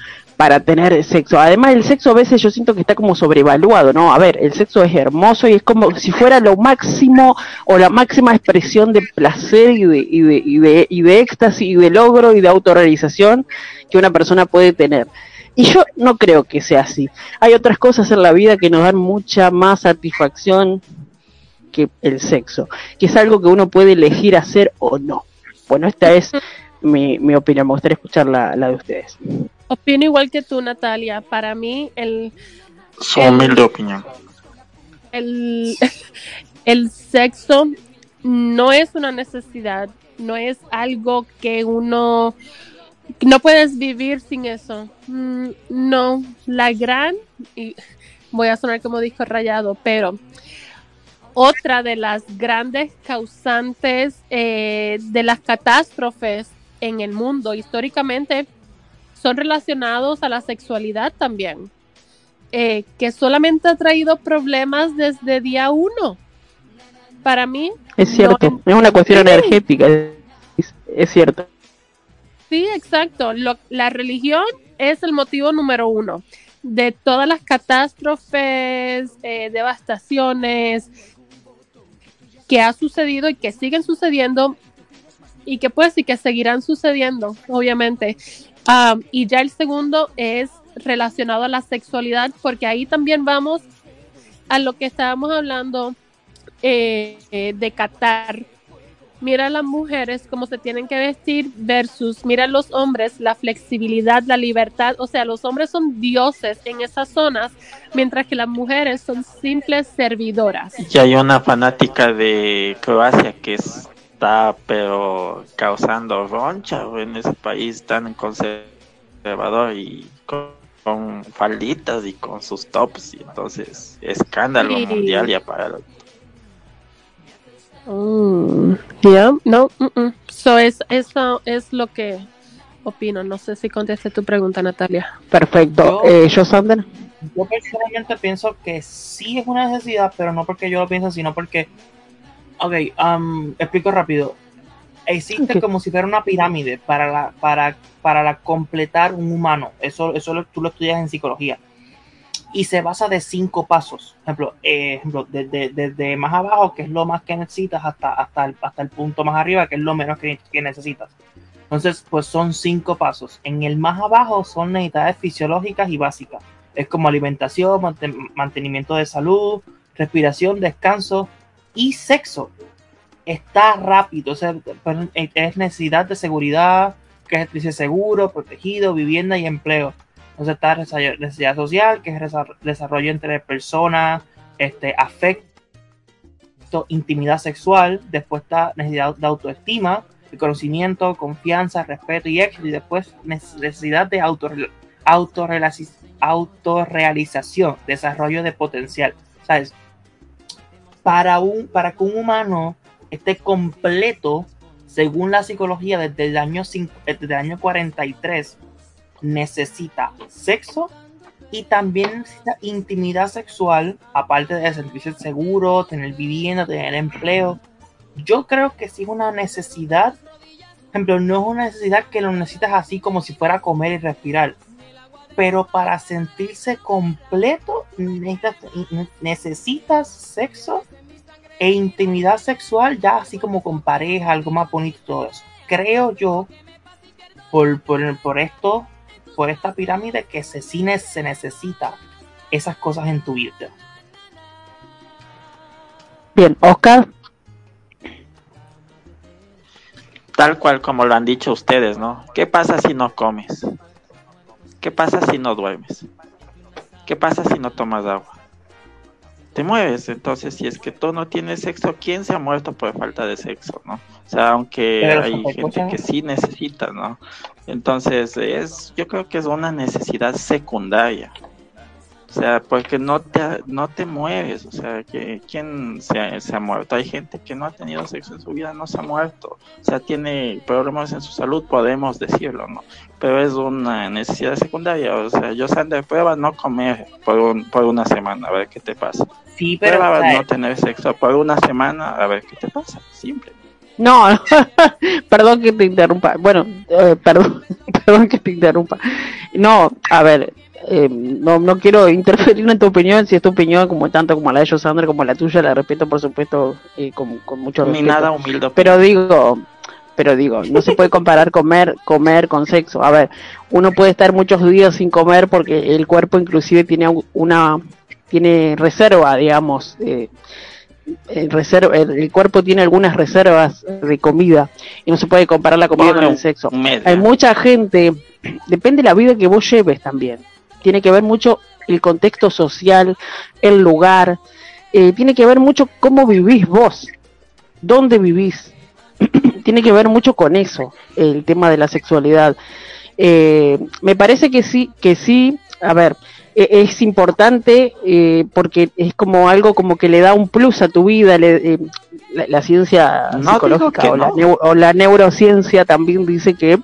para tener sexo. Además, el sexo a veces yo siento que está como sobrevaluado, ¿no? A ver, el sexo es hermoso y es como si fuera lo máximo o la máxima expresión de placer y de, y de, y de, y de éxtasis y de logro y de autorrealización que una persona puede tener. Y yo no creo que sea así. Hay otras cosas en la vida que nos dan mucha más satisfacción que el sexo, que es algo que uno puede elegir hacer o no. Bueno, esta es mi, mi opinión. Me gustaría escuchar la, la de ustedes. Opino igual que tú, Natalia. Para mí, el. Su humilde opinión. El, (laughs) el sexo no es una necesidad, no es algo que uno. No puedes vivir sin eso. Mm, no, la gran. Y voy a sonar como disco rayado, pero otra de las grandes causantes eh, de las catástrofes en el mundo históricamente son relacionados a la sexualidad también, eh, que solamente ha traído problemas desde día uno. Para mí. Es cierto, es una cuestión energética, es, cierto. Sí, exacto. la religión es el motivo número uno de todas las catástrofes, eh, devastaciones que ha sucedido y que siguen sucediendo y que pues y que seguirán sucediendo, obviamente. Ah, y ya el segundo es relacionado a la sexualidad, porque ahí también vamos a lo que estábamos hablando eh, eh, de Qatar. Mira a las mujeres cómo se tienen que vestir versus mira a los hombres la flexibilidad, la libertad. O sea, los hombres son dioses en esas zonas, mientras que las mujeres son simples servidoras. Y hay una fanática de Croacia que es está pero causando roncha en ese país tan conservador y con, falditas y con sus tops y entonces escándalo mundial ya para mm, no so es eso es lo que opino. No sé si contesté tu pregunta Natalia. Perfecto. Yo, eh, yo Sander yo personalmente pienso que sí es una necesidad pero no porque yo lo pienso sino porque Ok, um, explico rápido. Existe como si fuera una pirámide para la, para, para la completar un humano. Eso, eso tú lo estudias en psicología. Y se basa de cinco pasos. Ejemplo, eh, ejemplo desde, desde, más abajo, que es lo más que necesitas, hasta, hasta, el, hasta el punto más arriba, que es lo menos que, necesitas. Entonces, pues son cinco pasos. En el más abajo son necesidades fisiológicas y básicas. Es como alimentación, mantenimiento de salud, respiración, descanso y sexo. Está rápido, o sea, pues, es necesidad de seguridad, que es seguro, protegido, vivienda y empleo. Entonces está necesidad social, que es desarrollo entre personas, este, afecto, intimidad sexual. Después está necesidad de autoestima, conocimiento, confianza, respeto y éxito. Y después necesidad de autorrealización, desarrollo de potencial. ¿Sabes? Para, un, para que un humano esté completo, según la psicología, desde el año, desde el año 43, necesita sexo y también necesita intimidad sexual, aparte de sentirse seguro, tener vivienda, tener empleo. Yo creo que sí es una necesidad, por ejemplo, no es una necesidad que lo necesitas así como si fuera comer y respirar, pero para sentirse completo necesitas, necesitas sexo e intimidad sexual, ya así como con pareja, algo más bonito, todo eso. Creo yo, por, por, por esto, por esta pirámide, que se, cine se necesita esas cosas en tu vida. Bien, Oscar. Tal cual como lo han dicho ustedes, ¿no? ¿Qué pasa si no comes? ¿Qué pasa si no duermes? ¿Qué pasa si no tomas agua? te mueves. Entonces, si es que tú no tienes sexo, ¿quién se ha muerto por falta de sexo, no? O sea, aunque hay gente que sí necesita, ¿no? Entonces, es, yo creo que es una necesidad secundaria. O sea, porque no te, no te mueves, o sea, que ¿quién se ha, se ha, muerto? Hay gente que no ha tenido sexo en su vida, no se ha muerto, o sea, tiene problemas en su salud, podemos decirlo, ¿no? Pero es una necesidad secundaria, o sea, yo de prueba no comer por, un, por una semana, a ver qué te pasa. Sí, pero... Prueba no tener sexo por una semana, a ver qué te pasa, simple. No, (laughs) perdón que te interrumpa. Bueno, eh, perdón, (laughs) perdón que te interrumpa. No, a ver, eh, no, no quiero (laughs) interferir en tu opinión, si es tu opinión, como tanto como la de Sandra, como la tuya, la respeto, por supuesto, eh, con, con, mucho respeto. nada humilde. Pero digo, pero digo, no se puede comparar comer, comer con sexo. A ver, uno puede estar muchos días sin comer porque el cuerpo inclusive tiene una, tiene reserva, digamos, eh, el, reserva, el, cuerpo tiene algunas reservas de comida y no se puede comparar la comida con el sexo. Hay mucha gente, depende de la vida que vos lleves también tiene que ver mucho el contexto social, el lugar, eh, tiene que ver mucho cómo vivís vos, dónde vivís, (clears throat) tiene que ver mucho con eso, el tema de la sexualidad. Eh, me parece que sí, que sí, a ver, e, es importante eh, porque es como algo como que le da un plus a tu vida, la, ciencia psicológica o, la neurociencia también dice que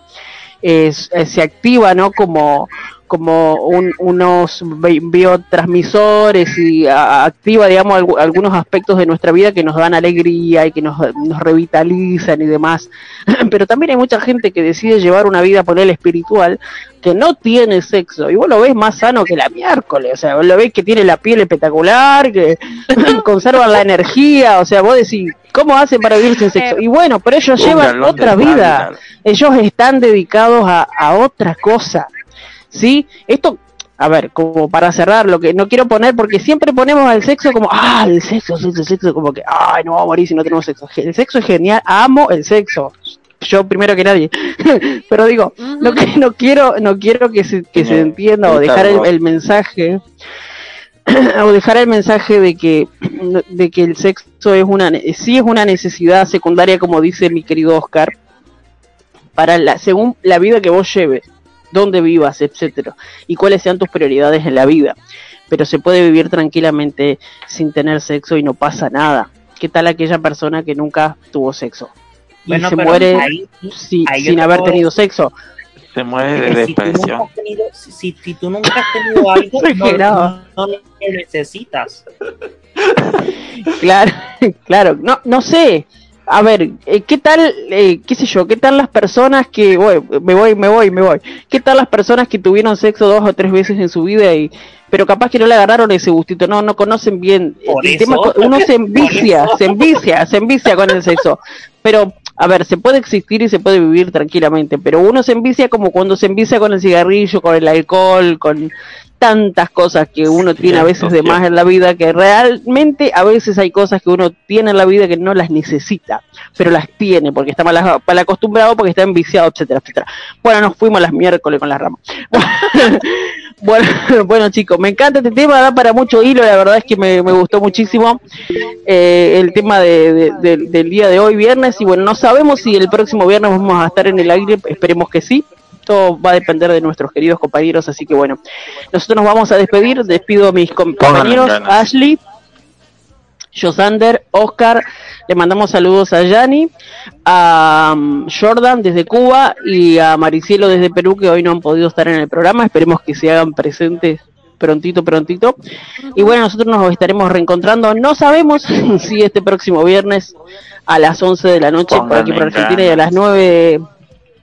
se activa, ¿no? Como como unos biotransmisores y activa, digamos, algunos aspectos de nuestra vida que nos dan alegría y que nos, revitalizan y demás. (laughs) Pero también hay mucha gente que decide llevar una vida, por el espiritual, que no tiene sexo. Y vos lo ves más sano que la miércoles. O sea, vos lo ves que tiene la piel espectacular, que (laughs) conservan la energía. O sea, vos decís, ¿cómo hacen para vivir sin sexo? Y bueno, pero ellos llevan otra vida. Ellos están dedicados a, a otra cosa ¿sí? Esto, a ver, como para cerrar, lo que no quiero poner, porque siempre ponemos al sexo como, ah, el sexo, sexo, sexo, como que, ay, no vamos a morir si no tenemos sexo. El sexo es genial, amo el sexo. Yo primero que nadie, (laughs) pero digo, no, no quiero, no quiero que se, que se entienda o dejar el, mensaje (clears throat) o dejar el mensaje de que de que el sexo es una sí es una necesidad secundaria como dice mi querido Oscar para la según la vida que vos lleves dónde vivas, etcétera, y cuáles sean tus prioridades en la vida. Pero se puede vivir tranquilamente sin tener sexo y no pasa nada. ¿Qué tal aquella persona que nunca tuvo sexo? Y se muere sin haber tenido sexo. Se muere de depresión. Si, tú nunca has tenido (laughs) algo, no, no, lo necesitas. Claro, (laughs) claro. No, no sé a ver, eh, ¿qué tal, eh, qué sé yo, qué tal las personas que, me voy, me voy, me voy, qué tal las personas que tuvieron sexo dos o tres veces en su vida y, pero capaz que no le agarraron ese gustito, no, no conocen bien, el tema, uno se envicia, (laughs) se envicia, se envicia con el sexo, pero a ver, se puede existir y se puede vivir tranquilamente, pero uno se envicia como cuando se envicia con el cigarrillo, con el alcohol, con tantas cosas que uno tiene a veces de más en la vida, que realmente a veces hay cosas que uno tiene en la vida que no las necesita, pero las tiene porque está mal, mal acostumbrado, porque está enviciado, etcétera, etcétera. Bueno, nos fuimos las miércoles con las ramas. (laughs) bueno, (laughs) bueno chicos, me encanta este tema, da para mucho hilo, la verdad es que me, gustó muchísimo eh, el tema del día de hoy, viernes, y bueno, no sabemos si el próximo viernes vamos a estar en el aire, esperemos que sí, todo va a depender de nuestros queridos compañeros, así que bueno, nosotros nos vamos a despedir, despido a mis compañeros, Ashley, Josander, Oscar, le mandamos saludos a Yanni, a um, Jordan desde Cuba y a Maricielo desde Perú que hoy no han podido estar en el programa, esperemos que se hagan presentes prontito, prontito. Y bueno, nosotros nos estaremos reencontrando, no sabemos (laughs) si este próximo viernes a las 11 de la noche por aquí por Argentina y a las 9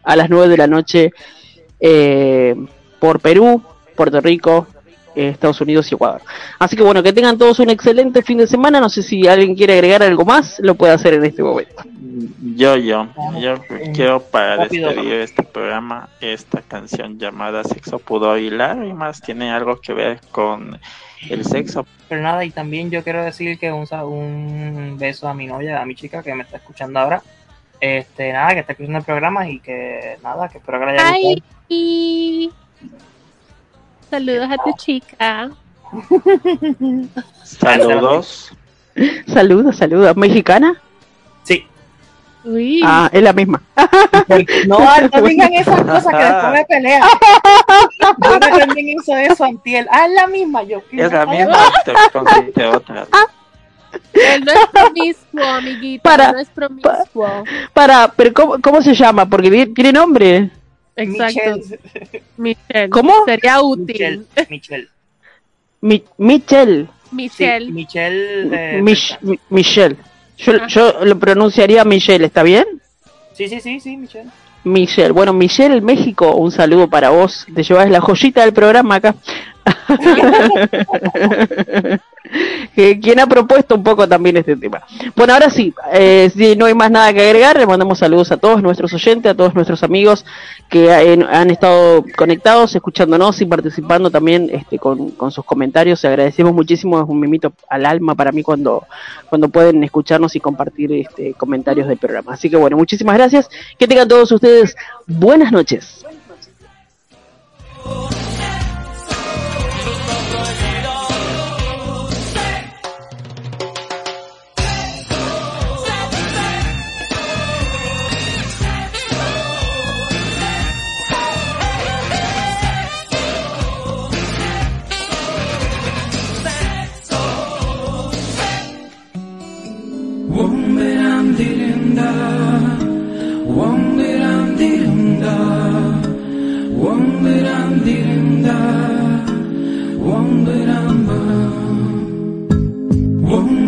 a las 9 de la noche eh, por Perú, Puerto Rico, Estados Unidos y Ecuador. Así que bueno, que tengan todos un excelente fin de semana. No sé si alguien quiere agregar algo más, lo puede hacer en este momento. Yo, yo, yo quiero para despedir este programa esta canción llamada Sexo Pudo Hilar y más tiene algo que ver con el sexo. Pero nada, y también yo quiero decir que un, un beso a mi novia, a mi chica que me está escuchando ahora. Este, nada, que está escuchando el programa y que nada, que espero que le haya gustado. Saludos a tu chica. Saludos. Saludos, saludos. ¿Mexicana? Sí. Uy. Ah, es la misma. (laughs) No, no (laughs) digan esas cosas que después me pelean. (laughs) Yo también hizo eso Antiel. Ah, es la misma. Yo es la misma, te otra. Él no es promiscuo, amiguito. Para, no es promiscuo. Para, pero ¿cómo, cómo se llama? Porque tiene nombre. Exacto. Michelle. ¿Cómo? Sería útil. Michelle. Michelle. Michelle. Michelle. Michelle. Yo, yo, lo pronunciaría Michelle, ¿está bien? Sí, sí, sí, sí, Michelle. Michelle. Bueno, Michelle México, un saludo para vos. Te llevas la joyita del programa acá. Quien ha propuesto un poco también este tema. Bueno, ahora sí, eh, si no hay más nada que agregar, le mandamos saludos a todos nuestros oyentes, a todos nuestros amigos que han estado conectados, escuchándonos y participando también este, con, con, sus comentarios. Le agradecemos muchísimo, es un mimito al alma para mí cuando, cuando pueden escucharnos y compartir este, comentarios del programa. Así que bueno, muchísimas gracias. Que tengan todos ustedes buenas noches. One, but I'm one.